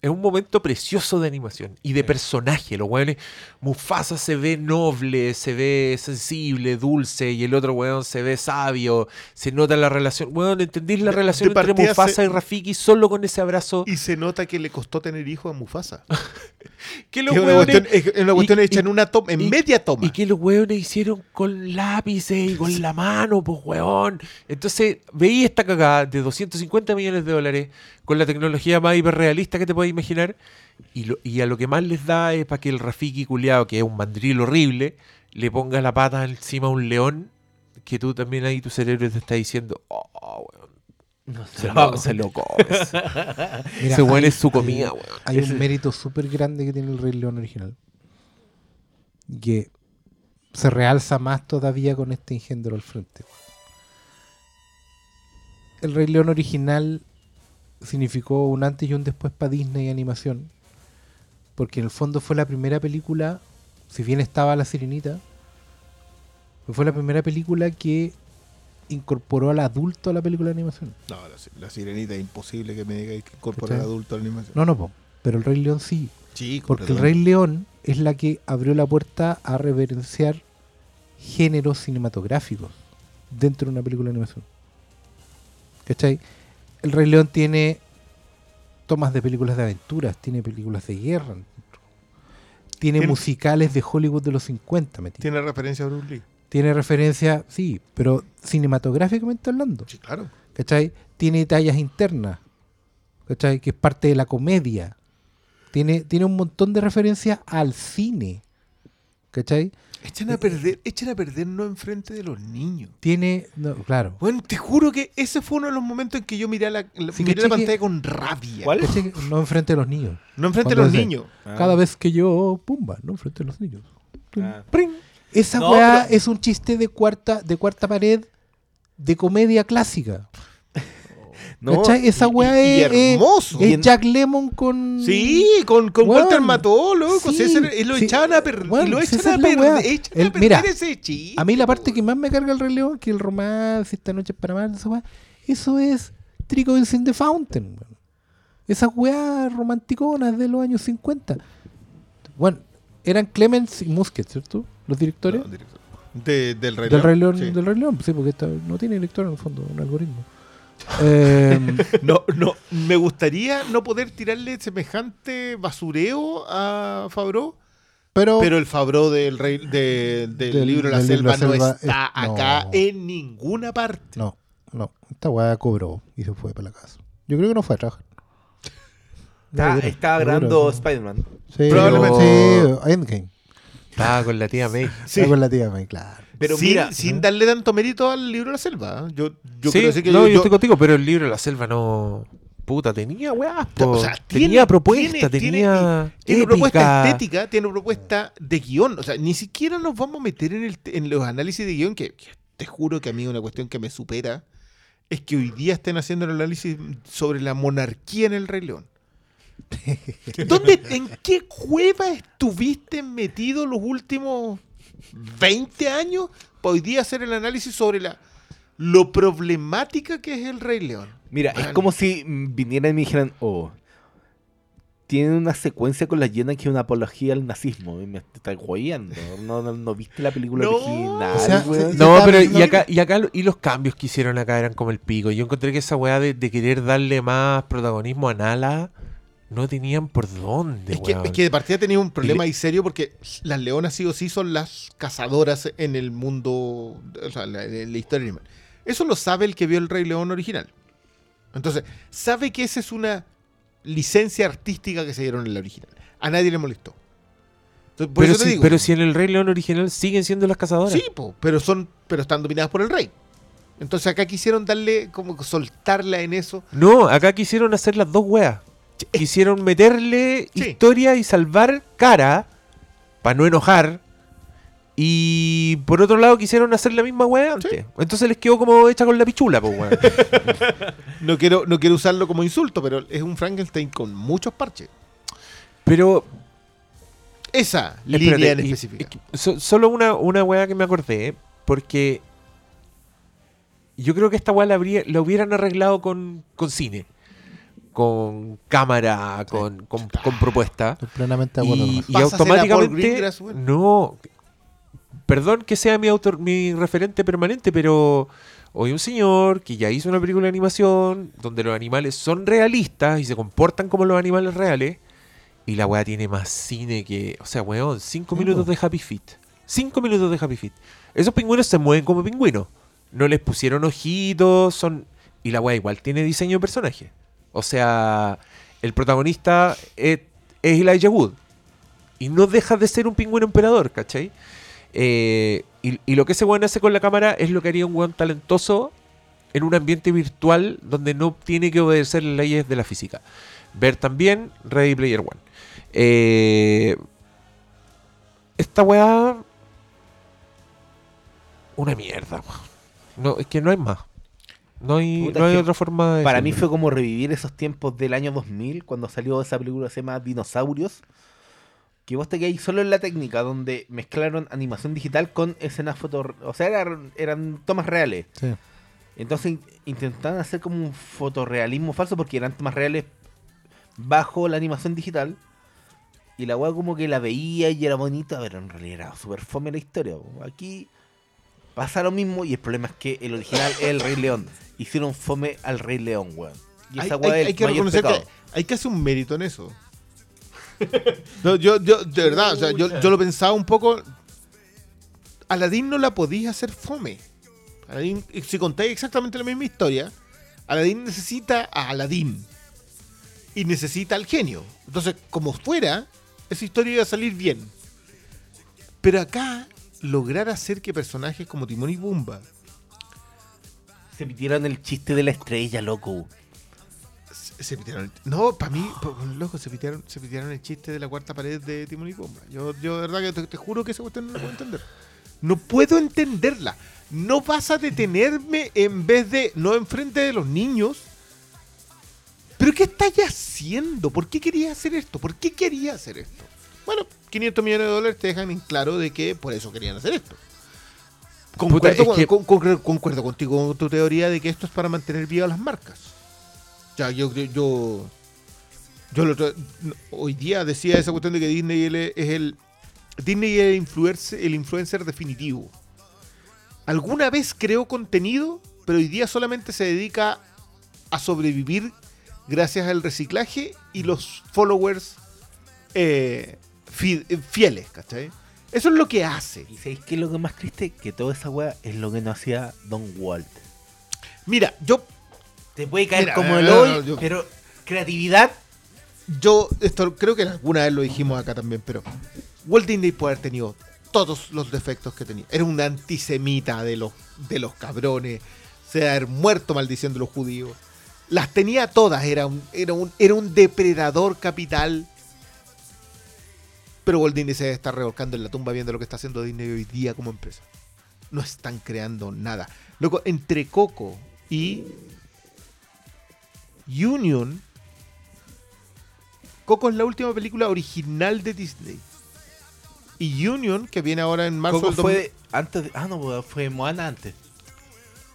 es un momento precioso de animación y de personaje. Los weones, Mufasa se ve noble, se ve sensible, dulce, y el otro weón se ve sabio, se nota la relación. Weón, ¿entendís la relación de entre Mufasa se- y Rafiki solo con ese abrazo? Y se nota que le costó tener hijo a Mufasa. que los es una weones- cuestión, es una cuestión y- hecha y- en una toma, en y- media toma. Y que los weones hicieron con lápices y con la mano, pues weón. Entonces, veí esta cagada de 250 millones de dólares con la tecnología más hiperrealista que te puedes imaginar. Y, lo- y a lo que más les da es para que el Rafiki culiado, que es un mandril horrible, le ponga la pata encima a un león. Que tú también ahí tu cerebro te está diciendo, oh, weón. Se lo, se lo comes. Mira, Ese weón hay- es su hay- comida, weón. Hay un mérito súper grande que tiene el Rey León original. Que se realza más todavía con este engendro al frente. El Rey León original significó un antes y un después para Disney animación. Porque en el fondo fue la primera película, si bien estaba La Sirenita, fue la primera película que incorporó al adulto a la película de animación. No, la, la sirenita es imposible que me digáis que incorporar ¿Cachai? adulto a la animación. No, no, po, pero el Rey León sí. Sí, Porque el. Rey León es la que abrió la puerta a reverenciar géneros cinematográficos dentro de una película de animación. ¿Cachai? El Rey León tiene tomas de películas de aventuras, tiene películas de guerra, tiene Tiene- musicales de Hollywood de los 50 metidos. Tiene referencia a Bruce Lee. Tiene referencia, sí, pero cinematográficamente hablando. Sí, claro. ¿cachai? Tiene tallas internas, ¿cachai? Que es parte de la comedia. Tiene, tiene un montón de referencias al cine, ¿cachai? Echan a perder, echan a perdernos enfrente de los niños. Tiene, no, claro. Bueno, te juro que ese fue uno de los momentos en que yo miré la, la- Sí, miré ¿cachai la que- pantalla con rabia. ¿Cuál? No enfrente de los niños. No enfrente de los dice- niños. Cada vez que yo, pumba, no enfrente de los niños. Ah. Pring. Esa No, weá pero- es un chiste de cuarta, de cuarta pared de comedia clásica. No. Esa y- weá y es, es- hermoso. es Y Jack Lemon con. Sí, con, con Weón, Walter Mató, loco. sí, César, y lo sí, echaban a perder. y lo echan a perder. Echan El- a perder mira, ese chiste. A mí la parte que más me carga el Rey León, que el romance, esta noche es para amar, esa weá, eso es Trico in the Fountain. weón. Esas weas romanticonas de los años 50. Bueno, eran Clemens y Musket, ¿cierto? Los directores. No, director. De- del Rey del, León. Rey León, Sí. del Rey León, sí, porque esta no tiene director en el fondo, un algoritmo. Eh, No, no, me gustaría no poder tirarle semejante basureo a Fabro, pero, pero el Fabro del, rey, de- del, Del- libro de la del libro selva no selva está es- acá no. en ninguna parte. no, no, esta weá cobró y se fue para la casa. Yo creo que no fue a trabajar. Está- estaba grabando. Spider-Man. Sí, Probablemente. Sí, Endgame. Estaba con la tía May. Sí. Está con la tía May, claro. Pero sin, mira, sin darle tanto mérito al libro de la selva. ¿eh? Yo, yo sí, quiero decir que no, yo- estoy contigo, pero el libro de la selva no. Puta, tenía po. O sea, tenía propuesta, tiene- tenía. Tiene propuesta estética, tiene propuesta de guion. O sea, ni siquiera nos vamos a meter en, el, en los análisis de guion, que, que te juro que a mí una cuestión que me supera es que hoy día estén haciendo el análisis sobre la monarquía en el Rey León. ¿Dónde, ¿En qué cueva estuviste metido los últimos 20 años para hoy día hacer el análisis sobre la lo problemática que es el Rey León? Mira, es como si vinieran y me dijeran, oh, tienen una secuencia con la llena que es una apología al nazismo. Y me estás guayando. ¿No, no, no viste la película No. original, O sea, weón? se- No, pero y acá, y acá y los cambios que hicieron acá eran como el pico. Yo encontré que esa weá de, de querer darle más protagonismo a Nala no tenían por dónde, Es que, weón. es que de partida tenía un problema le- ahí serio porque las leonas sí o sí son las cazadoras en el mundo, o sea, la- en la historia animal. Eso lo sabe el que vio el Rey León original. Entonces, sabe que esa es una licencia artística que se dieron en la original. A nadie le molestó. Entonces, por pero, eso te si, digo. pero si en el Rey León original siguen siendo las cazadoras. Sí, po, pero son, pero están dominadas por el rey. Entonces acá quisieron darle, como que soltarla en eso. No, acá quisieron hacer las dos weas. Quisieron meterle Sí. historia y salvar cara para no enojar. Y por otro lado quisieron hacer la misma wea antes. Entonces les quedó como hecha con la pichula, pues weón. No quiero, no quiero usarlo como insulto, pero es un Frankenstein con muchos parches. Pero Esa Espérate, línea en y- específica. y- so- solo una, una weá que me acordé, porque yo creo que esta weá la, habría- la hubieran arreglado con, con cine, con cámara, con, con, con propuesta. Estoy plenamente de acuerdo. Y, nomás. y Pásasela a Paul automáticamente... No, perdón que sea mi, autor, mi referente permanente, pero hoy un señor que ya hizo una película de animación donde los animales son realistas y se comportan como los animales reales. Y la weá tiene más cine que. O sea, weón, cinco Sí, minutos po. de Happy Feet. Cinco minutos de Happy Feet. Esos pingüinos se mueven como pingüinos. No les pusieron ojitos, son. Y la weá igual tiene diseño de personaje. O sea, el protagonista es, es Elijah Wood. Y no deja de ser un pingüino emperador, ¿cachai? Eh, y, lo que ese weón hace con la cámara es lo que haría un weón talentoso en un ambiente virtual donde no tiene que obedecer las leyes de la física. Ver también Ready Player One. Eh, esta weá. Una mierda. No, es que no hay más. No hay, Puta, no hay otra forma de. Para mí fue como revivir esos tiempos del año 2000, cuando salió esa película que se llama Dinosaurios. Que vos te quedáis solo en la técnica, donde mezclaron animación digital con escenas foto... O sea, eran, eran tomas reales. Sí. Entonces in- intentaban hacer como un fotorrealismo falso porque eran tomas reales bajo la animación digital. Y la weá como que la veía y era bonita, pero en realidad era súper fome la historia. Aquí pasa lo mismo y el problema es que el original es el Rey León. Hicieron fome al Rey León, weón. Y Hay, esa hay- es hay el que reconocer que hay que hacer un mérito en eso. No, yo, yo, de verdad, o sea, yo, yo lo pensaba un poco. Aladín no la podía hacer fome. Aladín, si contáis exactamente la misma historia, Aladín necesita a Aladín. Y necesita al genio. Entonces, como fuera, esa historia iba a salir bien. Pero acá, lograr hacer que personajes como Timón y Pumba Se pitieron el chiste de la estrella, loco. Se, se pitearon el- No, para mí, loco, se pitearon, se pitearon el chiste de la cuarta pared de Timón y Pumba. Yo, yo de verdad que te, te juro que esa cuestión no la puedo entender. No puedo entenderla. No vas a detenerme en vez de no enfrente de los niños. ¿Pero qué estás haciendo? ¿Por qué querías hacer esto? ¿Por qué querías hacer esto? Bueno, 500 millones de dólares te dejan en claro de que por eso querían hacer esto. Concuerdo, es con- que- con- con- concuerdo contigo con tu teoría de que esto es para mantener vivas las marcas. Ya, yo, yo, yo, Yo lo hoy día decía esa cuestión de que Disney es el. Disney es el influencer, el influencer definitivo. Alguna vez creó contenido, pero hoy día solamente se dedica a sobrevivir gracias al reciclaje y los followers eh, fieles, ¿cachai? Eso es lo que hace. ¿Y sabéis qué es lo que más triste? Que toda esa weá es lo que no hacía Don Walt. Mira, yo Te puede caer Mira, como no, el hoy, no, pero creatividad. Yo, esto creo que alguna vez lo dijimos acá también, pero Walt Disney puede haber tenido todos los defectos que tenía. Era un antisemita de los, de los cabrones. Se ha haber muerto maldiciendo a los judíos. Las tenía todas. Era un, era un, era un depredador capital. Pero Walt Disney se debe estar revolcando en la tumba viendo lo que está haciendo Disney hoy día como empresa. No están creando nada. Loco, entre Coco y Union Coco es la última película original de Disney. Y Union, que viene ahora en marzo Coco del fue 2000 antes de- Ah, no, pues, fue Moana antes.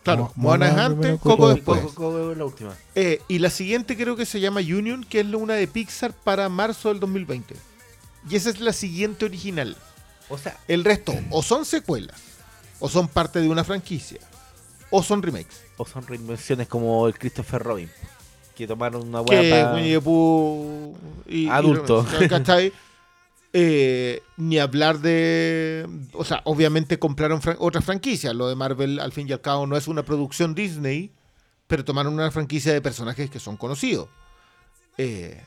Claro, Mo- Moana es antes, primero, Coco Coco después. Coco, Coco es la última. Eh, y la siguiente creo que se llama Union, que es la una de Pixar para marzo del 2020. Y esa es la siguiente original. O sea, El resto o son secuelas, o son parte de una franquicia, o son remakes. o son reinvenciones como el Christopher Robin. Que tomaron una que the Pooh y- y- Adulto. ¿cachai? Eh, ni hablar de. O sea, obviamente compraron fran- otra franquicia. Lo de Marvel, al fin y al cabo, no es una producción Disney, pero tomaron una franquicia de personajes que son conocidos. Eh,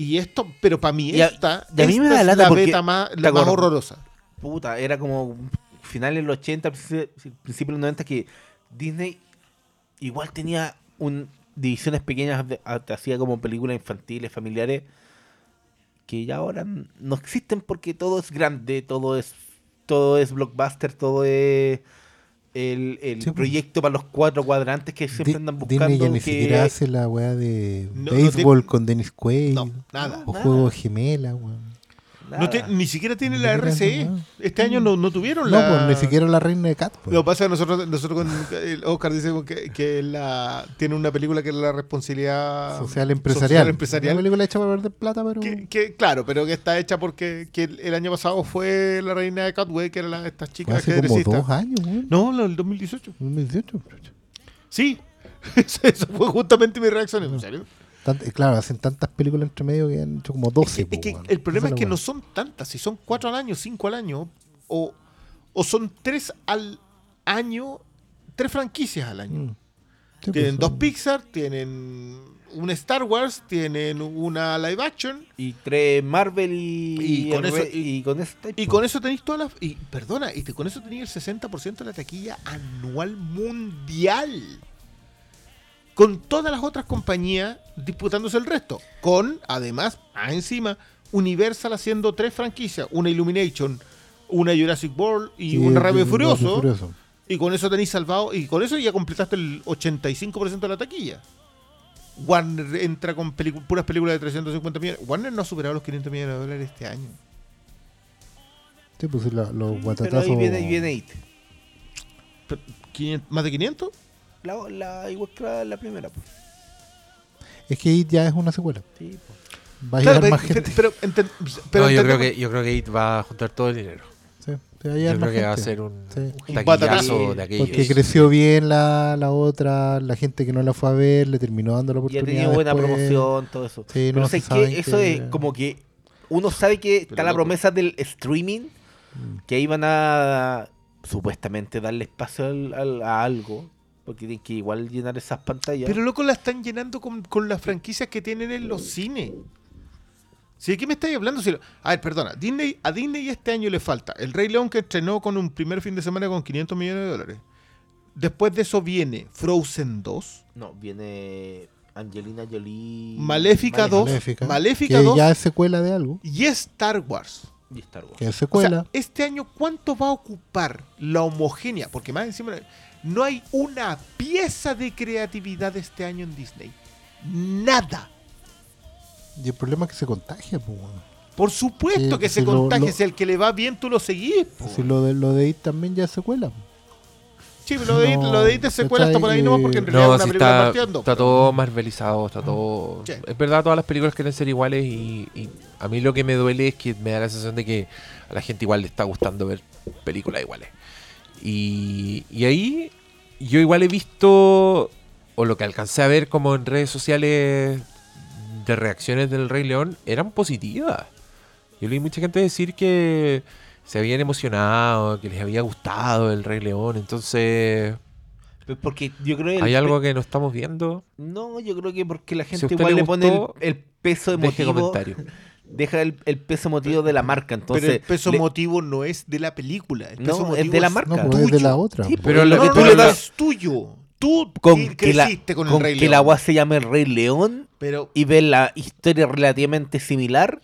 y esto, pero para mí, Y a- esta, y a mí me esta es la beta más, ¿te la más horrorosa. puta, era como finales de los 80, principios de los 90 que Disney igual tenía un, divisiones pequeñas, hacía como películas infantiles, familiares, que ya ahora no existen porque todo es grande, todo es todo es blockbuster, todo es el, el Sí, proyecto para los cuatro cuadrantes que siempre andan buscando. Disney ya ni que- siquiera hace la weá de No, no béisbol tiene- con Dennis Quaid. No, nada. O nada. juegos gemela, weón. No te- ni siquiera tiene Ni la RCE. esa weá. Este año no, no tuvieron No, la. pues ni siquiera la reina de Cat. pues. Lo que pasa es que nosotros, nosotros con Oscar dice que, que la, tiene una película que es la responsabilidad Social empresarial. social Una empresarial. película hecha para perder plata, pero. Que, que, claro, pero que está hecha porque que el, año pasado fue la reina de Catway, que era la, estas chicas hace como dos años. No, no, el 2018. 2018. Sí. Eso fue justamente mi reacción. ¿En serio? Tant- eh, claro, hacen tantas películas entre medio que han hecho como 12. Es que, es que po, weón. el problema es que no son tantas, si son cuatro al año, cinco al año, o, o son tres al año, tres franquicias al año. Mm. Sí, Tienen pues, dos Pixar, tienen un Star Wars, tienen una live action. Y tres Marvel y, Y con eso- re- y con eso Y con eso tenéis todas las. Y perdona, y te- con eso tenéis el 60% de la taquilla anual mundial. Con todas las otras compañías disputándose el resto. Con, además, más encima, Universal haciendo tres franquicias: una Illumination, una Jurassic World y una sí, Furioso. Y Furioso. Y con eso tenéis salvado. Y con eso ya completaste el 85% de la taquilla. Warner entra con puras películas de 350 millones. Warner no ha superado los 500 millones de dólares este año. Sí, pues la- los Pero guatatazos. ahí viene, ahí viene It. Pero, ¿500 ¿Más de 500? La, la, igual que la, la primera. pues. Es que It ya es una secuela. Sí, pues. Va a Claro, llegar pero, más gente. pero, no, yo creo, que, yo creo que It va a juntar todo el dinero. Sí, va a Yo más creo que va a gente. ser un, Sí. un taquillazo de aquellos. Porque creció bien la, la otra, la gente que no la fue a ver le terminó dando la Y ha oportunidad. tenido buena después. promoción, todo eso. Sí, Pero no, sé que eso que- es como que uno sabe que está la promesa del streaming, Mm. que ahí van a supuestamente darle espacio al- al- a algo, porque tienen que igual llenar esas pantallas. Pero loco, la están llenando con, con las franquicias que tienen en los cines. ¿Sí? ¿De qué me estáis hablando? Si lo- a ver, perdona. Disney, a Disney este año le falta El Rey León que estrenó con un primer fin de semana con 500 millones de dólares. Después de eso viene Frozen 2, No, viene Angelina Jolie. Maléfica 2, Maléfica, Maléfica que 2 ya es secuela de algo. y Star Wars. Y Star Wars. Que es O secuela. sea, este año, ¿cuánto va a ocupar la homogénea? Porque más encima, no hay una pieza de creatividad este año en Disney. Nada. y el problema es que se contagia, pues. Por supuesto Sí, que se si contagia. lo- Si el que le va bien, tú lo seguís. po. Si lo de, lo de It también ya es secuela. Sí, lo de, No, lo de IT secuela está por ahí nomás porque en realidad No, es una película está, partiendo. está todo marvelizado, está todo... Sí. Es verdad, todas las películas quieren ser iguales y, y a mí lo que me duele es que me da la sensación de que a la gente igual le está gustando ver películas iguales. Y, y ahí yo igual he visto, o lo que alcancé a ver como en redes sociales de reacciones del Rey León, eran positivas. Yo leí mucha gente decir que se habían emocionado, que les había gustado el Rey León, entonces... Porque yo creo que ¿Hay algo que no estamos viendo? No, yo creo que porque la gente igual le pone el, peso Deje emotivo. comentario. Deja el, el peso emotivo de la marca. Entonces, pero el peso le- emotivo no es de la película. El No, peso es de la marca. No, pues es de la otra. Sí, pues. Pero no, lo que no, tú no, le das- es tuyo. Tú con, que la, creciste con el con Rey que León. la agua se llame el Rey León Pero y ven la historia relativamente similar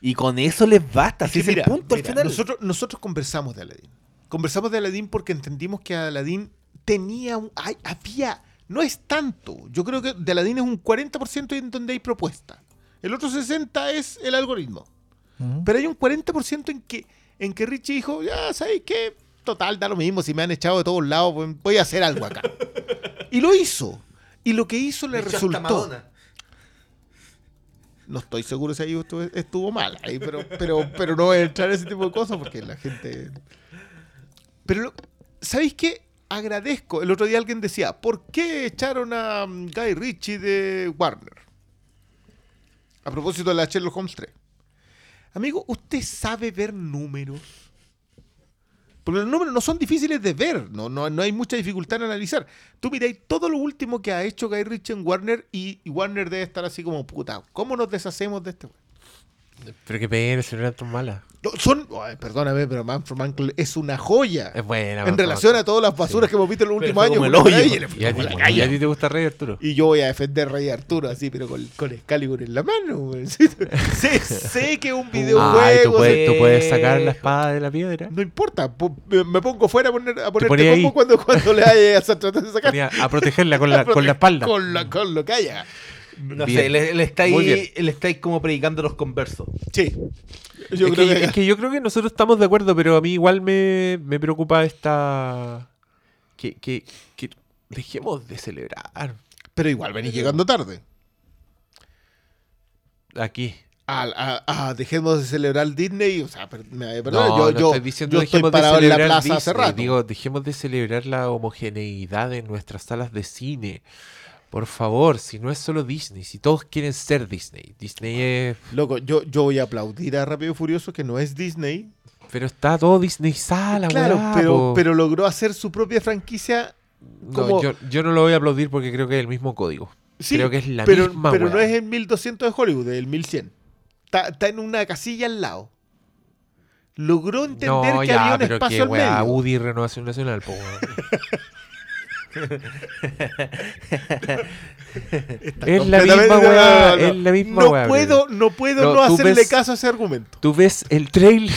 y con eso les basta. Así que es el punto mira, al final. Nosotros, nosotros conversamos de Aladdin. Conversamos de Aladdin porque entendimos que Aladdin tenía un. ay, había. No es tanto. Yo creo que de Aladdin es un 40% en donde hay propuesta. El otro 60% es el algoritmo. Pero hay un 40% en que, en que Richie dijo, ya sabéis que total, da lo mismo, si me han echado de todos lados, pues, voy a hacer algo acá. y lo hizo. Y lo que hizo le resultó. No estoy seguro si ahí estuvo, estuvo mal, ahí, pero, pero, pero no voy a entrar en ese tipo de cosas porque la gente... Pero, lo- ¿sabéis qué? Agradezco. El otro día alguien decía, ¿por qué echaron a mm, Guy Ritchie de Warner? A propósito de la Sherlock Holmes 3. Amigo, ¿usted sabe ver números? Porque los números no son difíciles de ver, no, no, no hay mucha dificultad en analizar. Tú miráis todo lo último que ha hecho Guy Ritchie en Warner y, Warner debe estar así como, puta, ¿cómo nos deshacemos de este? weón?" Pero que pena, si no eran tan malas. No, son, ay, perdóname, pero Man from Uncle es una joya. Es buena. en Man relación a todas las basuras que hemos visto en los últimos años. como el hoyo. ¿Y a, como ti, la y calle. a ti te gusta Rey Arturo? Y yo voy a defender a Rey Arturo así, pero con, con Excalibur en la mano. sé, sé que es un videojuego. Ay, tú puedes, sé- tú puedes sacar la espada de la piedra. No importa, po- me me pongo fuera a, poner, a ponerte ahí. cuando, cuando le hayas a tratar de sacar. Ponía a protegerla con la, con la espalda. Con, la, con lo que haya. No Bien. sé, le, le estáis, le estáis como predicando los conversos. Sí. Yo es, creo que, que, es que yo creo que nosotros estamos de acuerdo, pero a mí igual me, me preocupa esta... Que, que, que dejemos de celebrar Pero igual venís llegando tarde. aquí. A, a- a- dejemos de celebrar Disney. O sea, me- perdón, no, yo, no yo, estoy diciendo yo estoy parado de en la celebrar plaza hace Disney, rato. Digo, dejemos de celebrar la homogeneidad en nuestras salas de cine. Por favor, si no es solo Disney, si todos quieren ser Disney. Disney es... Loco, yo, yo voy a aplaudir a Rápido y Furioso que no es Disney. Pero está todo Disney sala, claro, weá, pero, po. pero logró hacer su propia franquicia. No, yo, yo no lo voy a aplaudir porque creo que es el mismo código. Sí, creo que es la pero, misma pero weá. no es el 1200 de Hollywood, es el 1100. Está, está en una casilla al lado. Logró entender No, que ya, había un pero espacio que al medio. UDI Renovación Nacional, po, Es la completamente- misma weá, no, no, es la misma no weá, Puedo, no puedo No, hacerle ves- caso a ese argumento. Tú ves el trailer,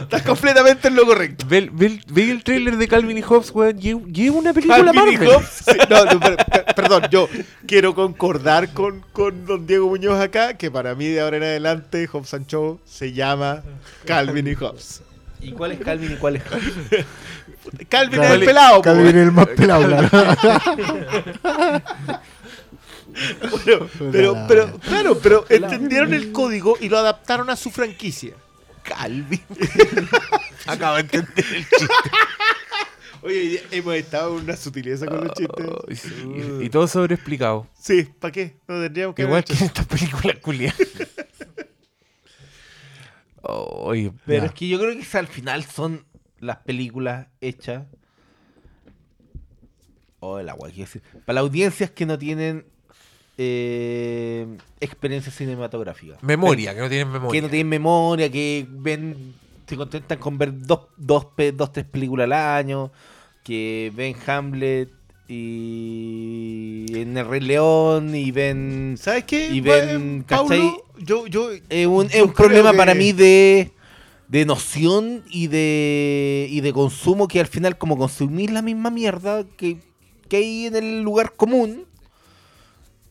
Estás completamente en lo correcto. ve, ve- ve el trailer de Calvin y Hobbes, weón, y es- una película Calvin y. Hobbes, sí, no, no, per- per- perdón, yo quiero concordar con, con don Diego Muñoz acá, que para mí de ahora en adelante Hobbes and Shaw se llama Calvin y Hobbes. ¿Y cuál es Calvin y cuál es Hobbes? Calvin Claro, es el pelado, po, Calvin es el más pelado, claro. Pero, pero, pero, claro, pero entendieron el código y lo adaptaron a su franquicia. Calvin. Acabo de entender el chiste. Oye, hemos estado en una sutileza con los chistes. Sí, Y todo sobreexplicado. Sí, ¿para qué? No tendríamos que Igual que en esta película culia. Oye, Pero Ya. es que yo creo que al final son las películas hechas. Oh, el agua, quiero decir. Para las audiencias que no tienen eh, experiencia cinematográfica. memoria, que no tienen Que memoria. no tienen memoria, que ven, se contentan con ver dos, dos, dos tres películas al año, que ven Hamlet y en El Rey León y ven... ¿Sabes qué? Y Bueno, ven, Paulo, ¿cachai? yo, yo, Es un, es un problema para que- mí de, de noción y de, y de consumo que al final como consumís la misma mierda que, que hay en el lugar común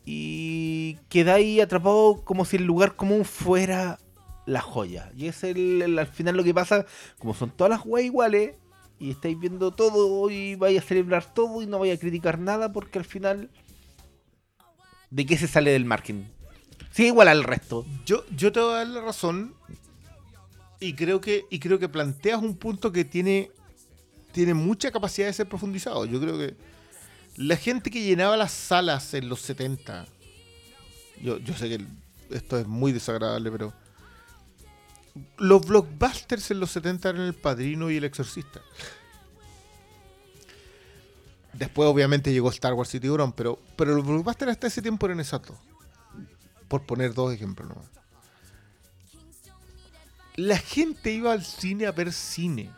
y quedáis atrapado como si el lugar común fuera la joya. Y es el, al final lo que pasa, como son todas las weas iguales y estáis viendo todo y vais a celebrar todo y no vais a criticar nada porque al final ¿de qué se sale del marketing? Sigue igual al resto. Yo, yo te voy a dar la razón y creo que, y creo que planteas un punto que tiene, tiene mucha capacidad de ser profundizado. Yo creo que la gente que llenaba las salas en los 70, yo, yo sé que esto es muy desagradable, pero los blockbusters en los 70 eran El Padrino y El Exorcista. Después obviamente llegó Star Wars y Tiburón, pero, pero los blockbusters hasta ese tiempo eran exactos. Por poner dos ejemplos nomás. La gente iba al cine a ver cine.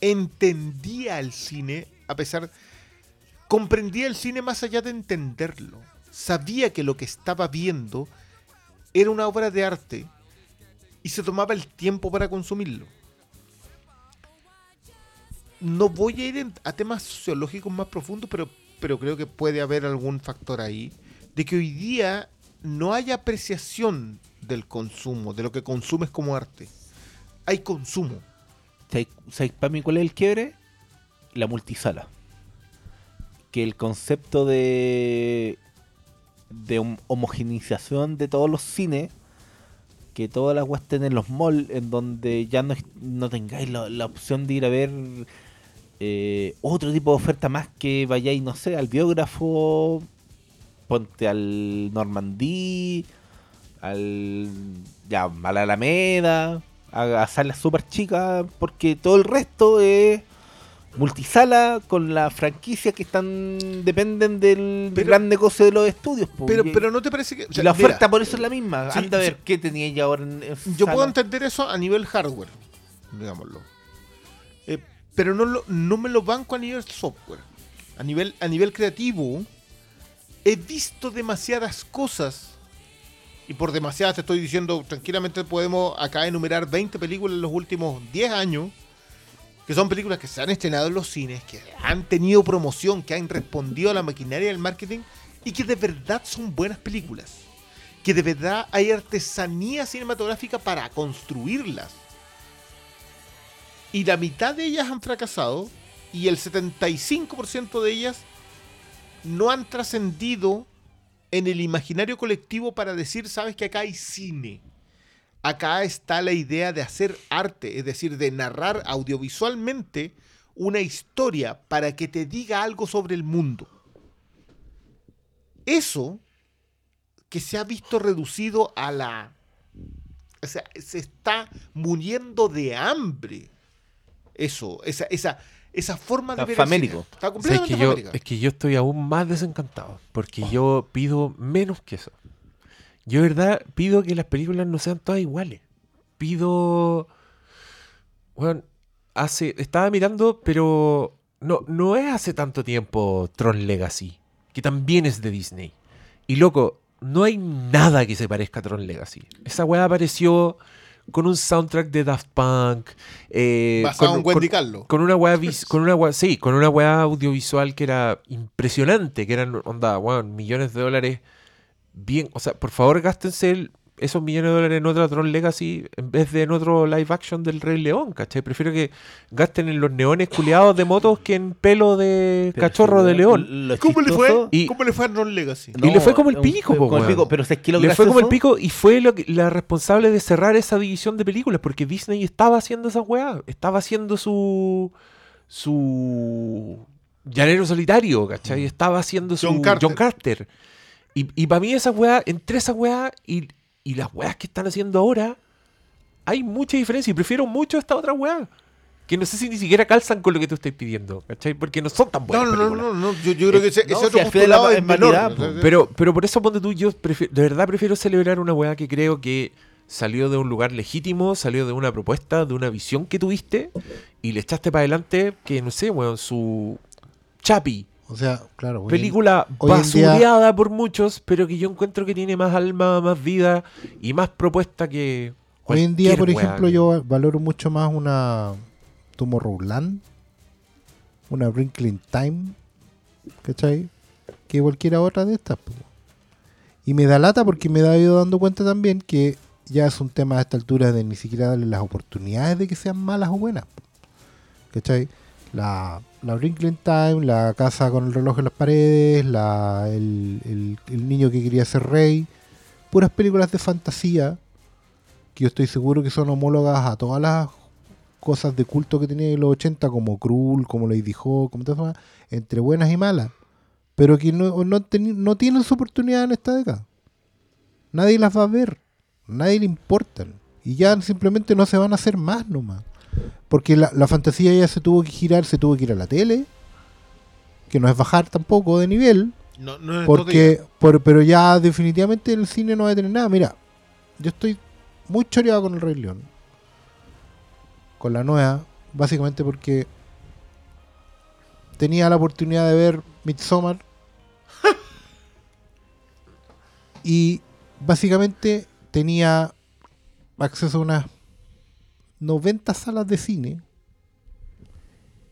Entendía el cine a pesar... Comprendía el cine más allá de entenderlo. Sabía que lo que estaba viendo era una obra de arte y se tomaba el tiempo para consumirlo. No voy a ir a temas sociológicos más profundos, pero, pero creo que puede haber algún factor ahí de que hoy día no hay apreciación del consumo, de lo que consumes como arte. Hay consumo. ¿Sabéis sabéis para mí cuál es el quiebre? La multisala. Que el concepto de de hom- homogeneización de todos los cines, que todas las weas estén en los malls, en donde ya no, no tengáis la, la opción de ir a ver eh, otro tipo de oferta más que vayáis, no sé, al biógrafo, ponte al Normandí, al ya, a la Alameda, a, a salas súper chicas, porque todo el resto es multisala con la franquicia que están dependen del Pero- gran negocio de los estudios. po. Pero, pero no te parece que... o y sea, la mira, oferta por eso es la misma. Sí, Anda a sí. ver qué tenía ya ahora en, en Yo sala. puedo entender eso a nivel hardware, digámoslo. Eh, pero no, lo- no me lo banco a nivel software. A nivel, a nivel creativo, he visto demasiadas cosas. Y por demasiadas te estoy diciendo, tranquilamente podemos acá enumerar 20 películas en los últimos 10 años. Que son películas que se han estrenado en los cines, que han tenido promoción, que han respondido a la maquinaria del marketing y que de verdad son buenas películas que de verdad hay artesanía cinematográfica para construirlas. Y la mitad de ellas han fracasado y el 75% de ellas no han trascendido en el imaginario colectivo para decir, sabes que acá hay cine. Acá está la idea de hacer arte, es decir, de narrar audiovisualmente una historia para que te diga algo sobre el mundo. Eso que se ha visto reducido a la... O sea, se está muriendo de hambre. Eso, esa, esa, esa forma de Está ver el famélico. cine. Está ¿Sabes completamente que yo, famélica. es que yo estoy aún más desencantado. Porque yo pido menos que eso. Yo, de verdad, pido que las películas no sean todas iguales. Pido. Bueno, hace. Estaba mirando, pero. No, no es hace tanto tiempo Tron Legacy. Que también es de Disney. Y loco, no hay nada que se parezca a Tron Legacy. Esa weá apareció con un soundtrack de Daft Punk. eh, Basado con- en Wendy con- Carlo. con una weá con una weá, sí, con una weá audiovisual que era impresionante, que eran onda, weón, millones de dólares bien, o sea, por favor gástense el- esos millones de dólares en otra Tron Legacy en vez de en otro live action del Rey León, ¿cachai? Prefiero que gasten en los neones culiados de motos que en pelo de Pero cachorro de león. lo ¿Cómo le fue? Y- ¿Cómo le fue a Ron Legacy? Y le fue como el un- pico, po, como el weón. pico, Pero ¿sabes qué es lo Le fue como el pico y fue lo que- la responsable de cerrar esa división de películas porque Disney estaba haciendo esa weá, estaba haciendo su su llanero solitario, ¿cachai? Estaba haciendo su John Carter. Carter. Y, y para mí esa weá, entre esa weá y, y las weas que están haciendo ahora, hay mucha diferencia y prefiero mucho esta otra weá. Que no sé si ni siquiera calzan con lo que tú estás pidiendo, ¿cachai? Porque no son tan buenas no, no, no, no, Yo, yo creo que ese, No, ese si otro la- postulado es menor. po. Pero, pero por eso ponte tú, yo prefi- de verdad prefiero celebrar una weá que creo que salió de un lugar legítimo, salió de una propuesta, de una visión que tuviste y le echaste para adelante que no sé, weón, su Chapi, O sea, claro. hoy película hoy día- basureada por muchos, pero que yo encuentro que tiene más alma, más vida y más propuesta que Hoy en día, por ejemplo, que- yo valoro mucho más una Tomorrowland, una Wrinkle in Time, ¿cachai? Que cualquiera otra de estas. Y me da lata porque me he ido dando cuenta también que ya es un tema a esta altura de ni siquiera darle las oportunidades de que sean malas o buenas. ¿Cachai? La, la Wrinkling Time, la casa con el reloj en las paredes, la, el, el- niño que quería ser rey. Puras películas de fantasía que yo estoy seguro que son homólogas a todas las cosas de culto que tenía en los 80, como Krull, como Lady Hawk, como todas esas, entre buenas y malas. Pero que no, no, teni- no tienen su oportunidad en esta década. Nadie las va a ver. Nadie le importan. Y ya simplemente no se van a hacer más nomás. Porque la, la fantasía ya se tuvo que girar, se tuvo que ir a la tele. Que no es bajar tampoco de nivel. No, no es Porque, por- pero ya definitivamente el cine no va a tener nada. Mira, yo estoy muy choreado con el Rey León. Con la nueva, básicamente porque tenía la oportunidad de ver Midsommar. y básicamente tenía acceso a unas 90 salas de cine.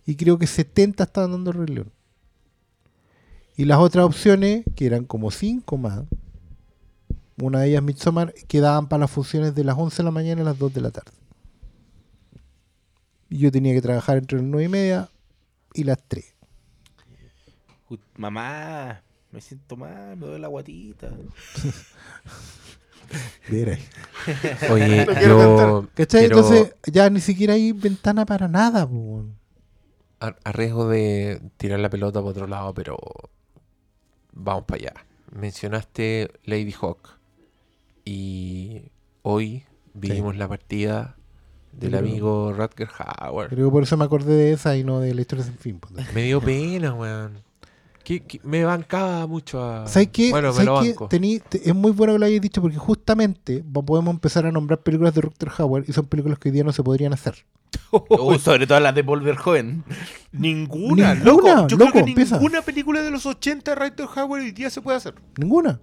Y creo que 70 estaban dando el Rey León. Y las otras opciones, que eran como 5 más, una de ellas Midsommar, quedaban para las funciones de las 11 de la mañana y las 2 de la tarde. Y yo tenía que trabajar entre las 9 y media y las 3. Ju- Mamá, me siento mal, me duele la guatita. Mira. Oye, No quiero yo ¿Cachai? quiero, Entonces ya ni siquiera hay ventana para nada. a, a riesgo de tirar la pelota para otro lado, pero vamos para allá. Mencionaste Lady Hawk y hoy vivimos la partida del Creo- amigo Rutger Hauer. Creo que por eso me acordé de esa y no de la historia sin fin. Me dio pena, weón. Que- que me bancaba mucho a... ¿Sabes qué? Bueno, me ¿Sabes lo qué? Tení- te- es muy bueno que lo hayas dicho porque justamente podemos empezar a nombrar películas de Rutger Hauer y son películas que hoy día no se podrían hacer. Uy, sobre todo las de Volver Joven. Ninguna, Ninguna, loco. Yo loco, creo que empieza. ninguna película de los 80 de Ryder Howard hoy día se puede hacer. Ninguna.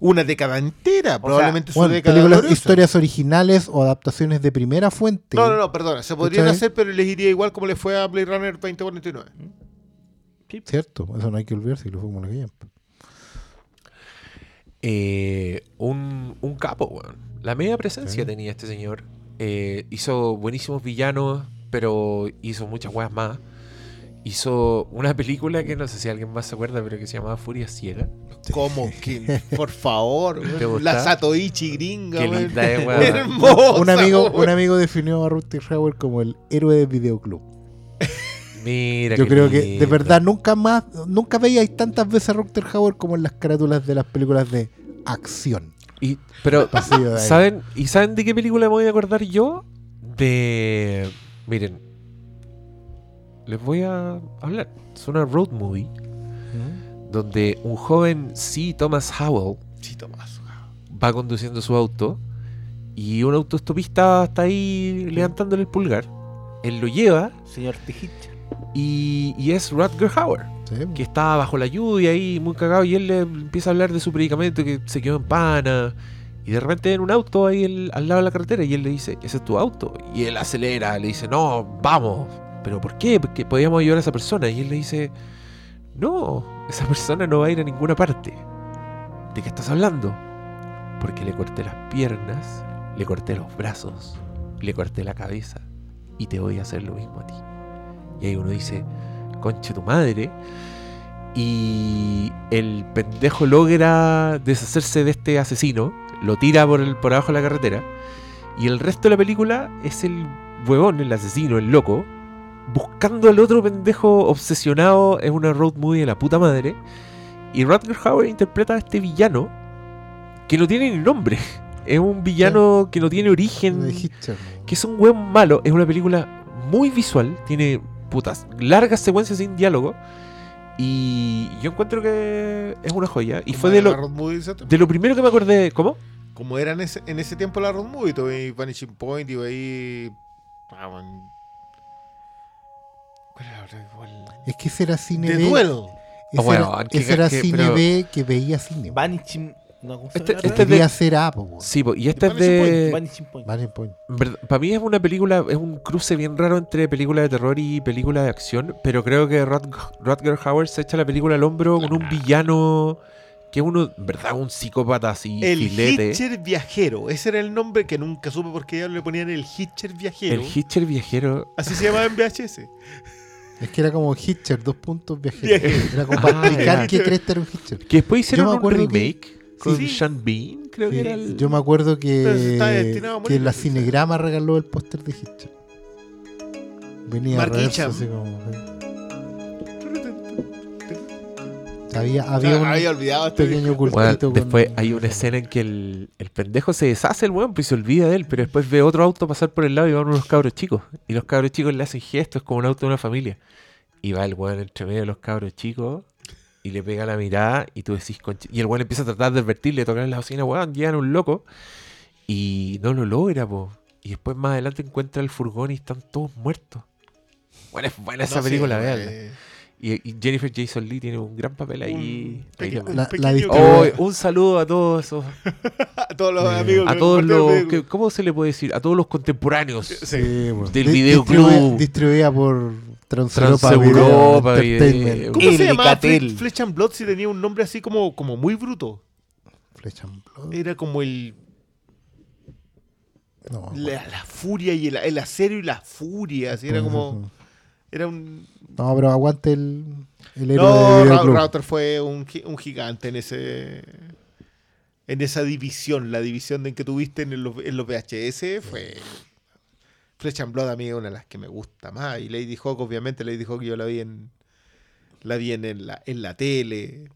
Una década entera, probablemente su Bueno, década películas, historias originales o adaptaciones de primera fuente. No, no, no, perdona. Se podrían hacer, pero les iría igual como le fue a Blade Runner 2049. Cierto, eso no hay que olvidarse, lo fue como la que Eh, un, un capo, weón. La media presencia Sí. tenía este señor. Eh, hizo buenísimos villanos, pero hizo muchas weas más. Hizo una película que no sé si alguien más se acuerda, pero que se llamaba Furia Ciega. ¿Cómo? que Por favor. ¿Te weón. gusta? La Satoichi gringa. Qué linda es, weón. Hermosa, Un amigo, weón. un amigo definió a Rutger Hauer como el héroe del videoclub. Mira, Yo creo que de verdad nunca más, nunca veíais tantas veces a Rutger Hauer como en las carátulas de las películas de acción. Y, pero. ¿saben, ¿y saben de qué película me voy a acordar yo? De. Miren. Les voy a hablar. Es una road movie donde un joven C. Thomas Howell Sí, Tomás. va conduciendo su auto y un autostopista está ahí levantándole el pulgar. Él lo lleva Señor Tejich. Y, y es Rutger Hauer, Sí, que está bajo la lluvia ahí muy cagado y él le empieza a hablar de su predicamento que se quedó en pana. Y de repente en un auto ahí al lado de la carretera y él le dice, ese es tu auto. Y él acelera, le dice, no, vamos. ¿Pero por qué? Porque podíamos ayudar a esa persona. Y él le dice, no, esa persona no va a ir a ninguna parte. ¿De qué estás hablando? Porque le corté las piernas, le corté los brazos, le corté la cabeza y te voy a hacer lo mismo a ti. Y ahí uno dice, conche tu madre. Y el pendejo logra deshacerse de este asesino, lo tira por, el, por abajo de la carretera. Y el resto de la película es el huevón, el asesino, el loco, buscando al otro pendejo obsesionado en una road movie de la puta madre. Y Rutger Hauer interpreta a este villano que no tiene ni nombre. Es un villano que no tiene origen que es un weón malo. Es una película muy visual. Tiene putas largas secuencias sin diálogo. Y yo encuentro que es una joya. Y fue de lo, de de lo primero que me acordé. ¿Cómo? Como era en ese, en ese tiempo la road movie, tuve Vanishing Point y ahí. Ah, bueno. ¿Cuál era la otra? Igual- Es que ese era cine The B. Duel. Ese Ah, bueno, era, que- ese era que- cine pero- B que veía cine. Vanishing. No, ¿cómo se Este- este es de- A, po. Sí, po, y esta es Vanishing de. Vanishing Point. Vanishing Point. Para mí es una película, es un cruce bien raro entre película de terror y película de acción, pero creo que Rut- Rutger Hauer se echa la película al hombro con un villano que es uno, verdad, un psicópata así, El filete. Hitcher Viajero. Ese era el nombre que nunca supe por qué ya le ponían el Hitcher Viajero. El Hitcher viajero. Así se llamaba en VHS. Es que era como Hitcher, dos puntos viajeros. Era como para Ah, explicar ya. que era un Hitcher. Que después hicieron Yo me un que- remake con Sí. Sean Bean, creo Sí, que era el... Yo me acuerdo que, que la. Cinegrama regaló el póster de Hitcher. Venía Mark reverso, así como. Había, había Había, un había olvidado este pequeño Bueno, cultito. después con- hay una escena en que el, el pendejo se deshace el weón, pues se olvida de él, pero después ve otro auto pasar por el lado y van unos cabros chicos. Y los cabros chicos le hacen gestos como un auto de una familia. Y va el weón entre medio de los cabros chicos y le pega la mirada y tú decís, "Conche-". y el weón empieza a tratar de advertirle, tocar en la bocina, weón, llegan un loco y no lo logra, po. Y después más adelante encuentra el furgón y están todos muertos. Bueno, es buena esa No, sí, película, eh, veanla. Y, y Jennifer Jason Lee tiene un gran papel ahí. Un ahí pequeño- le- La- la Oh, un saludo a todos esos a todos los Eh, amigos. a todos los que- ¿cómo se le puede decir? a todos los contemporáneos Sí, bueno. del videoclub. distribuida- Distribuida Video Entertainment. Video- ¿Cómo se llamaba. Fle- Flesh and Blood si tenía un nombre así como, como muy bruto? Flesh and Blood. Era como el No, la, la furia y el, el acero y la furia. Así era como. Era un. No, pero aguante el, el héroe No, Ra-. Router fue un, gi- un gigante en ese. En esa división, la división en que tuviste en los, en los VHS fue. Flesh and Blood a mí es una de las que me gusta más. Y Lady Hawk, obviamente, Lady Hawk yo la vi en. La vi en, la, en la tele.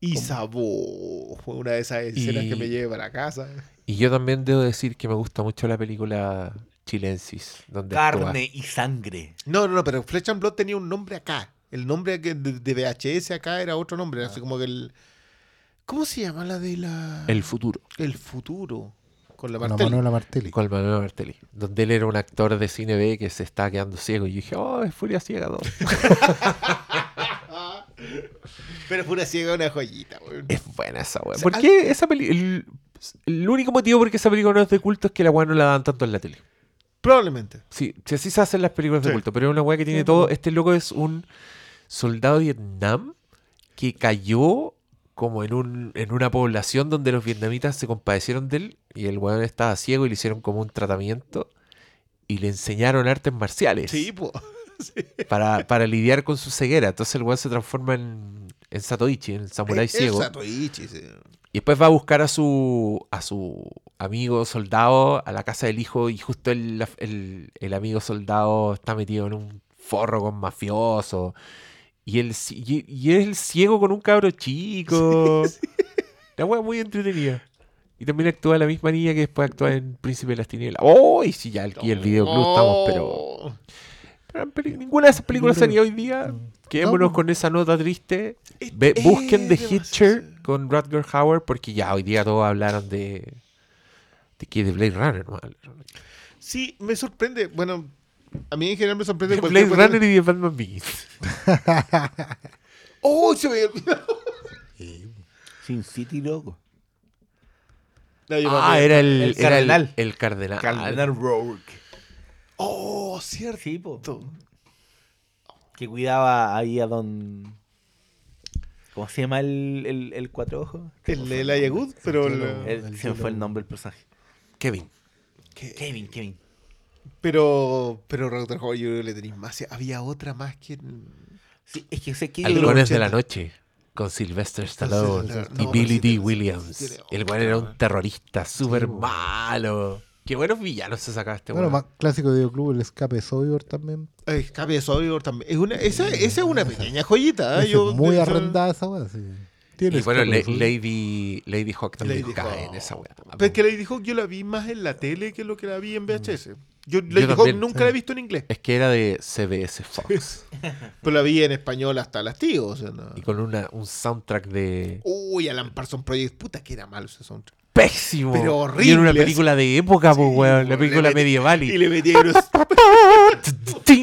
Y fue una de esas escenas Y- que me llevé para casa. y yo también debo decir que me gusta mucho la película Chilensis donde Carne actúa. y sangre. No, no, no, pero Flesh and Blood tenía un nombre acá. El nombre de, de VHS acá era otro nombre. Así como que el. ¿Cómo se llama la de la. El futuro El futuro. Con la Con la Martelli. Manuela Martelli. con Manuel Martelli donde él era un actor de cine B que se está quedando ciego y yo dije oh es Furia Ciega 2 Pero fue una ciega, una joyita, weón. es buena esa weá O sea, ¿por al- qué esa película el, el único motivo por qué esa película no es de culto es que la weá no la dan tanto en la tele Probablemente. Sí, sí, así se hacen las películas de culto, pero es una weá que tiene Sí. todo. Este loco es un soldado de Vietnam que cayó como en, un, en una población donde los vietnamitas se compadecieron de él y el weón estaba ciego y le hicieron como un tratamiento y le enseñaron artes marciales Sí, pues. para, para lidiar con su ceguera. Entonces el weón se transforma en, en Satoichi, en samurái ciego. Satoichi, sí. Y después va a buscar a su, a su amigo soldado a la casa del hijo y justo el, el- el amigo soldado está metido en un forro con mafioso. Y, el, y, y es el ciego con un cabro chico. La wea muy entretenida. Y también actúa la misma niña que después actúa en Príncipe de las Tinieblas. ¡Oh! Y si ya aquí el videoclub estamos, pero... pero en peli- ninguna de esas películas salía hoy día. Quedémonos No. con esa nota triste. Ve- busquen The. Hitcher con Rutger Hauer porque ya hoy día todos hablaron de de que de Blade Runner no. Sí, me sorprende. Bueno, a mí en general me sorprende. de Blade Runner y de Batman Begins ¡Oh! Se me había olvidado. Sin City, loco. Ah era el, el era cardenal. el, cardenal Cardenal Rogue. ¡Oh! Cierto. Sí, po. Que cuidaba ahí a don. ¿Cómo se llama el, el, el cuatro ojos? El, el Ayagud, pero. El- el- El- el se me fue el nombre del personaje. Kevin Kevin, Kevin. Pero. Pero Router Hall, yo creo que le tenéis más. Había otra más que. Sí, es que sé que. Halcones de 80. la noche con Sylvester Stallone y No, Billy D. Williams el cual era un terrorista súper malo qué buenos villanos se sacaba este Bueno, más clásico de videoclub, el escape de Sobibor también. Ay, Escape de Sobibor también. Es una, esa, esa es una pequeña joyita. ¿eh? Esa Yo- es muy arrendada esa weá, sí. Tiene y bueno. Lady Lady Hawk también Lady cae Hawk. en esa weá Pero es que Lady Hawk yo la vi más en la tele que lo que la vi en VHS. Yo, Yo Lady Hawk nunca la he visto en inglés. es que era de CBS Fox Pero la vi en español hasta las tíos. O sea, no. y con una, un soundtrack de Uy, Alan Parsons Project. Puta que era malo ese soundtrack. pésimo. Pero Y horrible, era una película de época, pues, Sí, weón. La película medieval. Y Y... le tin.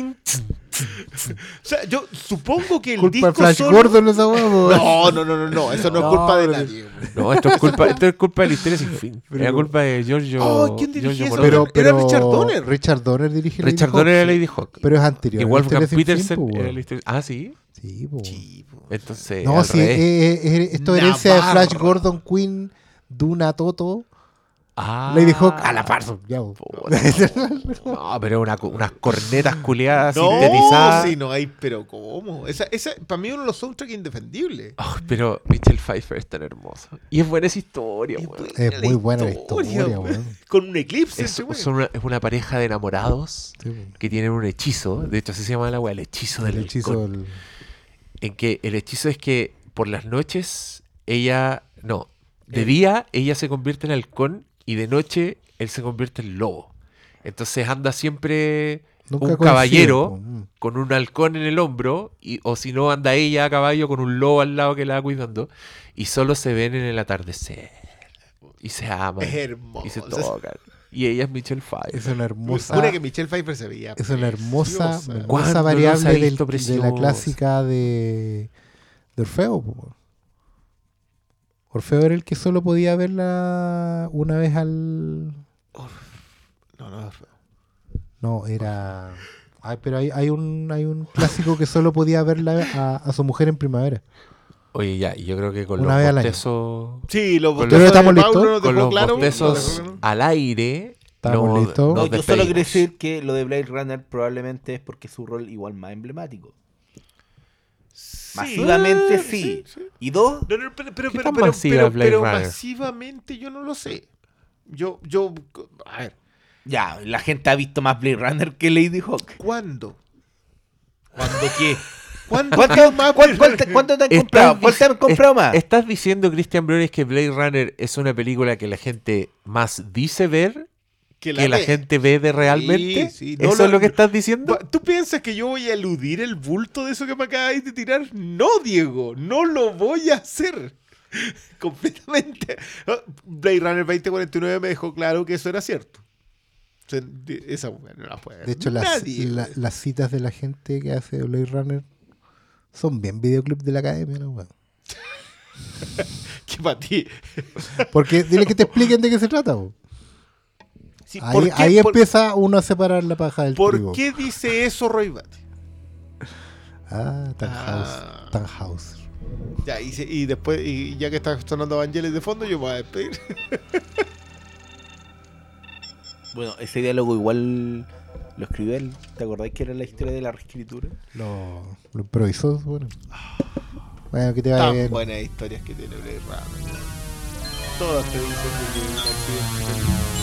O sea, yo supongo que el Culpa disco Flash solo- Gordon esa. No, no, no, no, no. Eso no es culpa de pero- nadie. No, esto es culpa, esto es culpa de la historia sin fin. Pero- Era culpa de Giorgio. Oh, ¿quién Giorgio esa Moroder. Pero, Era pero Richard Donner. Richard Donner dirige Lady Richard Hawk, Donner era sí. Lady Hawk. Pero es anterior. La Wolfgang Petersen po, era weón. la historia. Ah, sí. Sí, po. Sí, po. Entonces. No, sí, revés. eh, eh, esto es herencia de. Flash Gordon, Queen, Duna, Toto. Ah, Lady Hawk a la Parsons. Ya. No, pero una, unas cornetas culiadas No, sintetizadas. sí, no hay, pero ¿cómo? Esa, esa, para mí uno de los soundtracks indefendibles. Ay, pero Michelle Pfeiffer es tan hermosa. Y es buena esa historia, Es buena Es muy buena la historia, weón. Con un eclipse. Es, son una, es una pareja de enamorados Sí, que tienen un hechizo. De hecho, así se llama la weá, el hechizo del El hechizo del- En que el hechizo es que por las noches ella. No. De día ella se convierte en halcón y de noche él se convierte en lobo. Entonces anda siempre Nunca un coincide, caballero po. Mm. con un halcón en el hombro, y, o si no, anda ella a caballo con un lobo al lado que la va cuidando, y solo se ven en el atardecer. Y se aman. Es hermoso. Y se tocan. Y ella es Michelle Pfeiffer. Es una hermosa. Una que Michelle Pfeiffer se veía. Es una hermosa, hermosa ¿Cuándo no se ha variable del- de la clásica de, de Orfeo. po. Orfeo era el que solo podía verla una vez al... No, no, No, era... Ay, pero hay, hay, un, hay un clásico que solo podía verla a, a su mujer en primavera. Oye, ya, y yo creo que con Una los año. bostezos, Sí, los Con bostezos los- de ¿Estamos Paulo listos? nos con los claro- bostezos claro. al aire. ¿Estamos no- listos? No, yo solo quiero decir que lo de Blade Runner probablemente es porque es su rol igual más emblemático. Masivamente sí. Y dos, No, no, pero, pero, ¿Qué pero, tan pero- masiva pero- es Blade pero Runner? masivamente yo no lo sé. Yo, yo, a ver, ya, la gente ha visto más Blade Runner que Lady Hawk. ¿cuándo? ¿Cuándo qué? ¿Cuándo? ¿Cuánto, más cuál- cuál te, cuánto te han Estás comprado? ¿Cuál te han comprado más? ¿Estás diciendo, Christian Briones, que Blade Runner es una película que la gente más dice ver que la, ve. gente ve de realmente? sí, no ¿Eso lo- es lo que estás diciendo? ¿Tú piensas que yo voy a eludir el bulto de eso que me acabáis de tirar? No, Diego, no lo voy a hacer. Completamente. Ah, Blade Runner 2049 me dejó claro que eso era cierto. O sea, de- esa mujer no la puede ver De hecho, las, la- las citas de la gente que hace Blade Runner son bien videoclip de la academia, ¿no? weón? Que para ti. Porque dile que te expliquen de qué se trata. po. Sí, Ahí, ¿por qué, ahí por- empieza uno a separar la paja del ¿por trigo. qué dice eso Roy Batty? Ah, Tannhaus. Ah. Tannhaus. Ya, y, se- y después, y ya que está sonando Evangelis de fondo, yo me voy a despedir. Bueno, ese diálogo igual lo escribió él. ¿Te acordáis que era la historia de la reescritura? Lo, lo improvisó, bueno. Bueno, que te vaya Tan bien. buenas historias que tiene Blade Runner. Todas te dicen que tiene un accidente.